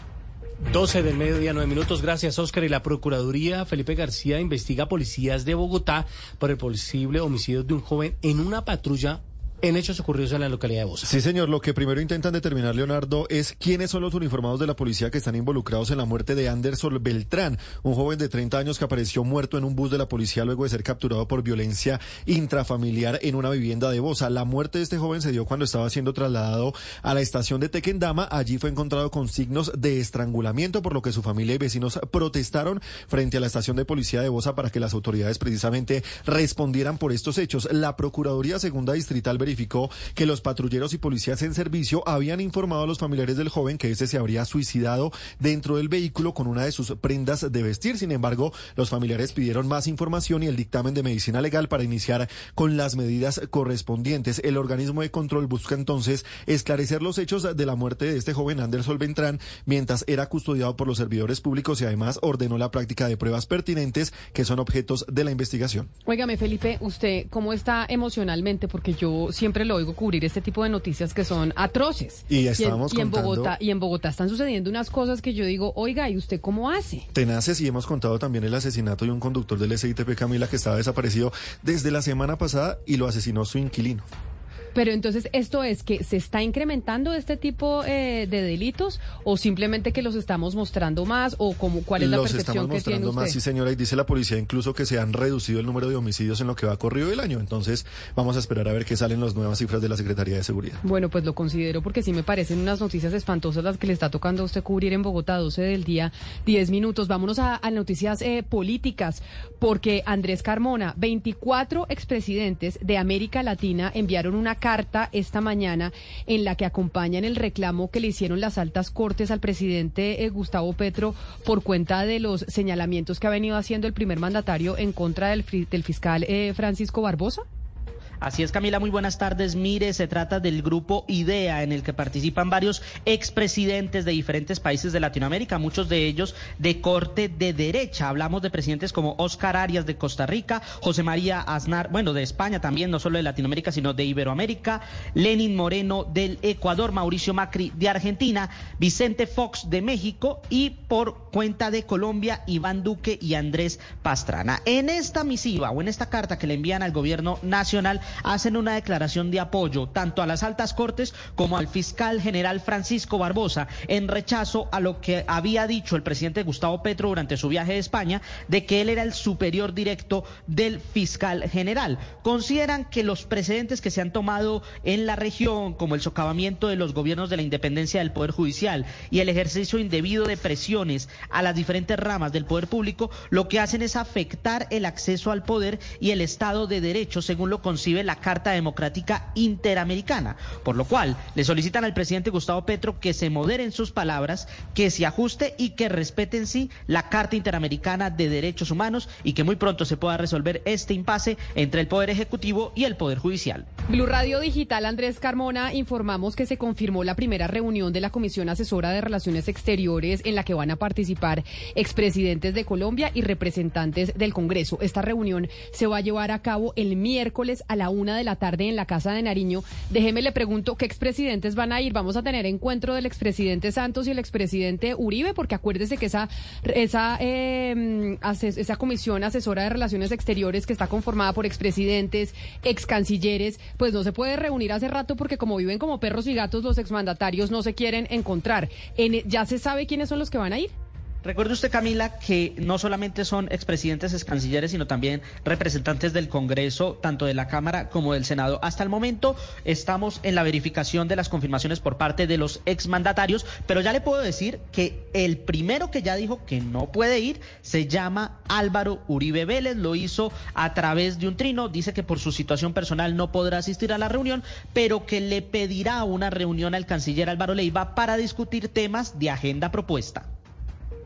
12 del mediodía, 9 minutos. Gracias, Oscar. Y la Procuraduría Felipe García investiga policías de Bogotá por el posible homicidio de un joven en una patrulla en hechos ocurridos en la localidad de Bosa. Sí, señor. Lo que primero intentan determinar, Leonardo, es quiénes son los uniformados de la policía que están involucrados en la muerte de Anderson Beltrán, un joven de 30 años que apareció muerto en un bus de la policía luego de ser capturado por violencia intrafamiliar en una vivienda de Bosa. La muerte de este joven se dio cuando estaba siendo trasladado a la estación de Tequendama. Allí fue encontrado con signos de estrangulamiento, por lo que su familia y vecinos protestaron frente a la estación de policía de Bosa para que las autoridades precisamente respondieran por estos hechos. La Procuraduría Segunda Distrital verificó que los patrulleros y policías en servicio habían informado a los familiares del joven que este se habría suicidado dentro del vehículo con una de sus prendas de vestir. Sin embargo, los familiares pidieron más información y el dictamen de medicina legal para iniciar con las medidas correspondientes. El organismo de control busca entonces esclarecer los hechos de la muerte de este joven Anderson Beltrán mientras era custodiado por los servidores públicos y además ordenó la práctica de pruebas pertinentes que son objetos de la investigación. Óigame, Felipe, ¿usted cómo está emocionalmente? Porque yo siempre lo oigo cubrir este tipo de noticias que son atroces. Y estábamos y en, contando- Bogotá y en Bogotá están sucediendo unas cosas que yo digo, oiga, ¿y usted cómo hace? Tenaces y hemos contado también el asesinato de un conductor del SITP Camila que estaba desaparecido desde la semana pasada y lo asesinó su inquilino. Pero entonces, ¿esto es que se está incrementando este tipo eh, de delitos o simplemente que los estamos mostrando más o como, cuál es la Los percepción estamos que tiene mostrando usted? más, sí señora, y dice la policía incluso que se han reducido el número de homicidios en lo que va corrido del año. Entonces vamos a esperar a ver qué salen las nuevas cifras de la Secretaría de Seguridad. Bueno, pues lo considero porque sí me parecen unas noticias espantosas las que le está tocando a usted cubrir en Bogotá, 12 del día, 10 minutos. Vámonos a, a noticias eh, políticas, porque Andrés Carmona, 24 expresidentes de América Latina enviaron una carta esta mañana en la que acompañan el reclamo que le hicieron las altas cortes al presidente eh, Gustavo Petro por cuenta de los señalamientos que ha venido haciendo el primer mandatario en contra del, del fiscal eh, Francisco Barbosa. Así es, Camila, muy buenas tardes. Mire, se trata del grupo IDEA, en el que participan varios expresidentes de diferentes países de Latinoamérica, muchos de ellos de corte de derecha. Hablamos de presidentes como Oscar Arias de Costa Rica, José María Aznar, bueno, de España también, no solo de Latinoamérica, sino de Iberoamérica, Lenin Moreno del Ecuador, Mauricio Macri de Argentina, Vicente Fox de México y por cuenta de Colombia, Iván Duque y Andrés Pastrana. En esta misiva o en esta carta que le envían al gobierno nacional, hacen una declaración de apoyo tanto a las altas cortes como al fiscal general Francisco Barbosa en rechazo a lo que había dicho el presidente Gustavo Petro durante su viaje a España de que él era el superior directo del fiscal general. Consideran que los precedentes que se han tomado en la región, como el socavamiento de los gobiernos de la independencia del Poder Judicial y el ejercicio indebido de presiones a las diferentes ramas del poder público, lo que hacen es afectar el acceso al poder y el Estado de Derecho, según lo concibe la Carta Democrática Interamericana. Por lo cual, le solicitan al presidente Gustavo Petro que se moderen sus palabras, que se ajuste y que respete en sí la Carta Interamericana de Derechos Humanos y que muy pronto se pueda resolver este impasse entre el Poder Ejecutivo y el Poder Judicial. Blue Radio Digital, Andrés Carmona, informamos que se confirmó la primera reunión de la Comisión Asesora de Relaciones Exteriores en la que van a participar expresidentes de Colombia y representantes del Congreso. Esta reunión se va a llevar a cabo el miércoles a la una de la tarde en la Casa de Nariño. Déjeme le pregunto qué expresidentes van a ir. Vamos a tener encuentro del expresidente Santos y el expresidente Uribe, porque acuérdese que esa, esa, eh, esa comisión asesora de relaciones exteriores que está conformada por expresidentes, ex cancilleres, pues no se puede reunir hace rato porque como viven como perros y gatos, los exmandatarios no se quieren encontrar. En- ¿Ya se sabe quiénes son los que van a ir? Recuerde usted, Camila, que no solamente son expresidentes, ex cancilleres, sino también representantes del Congreso, tanto de la Cámara como del Senado. Hasta el momento estamos en la verificación de las confirmaciones por parte de los exmandatarios, pero ya le puedo decir que el primero que ya dijo que no puede ir se llama Álvaro Uribe Vélez. Lo hizo a través de un trino. Dice que por su situación personal no podrá asistir a la reunión, pero que le pedirá una reunión al canciller Álvaro Leiva para discutir temas de agenda propuesta.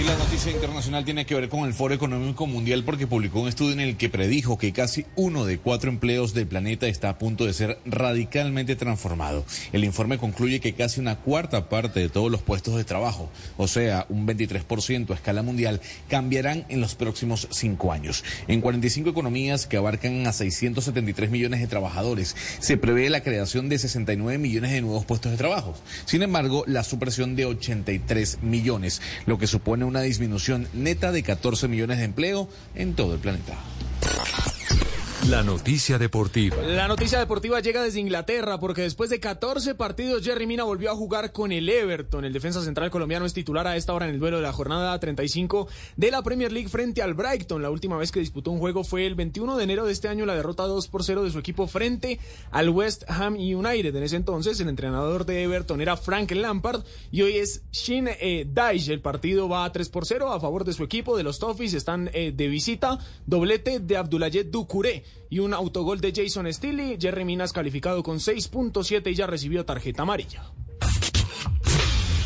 Y la noticia internacional tiene que ver con el Foro Económico Mundial porque publicó un estudio en el que predijo que casi uno de cuatro empleos del planeta está a punto de ser radicalmente transformado. El informe concluye que casi una cuarta parte de todos los puestos de trabajo, o sea, un 23% a escala mundial, cambiarán en los próximos cinco años. En 45 economías que abarcan a 673 millones de trabajadores, se prevé la creación de 69 millones de nuevos puestos de trabajo. Sin embargo, la supresión de 83 millones, lo que supone una disminución neta de 14 millones de empleo en todo el planeta. La noticia deportiva. La noticia deportiva llega desde Inglaterra porque después de 14 partidos Jerry Mina volvió a jugar con el Everton. El defensa central colombiano es titular a esta hora en el duelo de la jornada 35 de la Premier League frente al Brighton. La última vez que disputó un juego fue el 21 de enero de este año la derrota 2 por 0 de su equipo frente al West Ham United. En ese entonces el entrenador de Everton era Frank Lampard y hoy es Shin eh. El partido va a 3 por 0 a favor de su equipo de los Toffees. Están eh, de visita. Doblete de Abdoulaye Doucouré y un autogol de Jason Steele. Jerry Minas calificado con 6.7 y ya recibió tarjeta amarilla.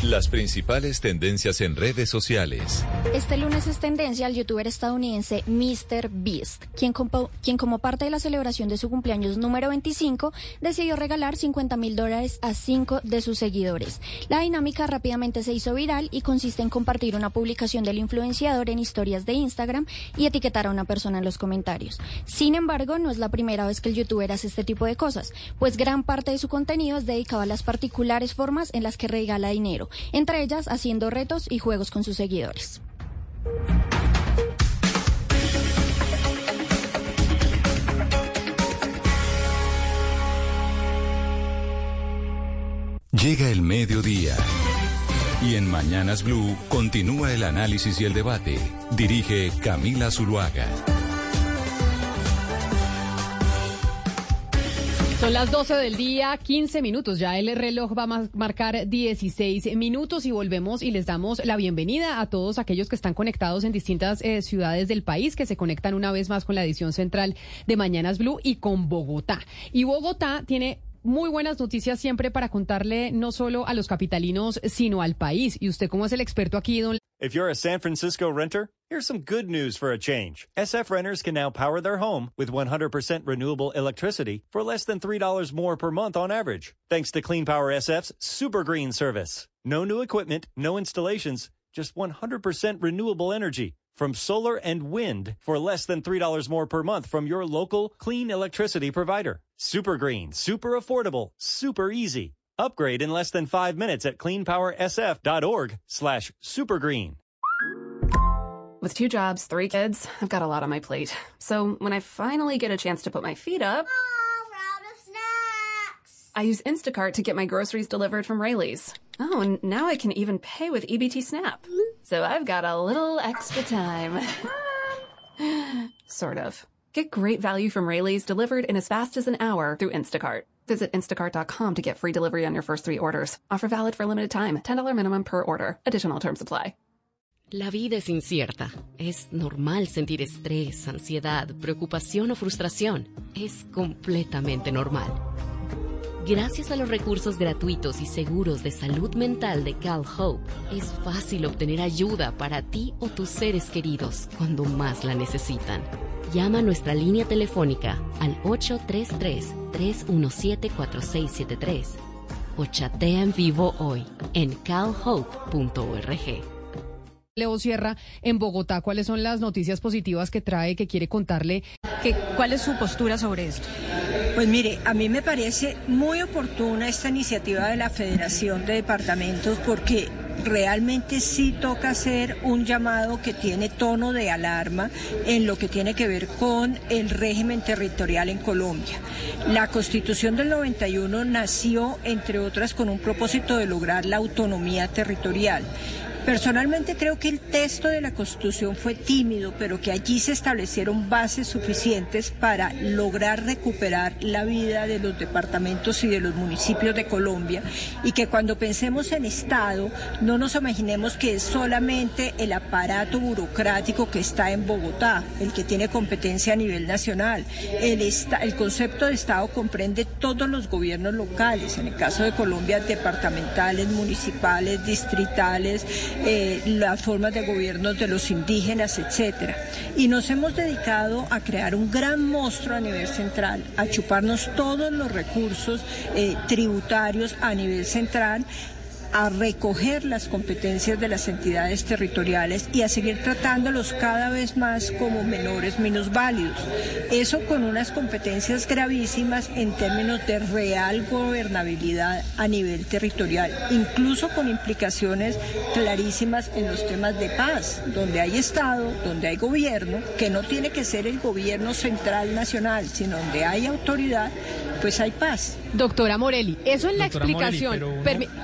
Las principales tendencias en redes sociales. Este lunes es tendencia al youtuber estadounidense Mr. Beast, quien, quien como parte de la celebración de su cumpleaños número 25 decidió regalar 50 mil dólares a cinco de sus seguidores. La dinámica rápidamente se hizo viral y consiste en compartir una publicación del influenciador en historias de Instagram y etiquetar a una persona en los comentarios. Sin embargo, no es la primera vez que el youtuber hace este tipo de cosas, pues gran parte de su contenido es dedicado a las particulares formas en las que regala dinero, entre ellas haciendo retos y juegos con sus seguidores. Llega el mediodía. Y en Mañanas Blue continúa el análisis y el debate. Dirige Camila Zuluaga. Son las 12 del día, 15 minutos. Ya el reloj va a ma- marcar 16 minutos y volvemos y les damos la bienvenida a todos aquellos que están conectados en distintas eh, ciudades del país, que se conectan una vez más con la edición central de Mañanas Blue y con Bogotá. Y Bogotá tiene muy buenas noticias siempre para contarle no solo a los capitalinos, sino al país. Y usted como es el experto aquí, don If you're a San Francisco renter, here's some good news for a change. SF renters can now power their home with 100% renewable electricity for less than $3 more per month on average, thanks to Clean Power SF's Super Green service. No new equipment, no installations, just 100% renewable energy from solar and wind for less than $3 more per month from your local clean electricity provider. Super Green, super affordable, super easy. Upgrade in less than five minutes at cleanpowersf.org slash supergreen. With two jobs, three kids, I've got a lot on my plate. So when I finally get a chance to put my feet up, I use Instacart to get my groceries delivered from Rayleigh's. Oh, and now I can even pay with EBT Snap. So I've got a little extra time. sort of. Get great value from Rayleigh's delivered in as fast as an hour through Instacart. Visit instacart.com to get free delivery on your first three orders. Offer valid for limited time. $10 minimum per order. Additional terms apply. La vida es incierta. Es normal sentir estrés, ansiedad, preocupación o frustración. Es completamente normal. Gracias a los recursos gratuitos y seguros de salud mental de CalHope, es fácil obtener ayuda para ti o tus seres queridos cuando más la necesitan. Llama a nuestra línea telefónica al 833-317-4673 o chatea en vivo hoy en calhope.org. Leo Sierra en Bogotá. ¿Cuáles son las noticias positivas que trae, que quiere contarle? ¿Qué- ¿Cuál es su postura sobre esto? Pues mire, a mí me parece muy oportuna esta iniciativa de la Federación de Departamentos porque realmente sí toca hacer un llamado que tiene tono de alarma en lo que tiene que ver con el régimen territorial en Colombia. La constitución del 91 nació, entre otras, con un propósito de lograr la autonomía territorial. Personalmente creo que el texto de la Constitución fue tímido, pero que allí se establecieron bases suficientes para lograr recuperar la vida de los departamentos y de los municipios de Colombia y que cuando pensemos en Estado no nos imaginemos que es solamente el aparato burocrático que está en Bogotá, el que tiene competencia a nivel nacional. El, el concepto de Estado comprende todos los gobiernos locales, en el caso de Colombia departamentales, municipales, distritales, eh, las formas de gobierno de los indígenas, etcétera. Y nos hemos dedicado a crear un gran monstruo a nivel central, a chuparnos todos los recursos eh, tributarios a nivel central a recoger las competencias de las entidades territoriales y a seguir tratándolos cada vez más como menores menos válidos. Eso con unas competencias gravísimas en términos de real gobernabilidad a nivel territorial, incluso con implicaciones clarísimas en los temas de paz, donde hay Estado, donde hay gobierno, que no tiene que ser el gobierno central nacional, sino donde hay autoridad, pues hay paz. Doctora Morelli, eso en la explicación.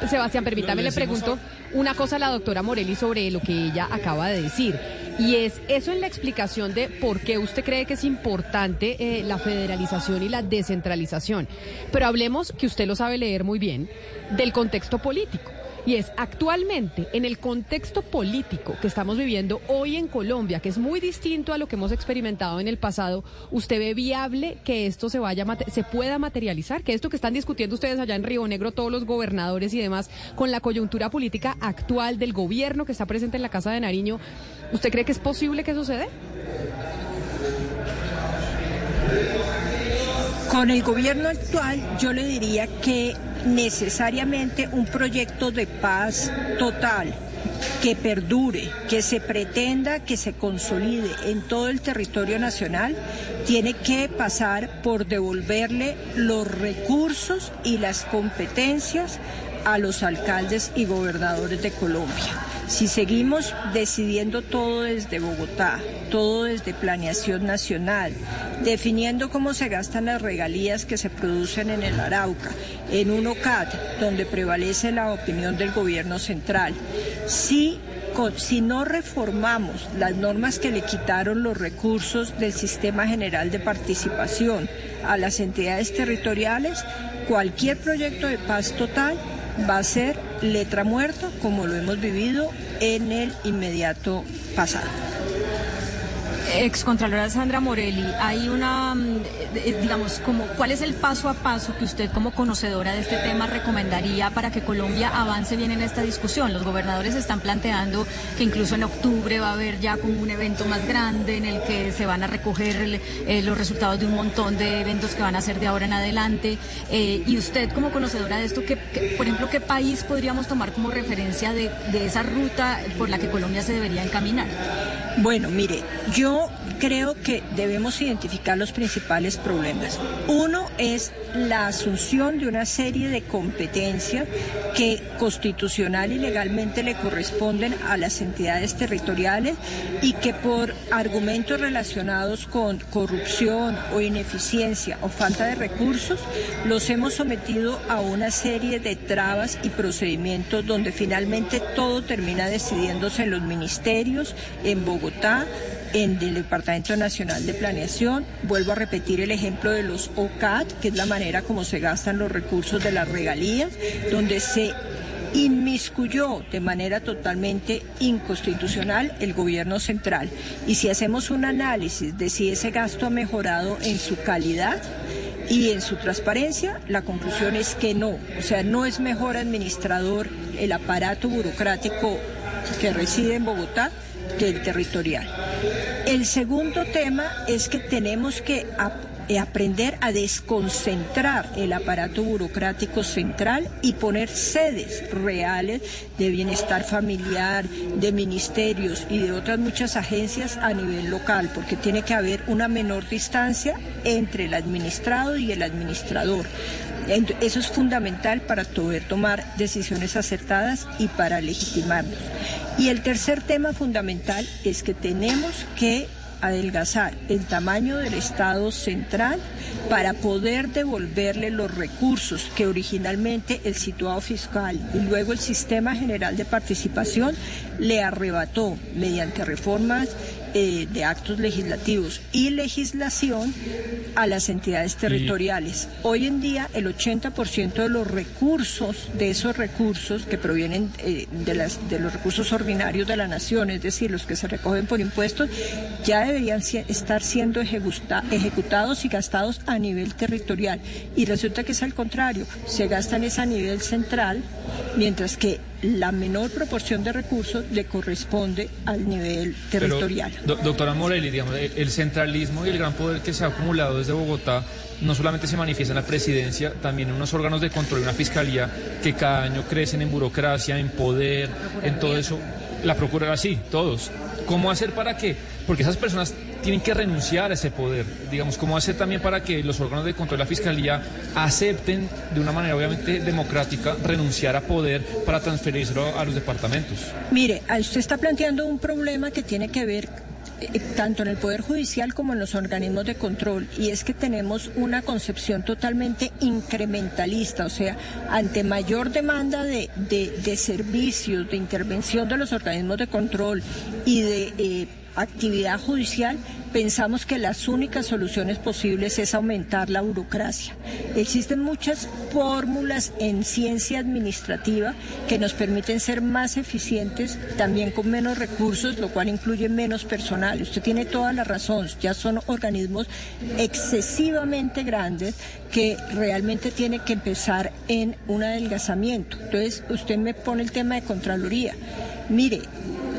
Sebastián, permítame, le pregunto una cosa a la doctora Morelli sobre lo que ella acaba de decir. Y es eso en la explicación de por qué usted cree que es importante eh, la federalización y la descentralización. Pero hablemos, que usted lo sabe leer muy bien, del contexto político. Y es actualmente, en el contexto político que estamos viviendo hoy en Colombia, que es muy distinto a lo que hemos experimentado en el pasado, ¿usted ve viable que esto se vaya se pueda materializar? Que esto que están discutiendo ustedes allá en Río Negro, todos los gobernadores y demás, con la coyuntura política actual del gobierno que está presente en la Casa de Nariño, ¿usted cree que es posible que suceda? Con el gobierno actual yo le diría que necesariamente un proyecto de paz total que perdure, que se pretenda que se consolide en todo el territorio nacional, tiene que pasar por devolverle los recursos y las competencias a los alcaldes y gobernadores de Colombia. Si seguimos decidiendo todo desde Bogotá, todo desde planeación nacional, definiendo cómo se gastan las regalías que se producen en el Arauca, en un OCAT, donde prevalece la opinión del gobierno central, si si no reformamos las normas que le quitaron los recursos del sistema general de participación a las entidades territoriales, cualquier proyecto de paz total va a ser letra muerta como lo hemos vivido en el inmediato pasado. Excontralora Sandra Morelli, hay una, mm, eh, digamos, como, ¿cuál es el paso a paso que usted como conocedora de este tema recomendaría para que Colombia avance bien en esta discusión? Los gobernadores están planteando que incluso en octubre va a haber ya como un evento más grande en el que se van a recoger eh, los resultados de un montón de eventos que van a ser de ahora en adelante. Eh, y usted como conocedora de esto, ¿qué, por ejemplo, ¿qué país podríamos tomar como referencia de esa ruta por la que Colombia se debería encaminar? Bueno, mire, yo creo que debemos identificar los principales problemas. Uno es la asunción de una serie de competencias que constitucional y legalmente le corresponden a las entidades territoriales y que por argumentos relacionados con corrupción o ineficiencia o falta de recursos los hemos sometido a una serie de trabas y procedimientos donde finalmente todo termina decidiéndose en los ministerios, en Bogotá, en el Departamento Nacional de Planeación. Vuelvo a repetir el ejemplo de los OCAT, que es la manera como se gastan los recursos de las regalías, donde se inmiscuyó de manera totalmente inconstitucional el gobierno central. Y si hacemos un análisis de si ese gasto ha mejorado en su calidad, y en su transparencia, la conclusión es que no. O sea, no es mejor administrador el aparato burocrático que reside en Bogotá del territorial. El segundo tema es que tenemos que eh, aprender a desconcentrar el aparato burocrático central y poner sedes reales de bienestar familiar, de ministerios y de otras muchas agencias a nivel local, porque tiene que haber una menor distancia entre el administrado y el administrador. Eso es fundamental para poder tomar decisiones acertadas y para legitimarnos. Y el tercer tema fundamental es que tenemos que adelgazar el tamaño del Estado central para poder devolverle los recursos que originalmente el situado fiscal y luego el sistema general de participación le arrebató mediante reformas eh, de actos legislativos y legislación a las entidades territoriales. Hoy en día el 80% de los recursos, de esos recursos que provienen eh, de, las, de los recursos ordinarios de la nación, es decir, los que se recogen por impuestos, ya deberían estar siendo ejecutados y gastados a nivel territorial. Y resulta que es al contrario, se gastan es a nivel central, mientras que la menor proporción de recursos le corresponde al nivel territorial. doctora Morelli, digamos, el centralismo y el gran poder que se ha acumulado desde Bogotá no solamente se manifiesta en la presidencia, también en unos órganos de control y una fiscalía que cada año crecen en burocracia, en poder, en todo eso. La procura sí, todos. ¿Cómo hacer para que? Porque esas personas tienen que renunciar a ese poder. Digamos, ¿cómo hacer también para que los órganos de control de la Fiscalía acepten de una manera obviamente democrática renunciar a poder para transferirlo a los departamentos? Mire, usted está planteando un problema que tiene que ver eh, tanto en el Poder Judicial como en los organismos de control, y es que tenemos una concepción totalmente incrementalista, o sea, ante mayor demanda de, de, servicios, de intervención de los organismos de control y de eh, actividad judicial, pensamos que las únicas soluciones posibles es aumentar la burocracia. Existen muchas fórmulas en ciencia administrativa que nos permiten ser más eficientes, también con menos recursos, lo cual incluye menos personal. Usted tiene toda la razón, ya son organismos excesivamente grandes que realmente tiene que empezar en un adelgazamiento. Entonces, usted me pone el tema de Contraloría. Mire,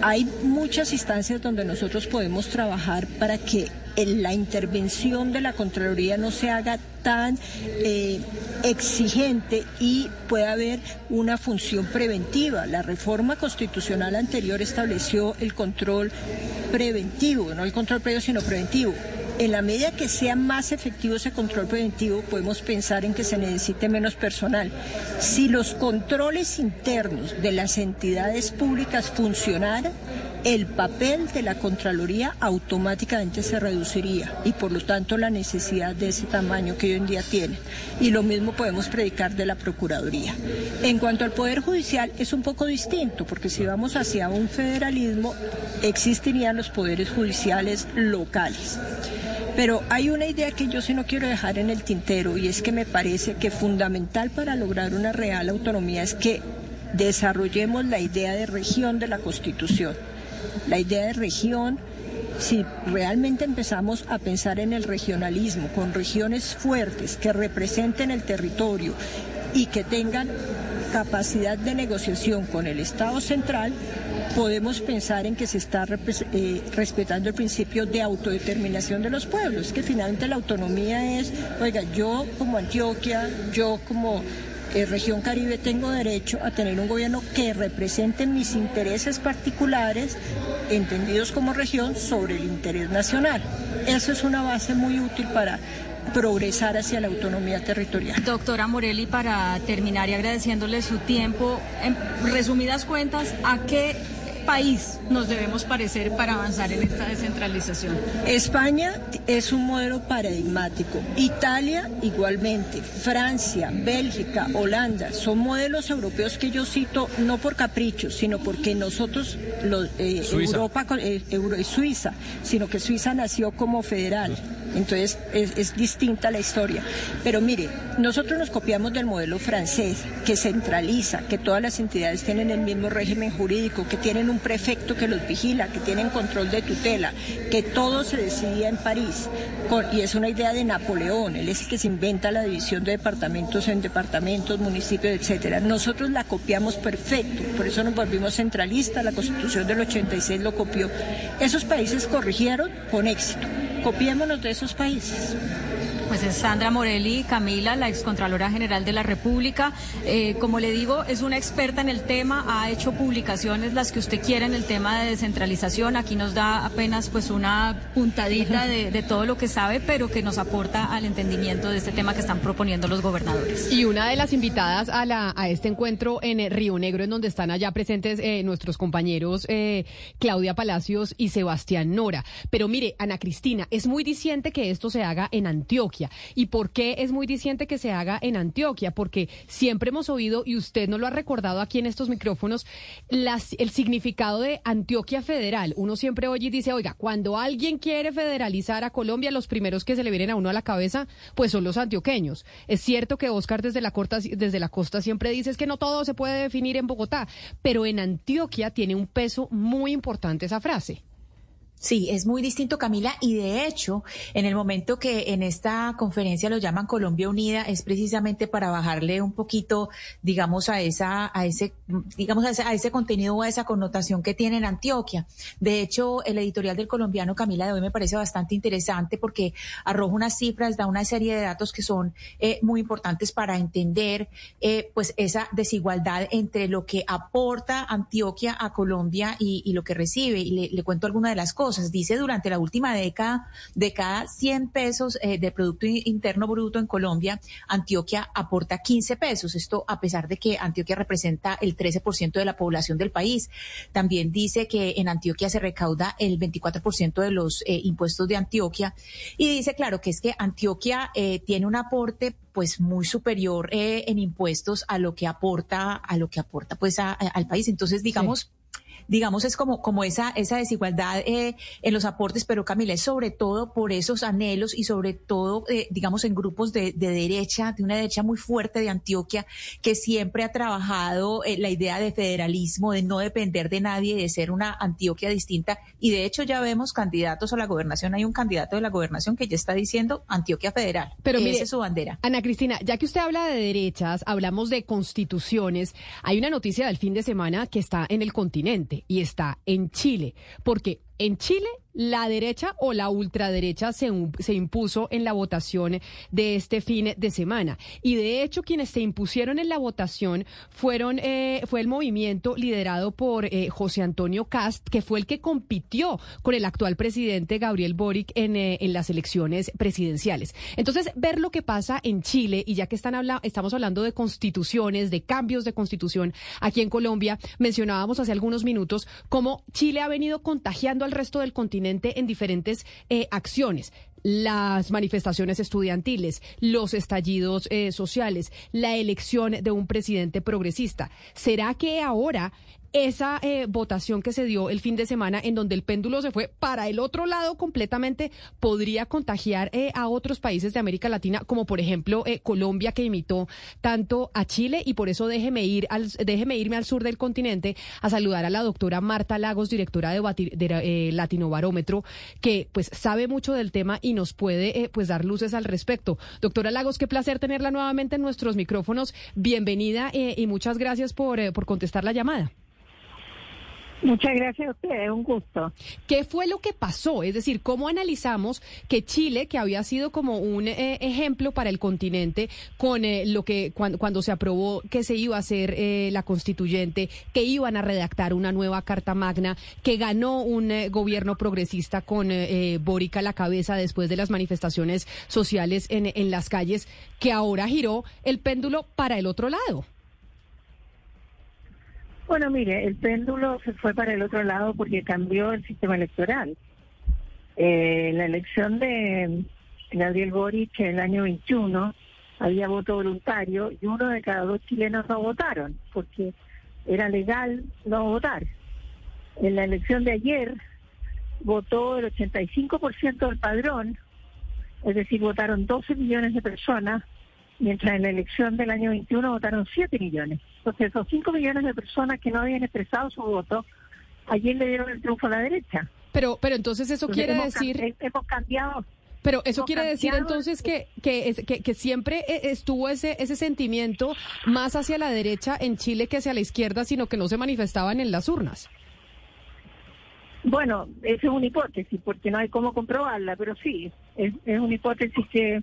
hay muchas instancias donde nosotros podemos trabajar para que la intervención de la Contraloría no se haga tan eh, exigente y pueda haber una función preventiva. La reforma constitucional anterior estableció el control preventivo, no el control previo, sino preventivo. En la medida que sea más efectivo ese control preventivo, podemos pensar en que se necesite menos personal. Si los controles internos de las entidades públicas funcionaran, el papel de la Contraloría automáticamente se reduciría y por lo tanto la necesidad de ese tamaño que hoy en día tiene. Y lo mismo podemos predicar de la Procuraduría. En cuanto al Poder Judicial es un poco distinto porque si vamos hacia un federalismo existirían los poderes judiciales locales. Pero hay una idea que yo sí no quiero dejar en el tintero y es que me parece que fundamental para lograr una real autonomía es que desarrollemos la idea de región de la Constitución. La idea de región, si realmente empezamos a pensar en el regionalismo, con regiones fuertes que representen el territorio y que tengan capacidad de negociación con el Estado central, podemos pensar en que se está eh, respetando el principio de autodeterminación de los pueblos, que finalmente la autonomía es, oiga, yo como Antioquia, yo como eh, región Caribe tengo derecho a tener un gobierno que represente mis intereses particulares, entendidos como región, sobre el interés nacional. Eso es una base muy útil para progresar hacia la autonomía territorial. Doctora Morelli, para terminar y agradeciéndole su tiempo, en resumidas cuentas, ¿a qué país nos debemos parecer para avanzar en esta descentralización? España es un modelo paradigmático. Italia igualmente. Francia, Bélgica, Holanda son modelos europeos que yo cito no por capricho, sino porque nosotros, los, eh, Europa, eh, Suiza, sino que Suiza nació como federal. Entonces es, distinta la historia. Pero mire, nosotros nos copiamos del modelo francés, que centraliza, que todas las entidades tienen el mismo régimen jurídico, que tienen un prefecto que los vigila, que tienen control de tutela, que todo se decidía en París. y es una idea de Napoleón, él es el que se inventa la división de departamentos en departamentos, municipios, etcétera. Nosotros la copiamos perfecto, por eso nos volvimos centralistas, la Constitución del 86 lo copió. Esos países corrigieron con éxito. Copiémonos de esos países. Pues es Sandra Morelli Camila, la excontralora general de la República. Eh, como le digo, es una experta en el tema, ha hecho publicaciones las que usted quiera en el tema de descentralización. Aquí nos da apenas pues una puntadita de, todo lo que sabe, pero que nos aporta al entendimiento de este tema que están proponiendo los gobernadores. Y una de las invitadas a, la, a este encuentro en eh, Río Negro, en donde están allá presentes eh, nuestros compañeros Claudia Palacios y Sebastián Nora. Pero mire, Ana Cristina, es muy diciente que esto se haga en Antioquia. ¿Y por qué es muy diciente que se haga en Antioquia? Porque siempre hemos oído, y usted no lo ha recordado aquí en estos micrófonos, el significado de Antioquia federal. Uno siempre oye y dice, oiga, cuando alguien quiere federalizar a Colombia, los primeros que se le vienen a uno a la cabeza, pues son los antioqueños. Es cierto que Oscar desde la, costa, desde la costa siempre dice que no todo se puede definir en Bogotá, pero en Antioquia tiene un peso muy importante esa frase. Sí, es muy distinto, Camila, y de hecho, en el momento que en esta conferencia lo llaman Colombia Unida, es precisamente para bajarle un poquito, digamos, a esa, a ese, digamos, a ese, a ese contenido o a esa connotación que tiene en Antioquia. De hecho, el editorial del colombiano, Camila, de hoy me parece bastante interesante porque arroja unas cifras, da una serie de datos que son eh, muy importantes para entender, eh, pues, esa desigualdad entre lo que aporta Antioquia a Colombia y, lo que recibe. Y le, le cuento algunas de las cosas. Dice, durante la última década, de cada 100 pesos eh, de Producto Interno Bruto en Colombia, Antioquia aporta 15 pesos. Esto a pesar de que Antioquia representa el 13% de la población del país. También dice que en Antioquia se recauda el 24% de los eh, impuestos de Antioquia. Y dice, claro, que es que Antioquia eh, tiene un aporte pues muy superior en impuestos a lo que aporta a lo que aporta pues al país entonces digamos digamos, es como, como esa, esa desigualdad eh, en los aportes, pero Camila, es sobre todo por esos anhelos y sobre todo, eh, digamos, en grupos de, de, derecha, de una derecha muy fuerte de Antioquia, que siempre ha trabajado eh, la idea de federalismo, de no depender de nadie, de ser una Antioquia distinta. Y de hecho ya vemos candidatos a la gobernación, hay un candidato de la gobernación que ya está diciendo Antioquia Federal. Pero esa es su bandera. Ana Cristina, ya que usted habla de derechas, hablamos de constituciones, hay una noticia del fin de semana que está en el continente y está en Chile, porque en Chile la derecha o la ultraderecha se, se, impuso en la votación de este fin de semana. Y de hecho, quienes se impusieron en la votación fueron, eh, fue el movimiento liderado por eh, José Antonio Cast, que fue el que compitió con el actual presidente Gabriel Boric en, eh, en las elecciones presidenciales. Entonces, ver lo que pasa en Chile, y ya que están habla estamos hablando de constituciones, de cambios de constitución aquí en Colombia, mencionábamos hace algunos minutos cómo Chile ha venido contagiando al resto del continente en diferentes eh, acciones las manifestaciones estudiantiles, los estallidos eh, sociales, la elección de un presidente progresista. ¿Será que ahora esa eh, votación que se dio el fin de semana en donde el péndulo se fue para el otro lado completamente podría contagiar eh, a otros países de América Latina como por ejemplo eh, Colombia que imitó tanto a Chile. Y por eso déjeme ir al, déjeme irme al sur del continente a saludar a la doctora Marta Lagos directora de, de Latino Barómetro que pues sabe mucho del tema y nos puede pues dar luces al respecto. Doctora Lagos qué placer tenerla nuevamente en nuestros micrófonos. Bienvenida y muchas gracias por, por contestar la llamada Muchas gracias a ustedes, un gusto. ¿Qué fue lo que pasó? Es decir, ¿cómo analizamos que Chile, que había sido como un eh, ejemplo para el continente con eh, lo que cuando, se aprobó que se iba a hacer eh, la constituyente, que iban a redactar una nueva carta magna, que ganó un gobierno progresista con Boric a la cabeza después de las manifestaciones sociales en, en las calles, que ahora giró el péndulo para el otro lado? Bueno, mire, el péndulo se fue para el otro lado porque cambió el sistema electoral. Eh, la elección de Gabriel Boric en el año 21 había voto voluntario y uno de cada dos chilenos no votaron porque era legal no votar. En la elección de ayer votó el 85% del padrón, es decir, votaron 12 millones de personas mientras en la elección del año 21 votaron 7 millones. Entonces, esos 5 millones de personas que no habían expresado su voto, ayer le dieron el triunfo a la derecha. Pero, pero entonces eso quiere decir... hemos cambiado... Pero eso quiere decir entonces que, que, que, siempre e, estuvo ese, ese sentimiento más hacia la derecha en Chile que hacia la izquierda, sino que no se manifestaban en las urnas. Bueno, esa es una hipótesis, porque no hay cómo comprobarla, pero sí, es, es una hipótesis que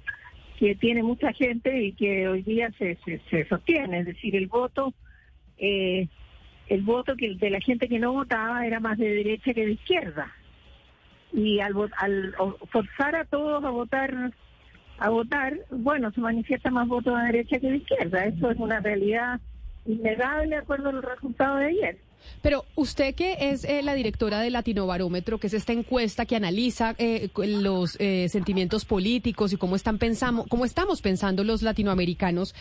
que tiene mucha gente y que hoy día se, se, sostiene. Es decir, el voto, eh, el voto que de la gente que no votaba era más de derecha que de izquierda. Y al, al forzar a todos a votar a votar, bueno, se manifiesta más voto de derecha que de izquierda. Eso es una realidad innegable de acuerdo a los resultados de ayer. Pero usted que es eh, la directora de Latino Barómetro, que es esta encuesta que analiza eh, los eh, sentimientos políticos y cómo están pensando, cómo estamos pensando los latinoamericanos,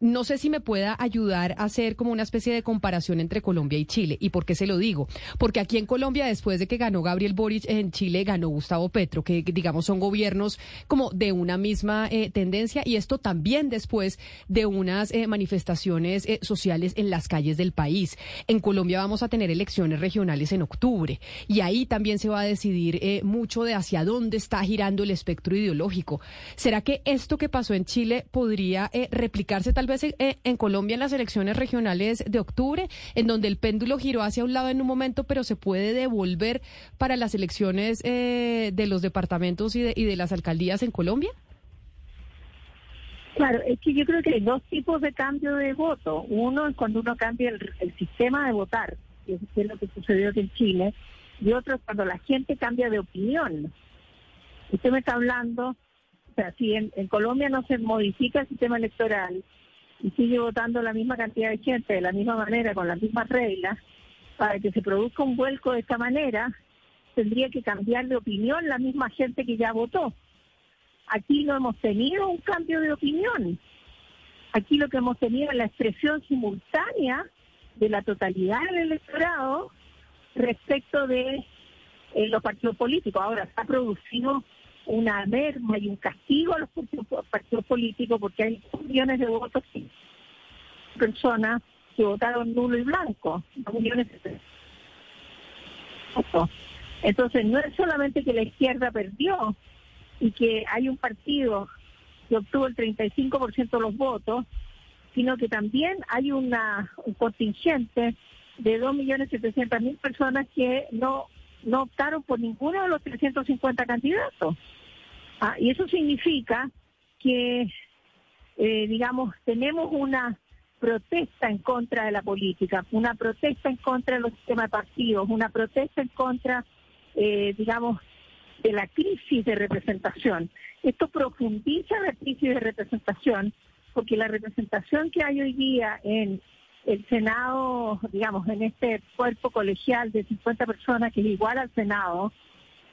no sé si me pueda ayudar a hacer como una especie de comparación entre Colombia y Chile. ¿Y por qué se lo digo? Porque aquí en Colombia, después de que ganó Gabriel Boric, en Chile ganó Gustavo Petro, que digamos son gobiernos como de una misma eh, tendencia y esto también después de unas eh, manifestaciones eh, sociales en las calles del país. En Colombia vamos a tener elecciones regionales en octubre y ahí también se va a decidir mucho de hacia dónde está girando el espectro ideológico. ¿Será que esto que pasó en Chile podría replicarse tal vez eh, en Colombia en las elecciones regionales de octubre, en donde el péndulo giró hacia un lado en un momento, pero se puede devolver para las elecciones eh, de los departamentos y de, y de las alcaldías en Colombia? Claro, es que yo creo que hay dos tipos de cambio de voto. Uno es cuando uno cambia el, sistema de votar, que es lo que sucedió en Chile, y otro es cuando la gente cambia de opinión. Usted me está hablando, o sea, si en Colombia no se modifica el sistema electoral, y sigue votando la misma cantidad de gente de la misma manera, con las mismas reglas, para que se produzca un vuelco de esta manera, tendría que cambiar de opinión la misma gente que ya votó. Aquí no hemos tenido un cambio de opinión. Aquí lo que hemos tenido es la expresión simultánea de la totalidad del electorado respecto de eh, los partidos políticos. Ahora, se ha producido una merma y un castigo a los partidos políticos porque hay millones de votos y personas que votaron nulo y blanco, millones de entonces no es solamente que la izquierda perdió y que hay un partido que obtuvo el 35% de los votos, sino que también hay una, un contingente de 2.700.000 personas que no, no optaron por ninguno de los 350 candidatos. Ah, y eso significa que, eh, digamos, tenemos una protesta en contra de la política, una protesta en contra de los sistemas de partidos, una protesta en contra, eh, digamos, de la crisis de representación. Esto profundiza la crisis de representación porque la representación que hay hoy día en el Senado, digamos, en este cuerpo colegial de 50 personas que es igual al Senado,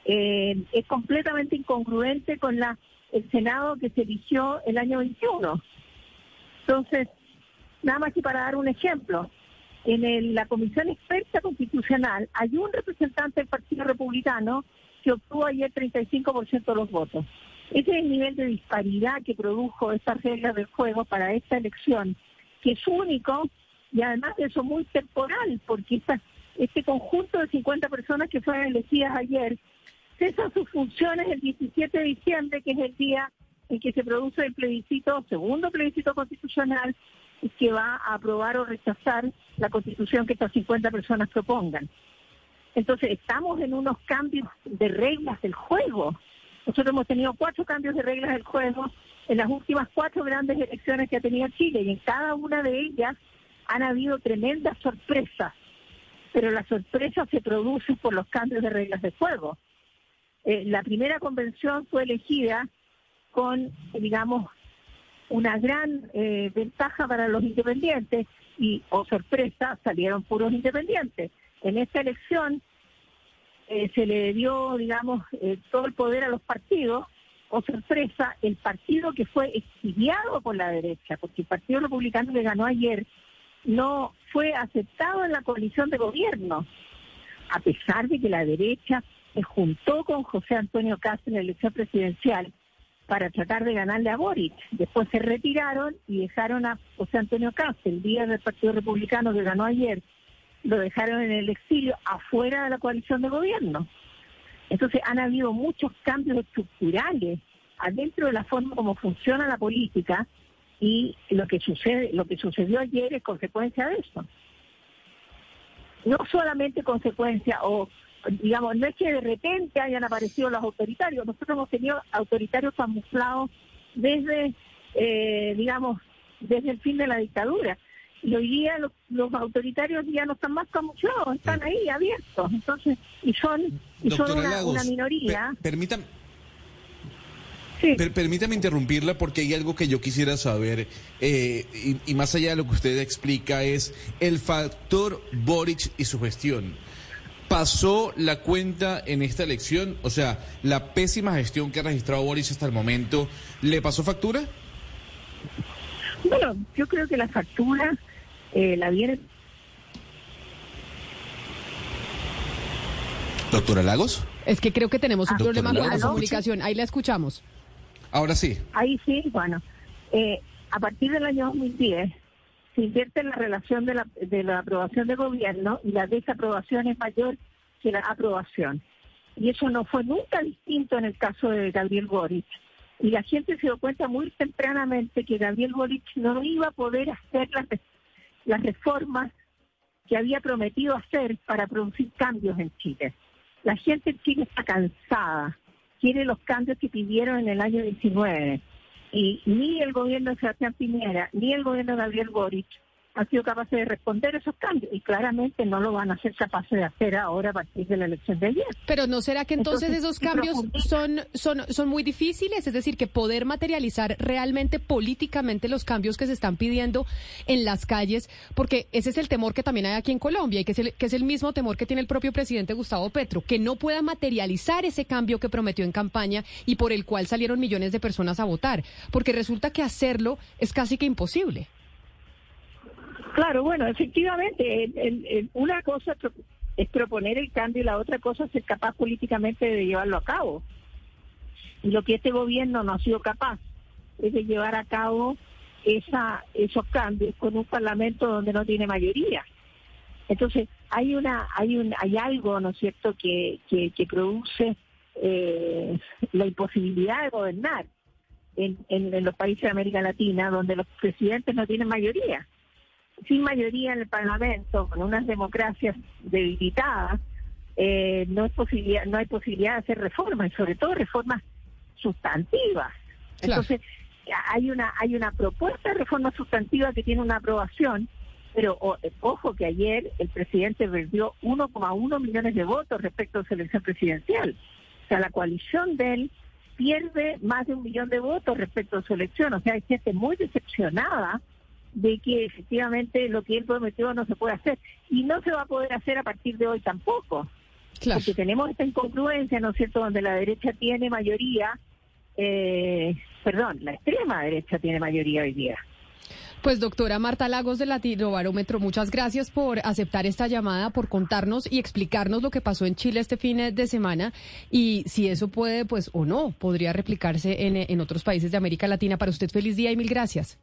eh, es completamente incongruente con la el Senado que se eligió el año 21. Entonces, nada más que para dar un ejemplo, en la Comisión Experta Constitucional hay un representante del Partido Republicano que obtuvo ayer 35% de los votos. Ese es el nivel de disparidad que produjo estas reglas del juego para esta elección, que es único y además de eso muy temporal, porque este conjunto de 50 personas que fueron elegidas ayer cesan sus funciones el 17 de diciembre, que es el día en que se produce el plebiscito, segundo plebiscito constitucional, que va a aprobar o rechazar la constitución que estas 50 personas propongan. Entonces, estamos en unos cambios de reglas del juego. Nosotros hemos tenido cuatro cambios de reglas del juego en las últimas cuatro grandes elecciones que ha tenido Chile y en cada una de ellas han habido tremendas sorpresas, pero las sorpresas se producen por los cambios de reglas del juego. Eh, la primera convención fue elegida con, digamos, una gran eh, ventaja para los independientes y, oh sorpresa, salieron puros independientes. En esta elección eh, se le dio, digamos, todo el poder a los partidos. O oh sorpresa, el partido que fue exiliado por la derecha, porque el Partido Republicano que ganó ayer no fue aceptado en la coalición de gobierno, a pesar de que la derecha se juntó con José Antonio Castro en la elección presidencial para tratar de ganarle a Boric. Después se retiraron y dejaron a José Antonio Castro, el día del Partido Republicano que ganó ayer, lo dejaron en el exilio afuera de la coalición de gobierno. Entonces han habido muchos cambios estructurales adentro de la forma como funciona la política y lo que sucede, lo que sucedió ayer es consecuencia de eso. No solamente consecuencia o digamos, no es que de repente hayan aparecido los autoritarios, nosotros hemos tenido autoritarios camuflados desde, eh, digamos, desde el fin de la dictadura. Y hoy día los, los autoritarios ya no están más camuflados, están ahí abiertos. Entonces, y son, y son Doctora una, Lagos, una minoría. per- permítame, per- permítame interrumpirla porque hay algo que yo quisiera saber eh, y, y más allá de lo que usted explica es el factor Boric y su gestión. ¿Pasó la cuenta en esta elección? O sea, la pésima gestión que ha registrado Boric hasta el momento, ¿le pasó factura? Bueno, yo creo que la factura eh, la viene Doctora Lagos. Es que creo que tenemos un Ah, problema con la comunicación. Ahí la escuchamos. Ahora sí. Ahí sí, bueno, eh, a partir del año 2010 se invierte en la relación de la, de la aprobación de gobierno y la desaprobación es mayor que la aprobación. Y eso no fue nunca distinto en el caso de Gabriel Boric. Y la gente se dio cuenta muy tempranamente que Gabriel Boric no iba a poder hacer las, las reformas que había prometido hacer para producir cambios en Chile. La gente en Chile está cansada, quiere los cambios que pidieron en el año 19. Y ni el gobierno de Sebastián Piñera, ni el gobierno de Gabriel Boric han sido capaces de responder esos cambios. Y claramente no lo van a ser capaces de hacer ahora a partir de la elección de ayer. Pero ¿no será que entonces, Entonces, esos cambios son, son, son muy difíciles? Es decir, que poder materializar realmente políticamente los cambios que se están pidiendo en las calles, porque ese es el temor que también hay aquí en Colombia y que es el, que es el mismo temor que tiene el propio presidente Gustavo Petro, que no pueda materializar ese cambio que prometió en campaña y por el cual salieron millones de personas a votar, porque resulta que hacerlo es casi que imposible. Claro, bueno, efectivamente, el- una cosa es pro- es proponer el cambio y la otra cosa es ser capaz políticamente de llevarlo a cabo. Y lo que este gobierno no ha sido capaz es de llevar a cabo esa, esos cambios con un parlamento donde no tiene mayoría. Entonces, hay una, hay un, hay algo, ¿no es cierto?, que, que, produce eh, la imposibilidad de gobernar en, en los países de América Latina, donde los presidentes no tienen mayoría sin mayoría en el Parlamento, con unas democracias debilitadas, eh, no es posibilidad, no hay posibilidad de hacer reformas, y sobre todo reformas sustantivas. Claro. Entonces, hay una hay una propuesta de reforma sustantiva que tiene una aprobación, pero o- ojo que ayer el presidente perdió 1,1 millones de votos respecto a su elección presidencial. O sea, la coalición de él pierde más de un millón de votos respecto a su elección. O sea, hay gente muy decepcionada de que efectivamente lo que él prometió no se puede hacer. Y no se va a poder hacer a partir de hoy tampoco. Porque tenemos esta incongruencia, ¿no es cierto?, donde la derecha tiene mayoría, eh, perdón, la extrema derecha tiene mayoría hoy día. Pues doctora Marta Lagos de Latino Barómetro, muchas gracias por aceptar esta llamada, por contarnos y explicarnos lo que pasó en Chile este fin de semana y si eso puede, pues o no, podría replicarse en, en otros países de América Latina. Para usted feliz día y mil gracias.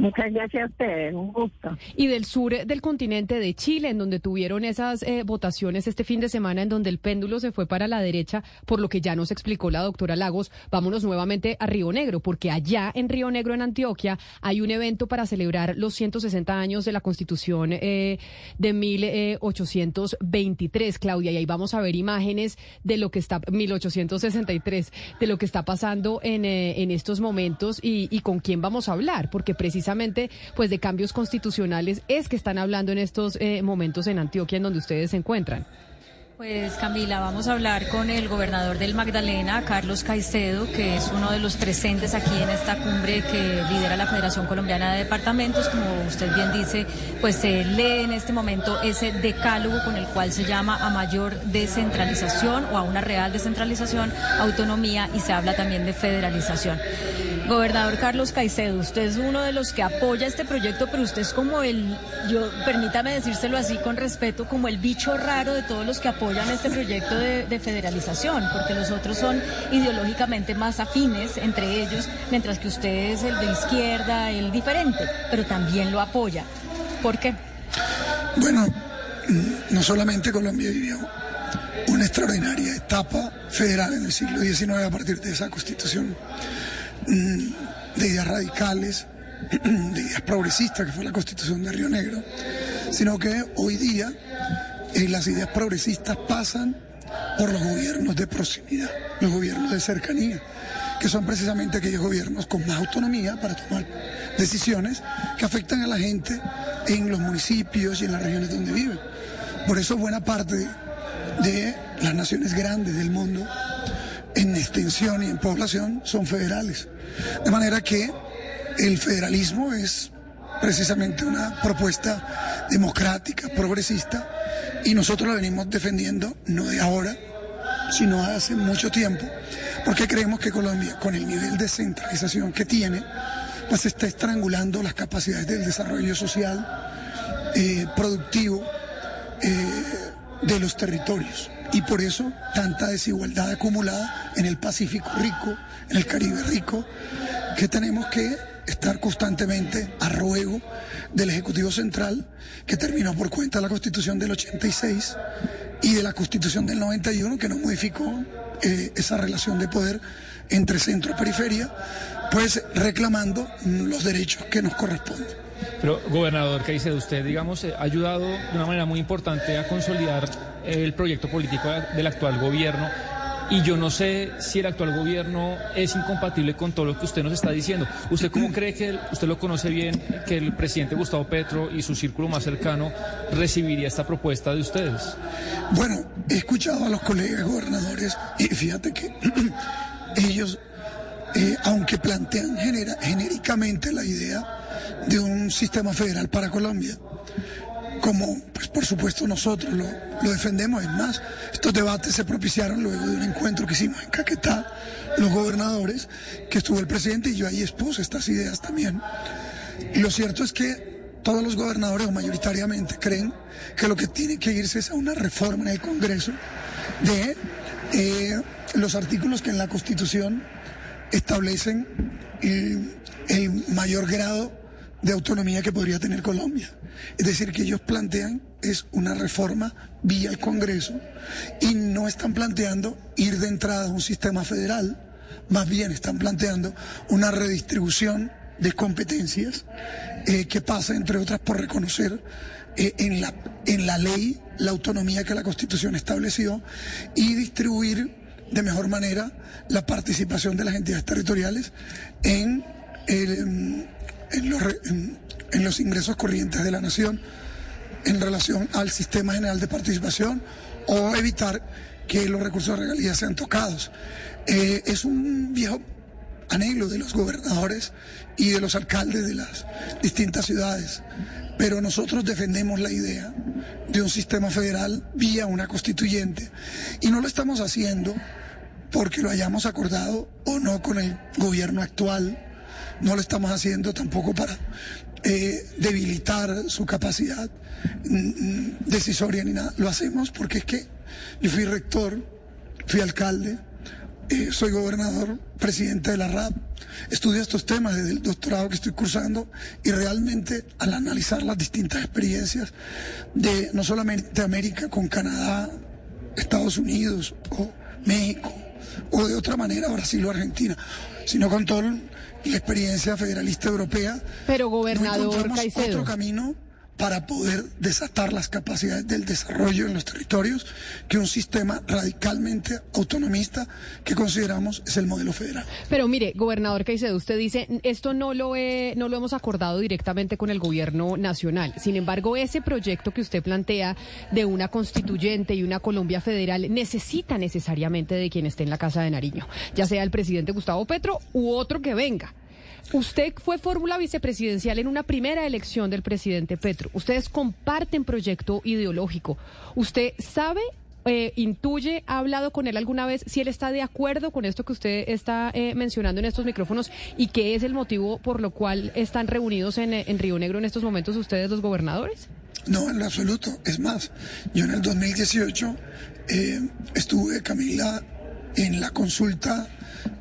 Muchas gracias a ustedes, un gusto. Y del sur del continente de Chile, en donde tuvieron esas eh, votaciones este fin de semana, en donde el péndulo se fue para la derecha, por lo que ya nos explicó la doctora Lagos, vámonos nuevamente a Río Negro, porque allá en Río Negro, en Antioquia, hay un evento para celebrar los 160 años de la Constitución eh, de 1823, Claudia, y ahí vamos a ver imágenes de lo que está, 1863, de lo que está pasando en, eh, en estos momentos y, y con quién vamos a hablar, porque precisamente pues de cambios constitucionales es que están hablando en estos eh, momentos en Antioquia en donde ustedes se encuentran. Pues Camila, vamos a hablar con el gobernador del Magdalena, Carlos Caicedo, que es uno de los presentes aquí en esta cumbre que lidera la Federación Colombiana de Departamentos. Como usted bien dice, pues se lee en este momento ese decálogo con el cual se llama a mayor descentralización o a una real descentralización, autonomía y se habla también de federalización. Gobernador Carlos Caicedo, usted es uno de los que apoya este proyecto, pero usted es como el, yo permítame decírselo así con respeto, como el bicho raro de todos los que apoyan este proyecto de, de federalización, porque los otros son ideológicamente más afines entre ellos, mientras que usted es el de izquierda, el diferente, pero también lo apoya. ¿Por qué? Bueno, no solamente Colombia vivió una extraordinaria etapa federal en el siglo XIX a partir de esa constitución mm, de ideas radicales, de ideas progresistas, que fue la constitución de Río Negro, sino que hoy día eh, las ideas progresistas pasan por los gobiernos de proximidad, los gobiernos de cercanía. que son precisamente aquellos gobiernos con más autonomía para tomar decisiones que afectan a la gente en los municipios y en las regiones donde viven. Por eso buena parte de las naciones grandes del mundo en extensión y en población son federales. De manera que el federalismo es precisamente una propuesta democrática, progresista, y nosotros la venimos defendiendo no de ahora, sino hace mucho tiempo, porque creemos que Colombia, con el nivel de centralización que tiene, pues está estrangulando las capacidades del desarrollo social, eh, productivo eh, de los territorios. Y por eso tanta desigualdad acumulada en el Pacífico rico, en el Caribe rico, que tenemos que estar constantemente a ruego del Ejecutivo Central, que terminó por cuenta de la Constitución del 86 y de la Constitución del 91, que no modificó eh, esa relación de poder entre centro y periferia, pues reclamando los derechos que nos corresponden. Pero, gobernador dice usted, digamos, eh, ha ayudado de una manera muy importante a consolidar el proyecto político del actual gobierno y yo no sé si el actual gobierno es incompatible con todo lo que usted nos está diciendo. ¿Usted cómo cree que, usted lo conoce bien, que el presidente Gustavo Petro y su círculo más cercano recibiría esta propuesta de ustedes? Bueno, he escuchado a los colegas gobernadores y fíjate que ellos, eh, aunque plantean genéricamente la idea de un sistema federal para Colombia, como pues por supuesto nosotros lo, defendemos. Es más, estos debates se propiciaron luego de un encuentro que hicimos en Caquetá, los gobernadores, que estuvo el presidente y yo ahí expuse estas ideas también. Y lo cierto es que todos los gobernadores, mayoritariamente, creen que lo que tiene que irse es a una reforma en el Congreso de eh, los artículos que en la Constitución establecen el mayor grado de autonomía que podría tener Colombia. Es decir, que ellos plantean es una reforma vía el Congreso y no están planteando ir de entrada a un sistema federal, más bien están planteando una redistribución de competencias eh, que pasa, entre otras, por reconocer eh, en, la, en la ley la autonomía que la Constitución estableció y distribuir de mejor manera la participación de las entidades territoriales en el en los, en, los ingresos corrientes de la nación en relación al sistema general de participación o evitar que los recursos de regalías sean tocados. Eh, es un viejo anhelo de los gobernadores y de los alcaldes de las distintas ciudades, pero nosotros defendemos la idea de un sistema federal vía una constituyente y no lo estamos haciendo porque lo hayamos acordado o no con el gobierno actual no lo estamos haciendo tampoco para eh, debilitar su capacidad mm, mm, decisoria ni nada. Lo hacemos porque es que yo fui rector, fui alcalde, eh, soy gobernador, presidente de la RAP, estudio estos temas desde el doctorado que estoy cursando y realmente al analizar las distintas experiencias de no solamente América con Canadá, Estados Unidos o México o de otra manera Brasil o Argentina, sino con todo la experiencia federalista europea. Pero gobernador no otro camino para poder desatar las capacidades del desarrollo en los territorios que un sistema radicalmente autonomista que consideramos es el modelo federal. Pero mire, gobernador Caicedo, usted dice, esto no lo, no lo hemos acordado directamente con el gobierno nacional. Sin embargo, ese proyecto que usted plantea de una constituyente y una Colombia federal necesita necesariamente de quien esté en la Casa de Nariño, ya sea el presidente Gustavo Petro u otro que venga. Usted fue fórmula vicepresidencial en una primera elección del presidente Petro. Ustedes comparten proyecto ideológico. ¿Usted sabe eh, intuye, ha hablado con él alguna vez si él está de acuerdo con esto que usted está eh, mencionando en estos micrófonos y qué es el motivo por lo cual están reunidos en, en, Río Negro en estos momentos ustedes los gobernadores? No, en lo absoluto. Es más, yo en el 2018 eh, estuve, Camila, en la consulta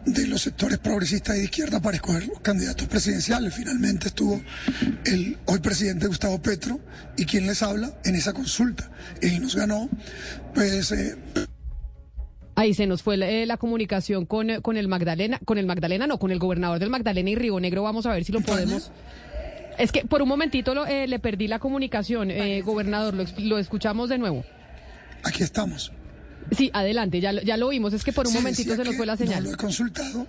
de los sectores progresistas y de izquierda para escoger los candidatos presidenciales. Finalmente estuvo el hoy presidente Gustavo Petro y quien les habla en esa consulta. Él nos ganó, pues... Eh, Ahí se nos fue la, eh, comunicación con, con el Magdalena, con el Magdalena, no, con el gobernador del Magdalena y Río Negro. Vamos a ver si lo podemos. Es que por un momentito eh, le perdí la comunicación, gobernador. Lo, lo escuchamos de nuevo. Aquí estamos. Sí, adelante, ya, ya lo vimos, es que por un momentito se nos fue la señal. No lo he consultado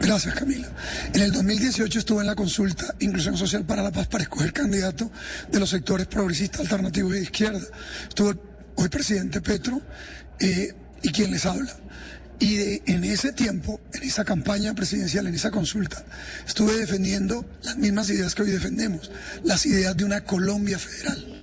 Gracias, Camila. En el 2018 estuve en la consulta Inclusión Social para la Paz para escoger candidato de los sectores progresistas, alternativos y de izquierda. Estuvo hoy presidente Petro eh, y quien les habla. Y en ese tiempo, en esa campaña presidencial, en esa consulta, estuve defendiendo las mismas ideas que hoy defendemos, las ideas de una Colombia federal.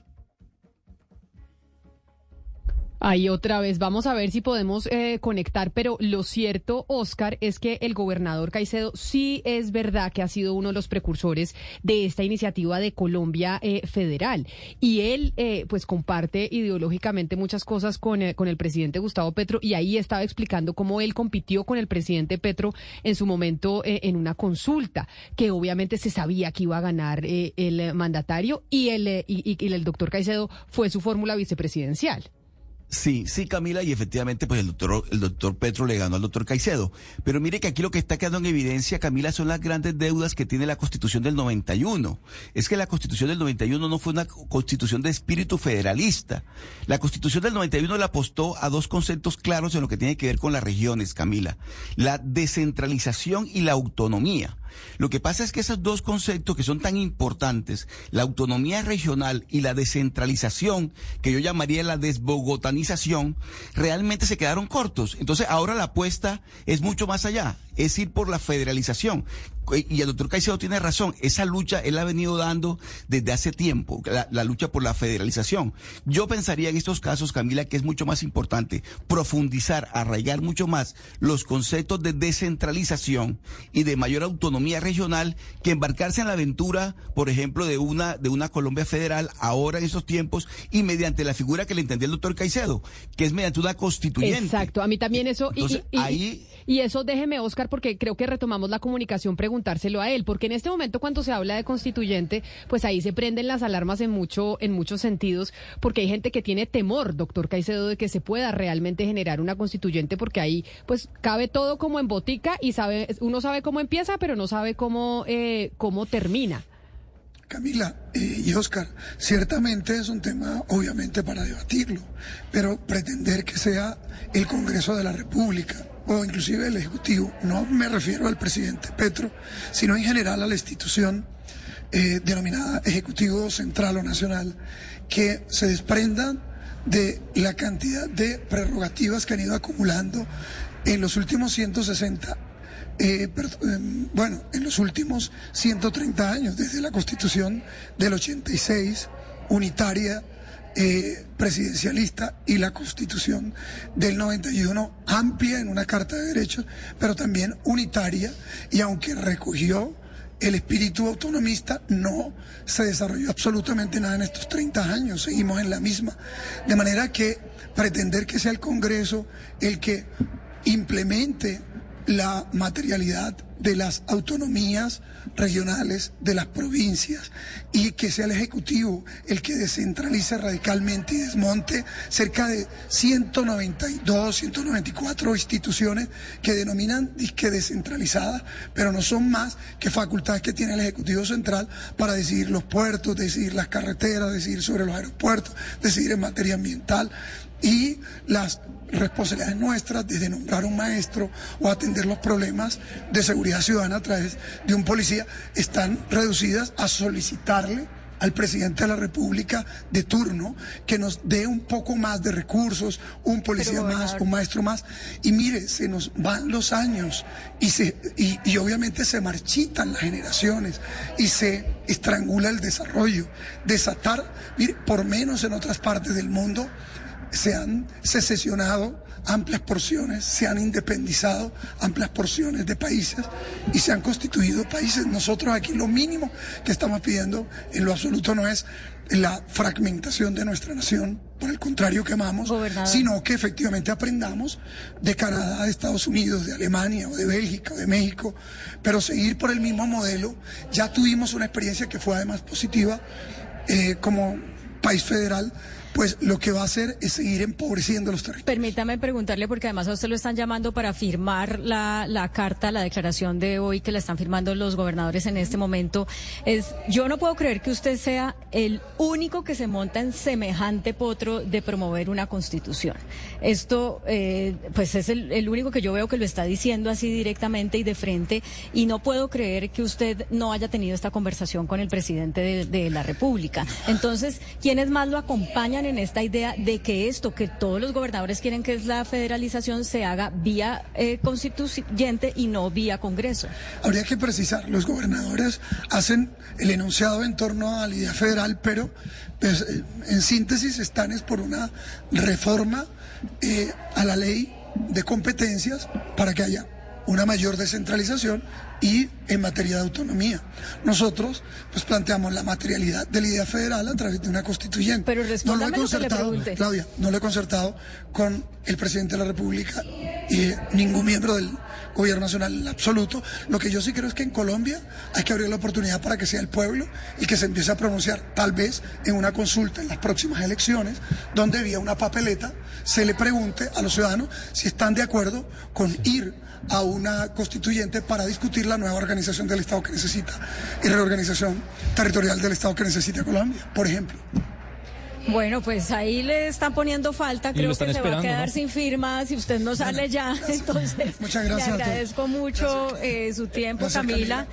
Ahí otra vez, vamos a ver si podemos eh, conectar, pero lo cierto, Oscar, es que el gobernador Caicedo sí es verdad que ha sido uno de los precursores de esta iniciativa de Colombia eh, Federal. Y él, eh, pues, comparte ideológicamente muchas cosas con, con el presidente Gustavo Petro y ahí estaba explicando cómo él compitió con el presidente Petro en su momento en una consulta, que obviamente se sabía que iba a ganar el mandatario y el, y el doctor Caicedo fue su fórmula vicepresidencial. Sí, sí, Camila, y efectivamente, pues el doctor, el doctor Petro le ganó al doctor Caicedo. Pero mire que aquí lo que está quedando en evidencia, Camila, son las grandes deudas que tiene la Constitución del 91. Es que la Constitución del 91 no fue una constitución de espíritu federalista. La Constitución del 91 le apostó a dos conceptos claros en lo que tiene que ver con las regiones, Camila. La descentralización y la autonomía. Lo que pasa es que esos dos conceptos que son tan importantes, la autonomía regional y la descentralización, que yo llamaría la desbogotanización, realmente se quedaron cortos. Entonces ahora la apuesta es mucho más allá, es ir por la federalización y el doctor Caicedo tiene razón, esa lucha él ha venido dando desde hace tiempo, la, lucha por la federalización. Yo pensaría en estos casos, Camila, que es mucho más importante profundizar, arraigar mucho más los conceptos de descentralización y de mayor autonomía regional que embarcarse en la aventura, por ejemplo, de una, de una Colombia federal ahora en estos tiempos y mediante la figura que le entendía el doctor Caicedo, que es mediante una constituyente. Exacto, a mí también eso. y, ahí... y eso déjeme, Oscar, porque creo que retomamos la comunicación preguntárselo a él, porque en este momento cuando se habla de constituyente, pues ahí se prenden las alarmas en mucho, en muchos sentidos, porque hay gente que tiene temor, doctor Caicedo, de que se pueda realmente generar una constituyente, porque ahí pues cabe todo como en botica y sabe, uno sabe cómo empieza, pero no sabe cómo, eh, cómo termina. Camila eh, y Oscar, ciertamente es un tema obviamente para debatirlo, pero pretender que sea el Congreso de la República o inclusive el Ejecutivo, no me refiero al presidente Petro, sino en general a la institución eh, denominada Ejecutivo Central o Nacional, que se desprendan de la cantidad de prerrogativas que han ido acumulando en los últimos 160 eh, em, bueno, en los últimos 130 años, desde la constitución del 86, unitaria, eh, presidencialista y la constitución del 91 amplia en una carta de derechos, pero también unitaria y aunque recogió el espíritu autonomista, no se desarrolló absolutamente nada en estos 30 años, seguimos en la misma. De manera que pretender que sea el Congreso el que implemente la materialidad de las autonomías regionales de las provincias y que sea el Ejecutivo el que descentralice radicalmente y desmonte cerca de 192, 194 instituciones que denominan disque descentralizadas, pero no son más que facultades que tiene el Ejecutivo Central para decidir los puertos, decidir las carreteras, decidir sobre los aeropuertos, decidir en materia ambiental y las responsabilidades nuestras desde nombrar un maestro o atender los problemas de seguridad ciudadana a través de un policía están reducidas a solicitarle al presidente de la República de turno que nos dé un poco más de recursos, un policía más, un maestro más. Y mire, se nos van los años y, se, y, y obviamente se marchitan las generaciones y se estrangula el desarrollo. Desatar, mire, por menos en otras partes del mundo, se han secesionado amplias porciones, se han independizado amplias porciones de países y se han constituido países. Nosotros aquí lo mínimo que estamos pidiendo en lo absoluto no es la fragmentación de nuestra nación, por el contrario que amamos, sino que efectivamente aprendamos de Canadá, de Estados Unidos, de Alemania o de Bélgica o de México, pero seguir por el mismo modelo. Ya tuvimos una experiencia que fue además positiva eh, como país federal pues lo que va a hacer es seguir empobreciendo los territorios. Permítame preguntarle, porque además a usted lo están llamando para firmar la, la carta, la declaración de hoy que la están firmando los gobernadores en este momento. Es, yo no puedo creer que usted sea el único que se monta en semejante potro de promover una constitución. Esto, eh, pues es el, único que yo veo que lo está diciendo así directamente y de frente, y no puedo creer que usted no haya tenido esta conversación con el presidente de, de la República. Entonces, ¿quiénes más lo acompañan en esta idea de que esto que todos los gobernadores quieren que es la federalización se haga vía eh, constituyente y no vía Congreso? Habría que precisar, los gobernadores hacen el enunciado en torno a la idea federal, pero pues, eh, en síntesis están es por una reforma eh, a la ley de competencias para que haya una mayor descentralización y en materia de autonomía. Nosotros pues planteamos la materialidad de la idea federal a través de una constituyente. Pero no lo he lo concertado. Claudia, no lo he concertado con el presidente de la República y ningún miembro del gobierno nacional en absoluto. Lo que yo sí creo es que en Colombia hay que abrir la oportunidad para que sea el pueblo y que se empiece a pronunciar, tal vez en una consulta en las próximas elecciones, donde vía una papeleta se le pregunte a los ciudadanos si están de acuerdo con ir a una constituyente para discutir la nueva organización del Estado que necesita y reorganización territorial del Estado que necesita Colombia, por ejemplo. Bueno, pues ahí le están poniendo falta, creo que se va a quedar ¿no? sin firmas si usted no sale ya. Entonces, Muchas gracias le agradezco mucho eh, su tiempo, Gracias, Camila.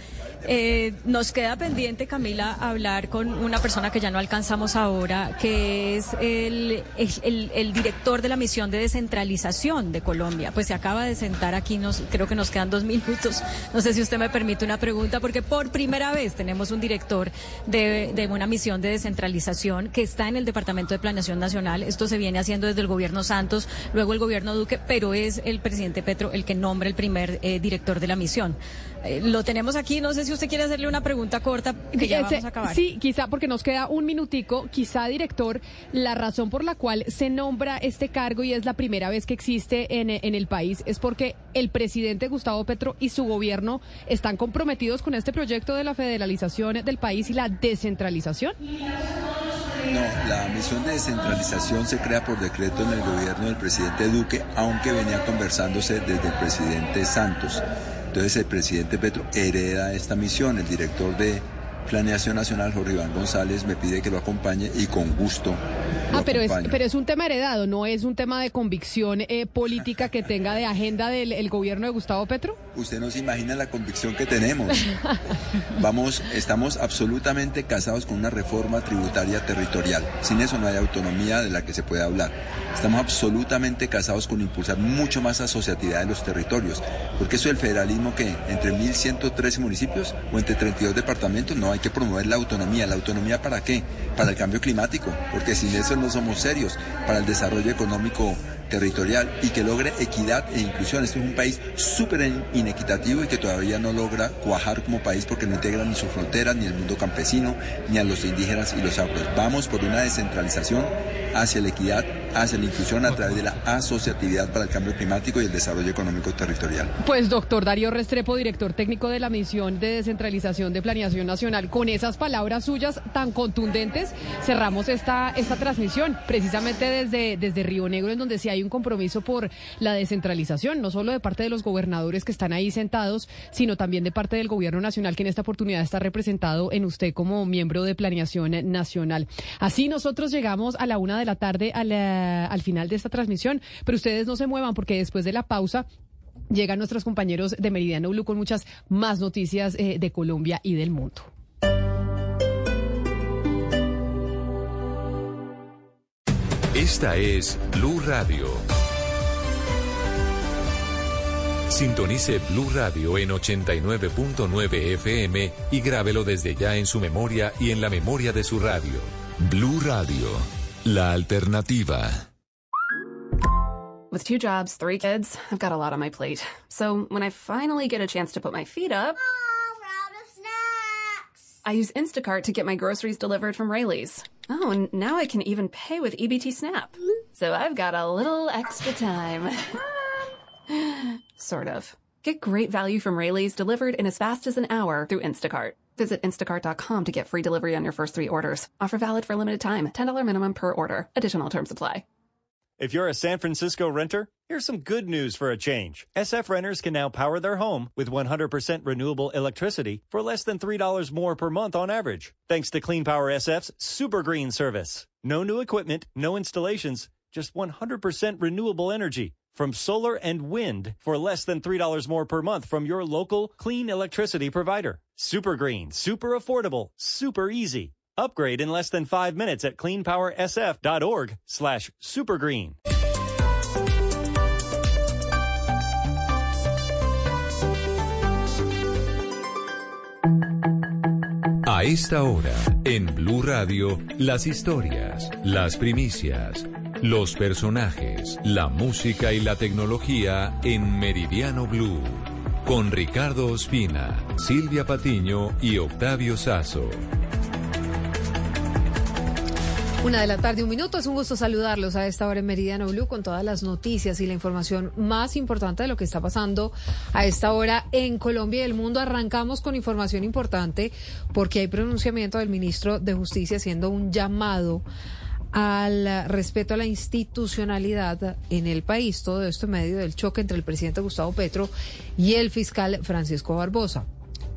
Eh, nos queda pendiente, Camila, hablar con una persona que ya no alcanzamos ahora, que es el, el- director de la misión de descentralización de Colombia. Pues se acaba de sentar aquí, nos, creo que nos quedan dos minutos. No sé si usted me permite una pregunta, porque por primera vez tenemos un director de, de una misión de descentralización que está en el Departamento de Planeación Nacional. Esto se viene haciendo desde el gobierno Santos, luego el gobierno Duque, pero es el presidente Petro el que nombra el primer eh, director de la misión. Eh, lo tenemos aquí, no sé si usted quiere hacerle una pregunta corta, que ya Ese- vamos a acabar. Sí, quizá porque nos queda un minutico, quizá director, la razón por la cual se nombra este cargo y es la primera vez que existe en, en el país es porque el presidente Gustavo Petro y su gobierno están comprometidos con este proyecto de la federalización del país y la descentralización. No, la misión de descentralización se crea por decreto en el gobierno del presidente Duque, aunque venía conversándose desde el presidente Santos. Entonces el presidente Petro hereda esta misión. El director de Planeación Nacional, Jorge Iván González, me pide que lo acompañe y con gusto Ah, pero es, pero es un tema heredado, no es un tema de convicción eh, política que tenga de agenda del el gobierno de Gustavo Petro. Usted no se imagina la convicción que tenemos. Vamos, estamos absolutamente casados con una reforma tributaria territorial. Sin eso no hay autonomía de la que se puede hablar. Estamos absolutamente casados con impulsar mucho más asociatividad de los territorios. Porque eso del federalismo que entre 1.113 municipios o entre 32 departamentos, no hay que promover la autonomía. ¿La autonomía para qué? Para el cambio climático. Porque sin eso no somos serios. Para el desarrollo económico territorial y que logre equidad e inclusión. Este es un país súper in- inequitativo y que todavía no logra cuajar como país porque no integra ni su frontera, ni el mundo campesino, ni a los indígenas y los afros. Vamos por una descentralización hacia la equidad, hacia la inclusión a través de la asociatividad para el cambio climático y el desarrollo económico territorial. Pues doctor Darío Restrepo, director técnico de la misión de descentralización de Planeación Nacional, con esas palabras suyas tan contundentes, cerramos esta, esta transmisión, precisamente desde, desde Río Negro, en donde sí hay un compromiso por la descentralización, no solo de parte de los gobernadores que están ahí sentados, sino también de parte del gobierno nacional, que en esta oportunidad está representado en usted como miembro de Planeación Nacional. Así nosotros llegamos a la una de la tarde a al final de esta transmisión, pero ustedes no se muevan porque después de la pausa llegan nuestros compañeros de Meridiano Blue con muchas más noticias eh, de Colombia y del mundo. Esta es Blue Radio. Sintonice Blue Radio en 89.9 FM y grábelo desde ya en su memoria y en la memoria de su radio. Blue Radio, la alternativa. With two jobs, three kids, I've got a lot on my plate. So when I finally get a chance to put my feet up, I use Instacart to get my groceries delivered from Rayleigh's. Oh, and now I can even pay with EBT Snap. So I've got a little extra time. sort of. Get great value from Rayleigh's delivered in as fast as an hour through Instacart. Visit instacart.com to get free delivery on your first three orders. Offer valid for a limited time. $10 minimum per order. Additional terms apply. If you're a San Francisco renter, here's some good news for a change. SF renters can now power their home with 100% renewable electricity for less than $3 more per month on average, thanks to Clean Power SF's Super Green service. No new equipment, no installations, just 100% renewable energy from solar and wind for less than $3 more per month from your local clean electricity provider. Super green, super affordable, super easy. Upgrade in less than five minutes at cleanpowersf.org slash supergreen. A esta hora, en Blue Radio, las historias, las primicias, los personajes, la música y la tecnología en Meridiano Blue. Con Ricardo Ospina, Silvia Patiño y Octavio Sazo. Una de la tarde, un minuto. Es un gusto saludarlos a esta hora en Meridiano Blue con todas las noticias y la información más importante de lo que está pasando a esta hora en Colombia y el mundo. Arrancamos con información importante porque hay pronunciamiento del ministro de Justicia haciendo un llamado al respeto a la institucionalidad en el país. Todo esto en medio del choque entre el presidente Gustavo Petro y el fiscal Francisco Barbosa.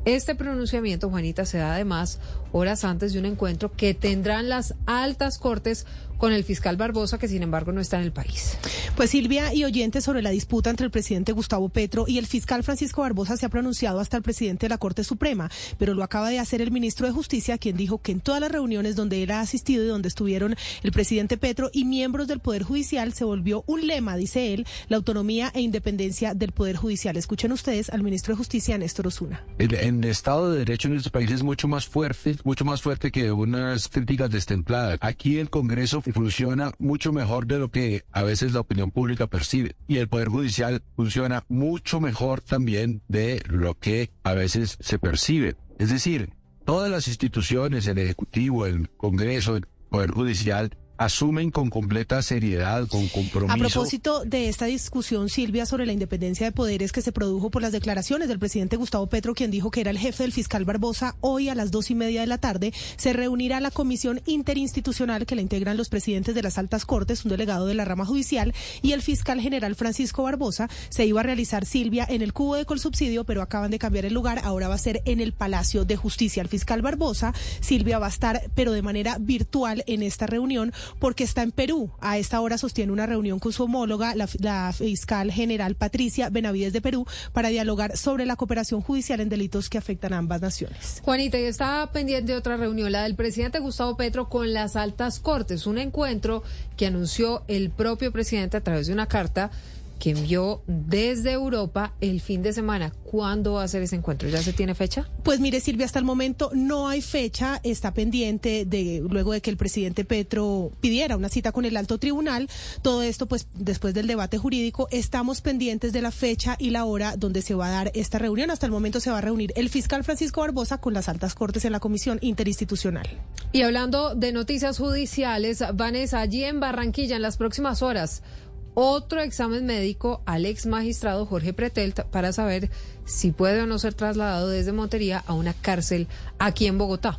Este pronunciamiento, Juanita, se da además horas antes de un encuentro que tendrán las altas cortes con el fiscal Barbosa, que sin embargo no está en el país. Pues Silvia y oyentes sobre la disputa entre el presidente Gustavo Petro y el fiscal Francisco Barbosa se ha pronunciado hasta el presidente de la Corte Suprema, pero lo acaba de hacer el ministro de Justicia, quien dijo que en todas las reuniones donde él ha asistido y donde estuvieron el presidente Petro y miembros del Poder Judicial se volvió un lema, dice él, la autonomía e independencia del Poder Judicial. Escuchen ustedes al ministro de Justicia, Néstor Osuna. En el Estado de Derecho en nuestro país es mucho más fuerte, mucho más fuerte que unas críticas destempladas. Aquí el Congreso funciona mucho mejor de lo que a veces la opinión pública percibe. Y el Poder Judicial funciona mucho mejor también de lo que a veces se percibe. Es decir, todas las instituciones, el Ejecutivo, el Congreso, el Poder Judicial, asumen con completa seriedad, con compromiso. A propósito de esta discusión, Silvia, sobre la independencia de poderes que se produjo por las declaraciones del presidente Gustavo Petro, quien dijo que era el jefe del fiscal Barbosa, hoy a las dos y media de la tarde se reunirá la comisión interinstitucional que la integran los presidentes de las altas cortes, un delegado de la rama judicial y el fiscal general Francisco Barbosa. Se iba a realizar, Silvia, en el cubo de Colsubsidio, pero acaban de cambiar el lugar. Ahora va a ser en el Palacio de Justicia. El fiscal Barbosa, Silvia, va a estar, pero de manera virtual en esta reunión porque está en Perú. A esta hora sostiene una reunión con su homóloga, la, fiscal general Patricia Benavides de Perú, para dialogar sobre la cooperación judicial en delitos que afectan a ambas naciones. Juanita, y está pendiente otra reunión, la del presidente Gustavo Petro con las altas cortes, un encuentro que anunció el propio presidente a través de una carta que envió desde Europa el fin de semana. ¿Cuándo va a ser ese encuentro? ¿Ya se tiene fecha? Pues mire, Silvia, hasta el momento no hay fecha. Está pendiente de luego de que el presidente Petro pidiera una cita con el alto tribunal. Todo esto, pues, después del debate jurídico, estamos pendientes de la fecha y la hora donde se va a dar esta reunión. Hasta el momento se va a reunir el fiscal Francisco Barbosa con las altas cortes en la comisión interinstitucional. Y hablando de noticias judiciales, Vanessa, allí en Barranquilla, en las próximas horas, otro examen médico al ex magistrado Jorge Pretel para saber si puede o no ser trasladado desde Montería a una cárcel aquí en Bogotá.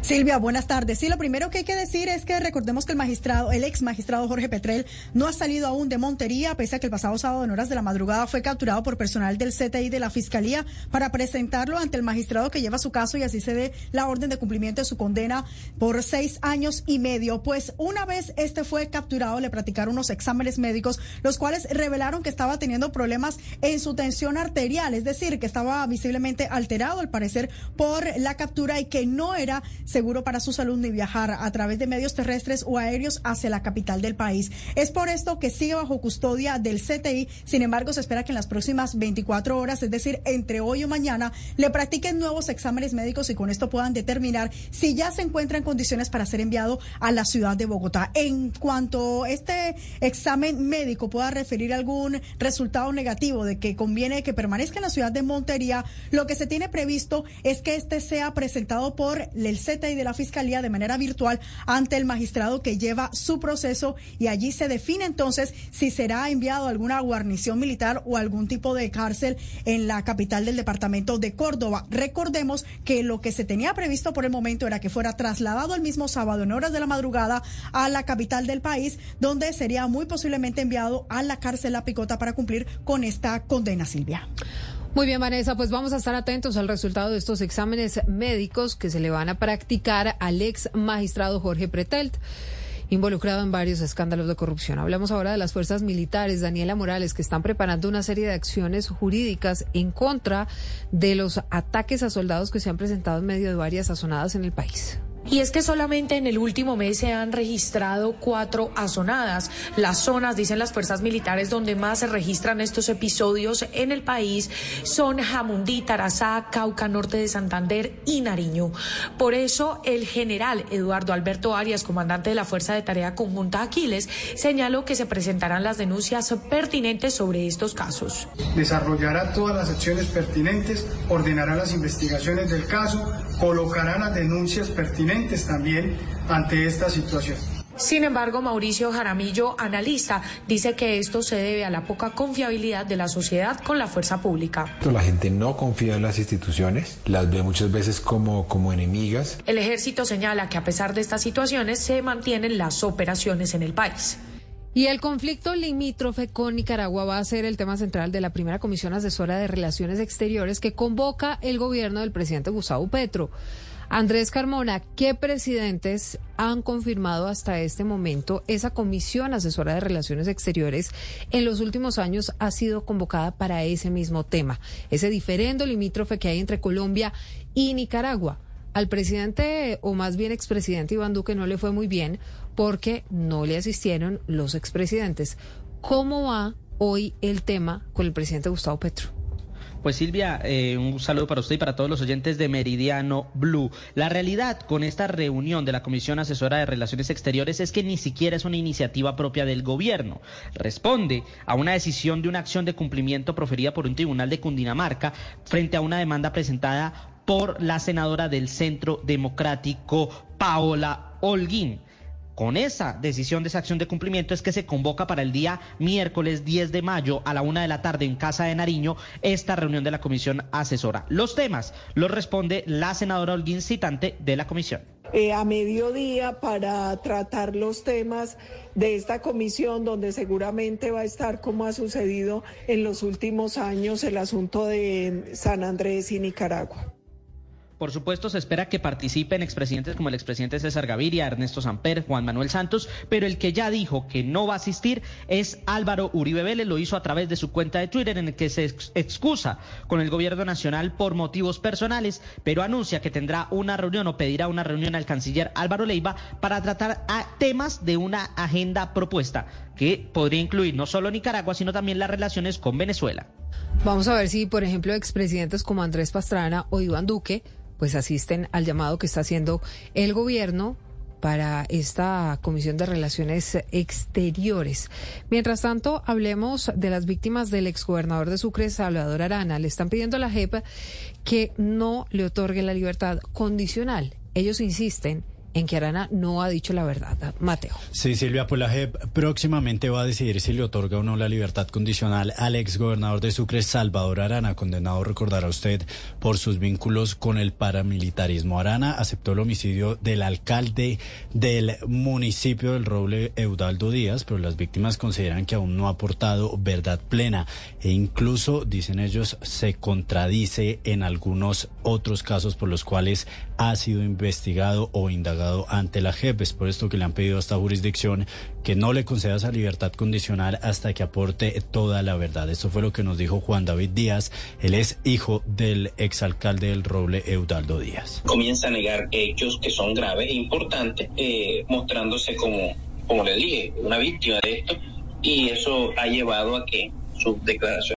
Silvia, buenas tardes. Sí, lo primero que hay que decir es que recordemos que el magistrado, el ex magistrado Jorge Petrel, no ha salido aún de Montería, pese a que el pasado sábado en horas de la madrugada fue capturado por personal del CTI de la Fiscalía para presentarlo ante el magistrado que lleva su caso y así se dé la orden de cumplimiento de su condena por seis años y medio. Pues una vez este fue capturado, le practicaron unos exámenes médicos, los cuales revelaron que estaba teniendo problemas en su tensión arterial, es decir, que estaba visiblemente alterado al parecer por la captura y que no era seguro para su salud ni viajar a través de medios terrestres o aéreos hacia la capital del país. Es por esto que sigue bajo custodia del CTI. Sin embargo, se espera que en las próximas 24 horas, es decir, entre hoy o mañana, le practiquen nuevos exámenes médicos y con esto puedan determinar si ya se encuentra en condiciones para ser enviado a la ciudad de Bogotá. En cuanto este examen médico pueda referir algún resultado negativo de que conviene que permanezca en la ciudad de Montería, lo que se tiene previsto es que este sea presentado por el CTI CTI de la Fiscalía de manera virtual ante el magistrado que lleva su proceso y allí se define entonces si será enviado a alguna guarnición militar o algún tipo de cárcel en la capital del departamento de Córdoba. Recordemos que lo que se tenía previsto por el momento era que fuera trasladado el mismo sábado en horas de la madrugada a la capital del país, donde sería muy posiblemente enviado a la cárcel La Picota para cumplir con esta condena, Silvia. Muy bien, Vanessa, pues vamos a estar atentos al resultado de estos exámenes médicos que se le van a practicar al ex magistrado Jorge Pretelt involucrado en varios escándalos de corrupción. Hablamos ahora de las fuerzas militares, Daniela Morales, que están preparando una serie de acciones jurídicas en contra de los ataques a soldados que se han presentado en medio de varias azonadas en el país. Y es que solamente en el último mes se han registrado cuatro azonadas. Las zonas, dicen las fuerzas militares, donde más se registran estos episodios en el país son Jamundí, Tarazá, Cauca, Norte de Santander y Nariño. Por eso, el general Eduardo Alberto Arias, comandante de la Fuerza de Tarea Conjunta Aquiles, señaló que se presentarán las denuncias pertinentes sobre estos casos. Desarrollará todas las acciones pertinentes, ordenará las investigaciones del caso, colocará las denuncias pertinentes también ante esta situación. Sin embargo, Mauricio Jaramillo, analista, dice que esto se debe a la poca confiabilidad de la sociedad con la fuerza pública. La gente no confía en las instituciones, las ve muchas veces como, como enemigas. El ejército señala que a pesar de estas situaciones se mantienen las operaciones en el país. Y el conflicto limítrofe con Nicaragua va a ser el tema central de la primera comisión asesora de relaciones exteriores que convoca el gobierno del presidente Gustavo Petro. Andrés Carmona, ¿qué presidentes han confirmado hasta este momento esa comisión asesora de relaciones exteriores en los últimos años ha sido convocada para ese mismo tema, ese diferendo limítrofe que hay entre Colombia y Nicaragua? Al presidente, o más bien expresidente Iván Duque, no le fue muy bien porque no le asistieron los expresidentes. ¿Cómo va hoy el tema con el presidente Gustavo Petro? Pues Silvia, eh, un saludo para usted y para todos los oyentes de Meridiano Blue. La realidad con esta reunión de la Comisión Asesora de Relaciones Exteriores es que ni siquiera es una iniciativa propia del gobierno. Responde a una decisión de una acción de cumplimiento proferida por un tribunal de Cundinamarca frente a una demanda presentada por la senadora del Centro Democrático, Paola Holguín. Con esa decisión de esa acción de cumplimiento es que se convoca para el día miércoles 10 de mayo a la una de la tarde en Casa de Nariño esta reunión de la comisión asesora. Los temas los responde la senadora Holguín, citante de la comisión. Eh, a mediodía para tratar los temas de esta comisión donde seguramente va a estar como ha sucedido en los últimos años el asunto de San Andrés y Nicaragua. Por supuesto, se espera que participen expresidentes como el expresidente César Gaviria, Ernesto Samper, Juan Manuel Santos, pero el que ya dijo que no va a asistir es Álvaro Uribe Vélez. Lo hizo a través de su cuenta de Twitter, en el que se excusa con el gobierno nacional por motivos personales, pero anuncia que tendrá una reunión o pedirá una reunión al canciller Álvaro Leiva para tratar temas de una agenda propuesta que podría incluir no solo Nicaragua, sino también las relaciones con Venezuela. Vamos a ver si, por ejemplo, expresidentes como Andrés Pastrana o Iván Duque pues asisten al llamado que está haciendo el gobierno para esta Comisión de Relaciones Exteriores. Mientras tanto, hablemos de las víctimas del exgobernador de Sucre, Salvador Arana. Le están pidiendo a la JEP que no le otorgue la libertad condicional. Ellos insisten en que Arana no ha dicho la verdad. Mateo. Sí, Silvia, pues próximamente va a decidir si le otorga o no la libertad condicional al ex gobernador de Sucre, Salvador Arana, condenado, recordará usted, por sus vínculos con el paramilitarismo. Arana aceptó el homicidio del alcalde del municipio del Roble, Eudaldo Díaz, pero las víctimas consideran que aún no ha aportado verdad plena e incluso, dicen ellos, se contradice en algunos otros casos por los cuales ha sido investigado o indagado ante la JEP. Es por esto que le han pedido a esta jurisdicción que no le conceda esa libertad condicional hasta que aporte toda la verdad. Esto fue lo que nos dijo Juan David Díaz. Él es hijo del exalcalde del Roble, Eudaldo Díaz. Comienza a negar hechos que son graves e importantes, eh, mostrándose como, como le dije, una víctima de esto y eso ha llevado a que su declaración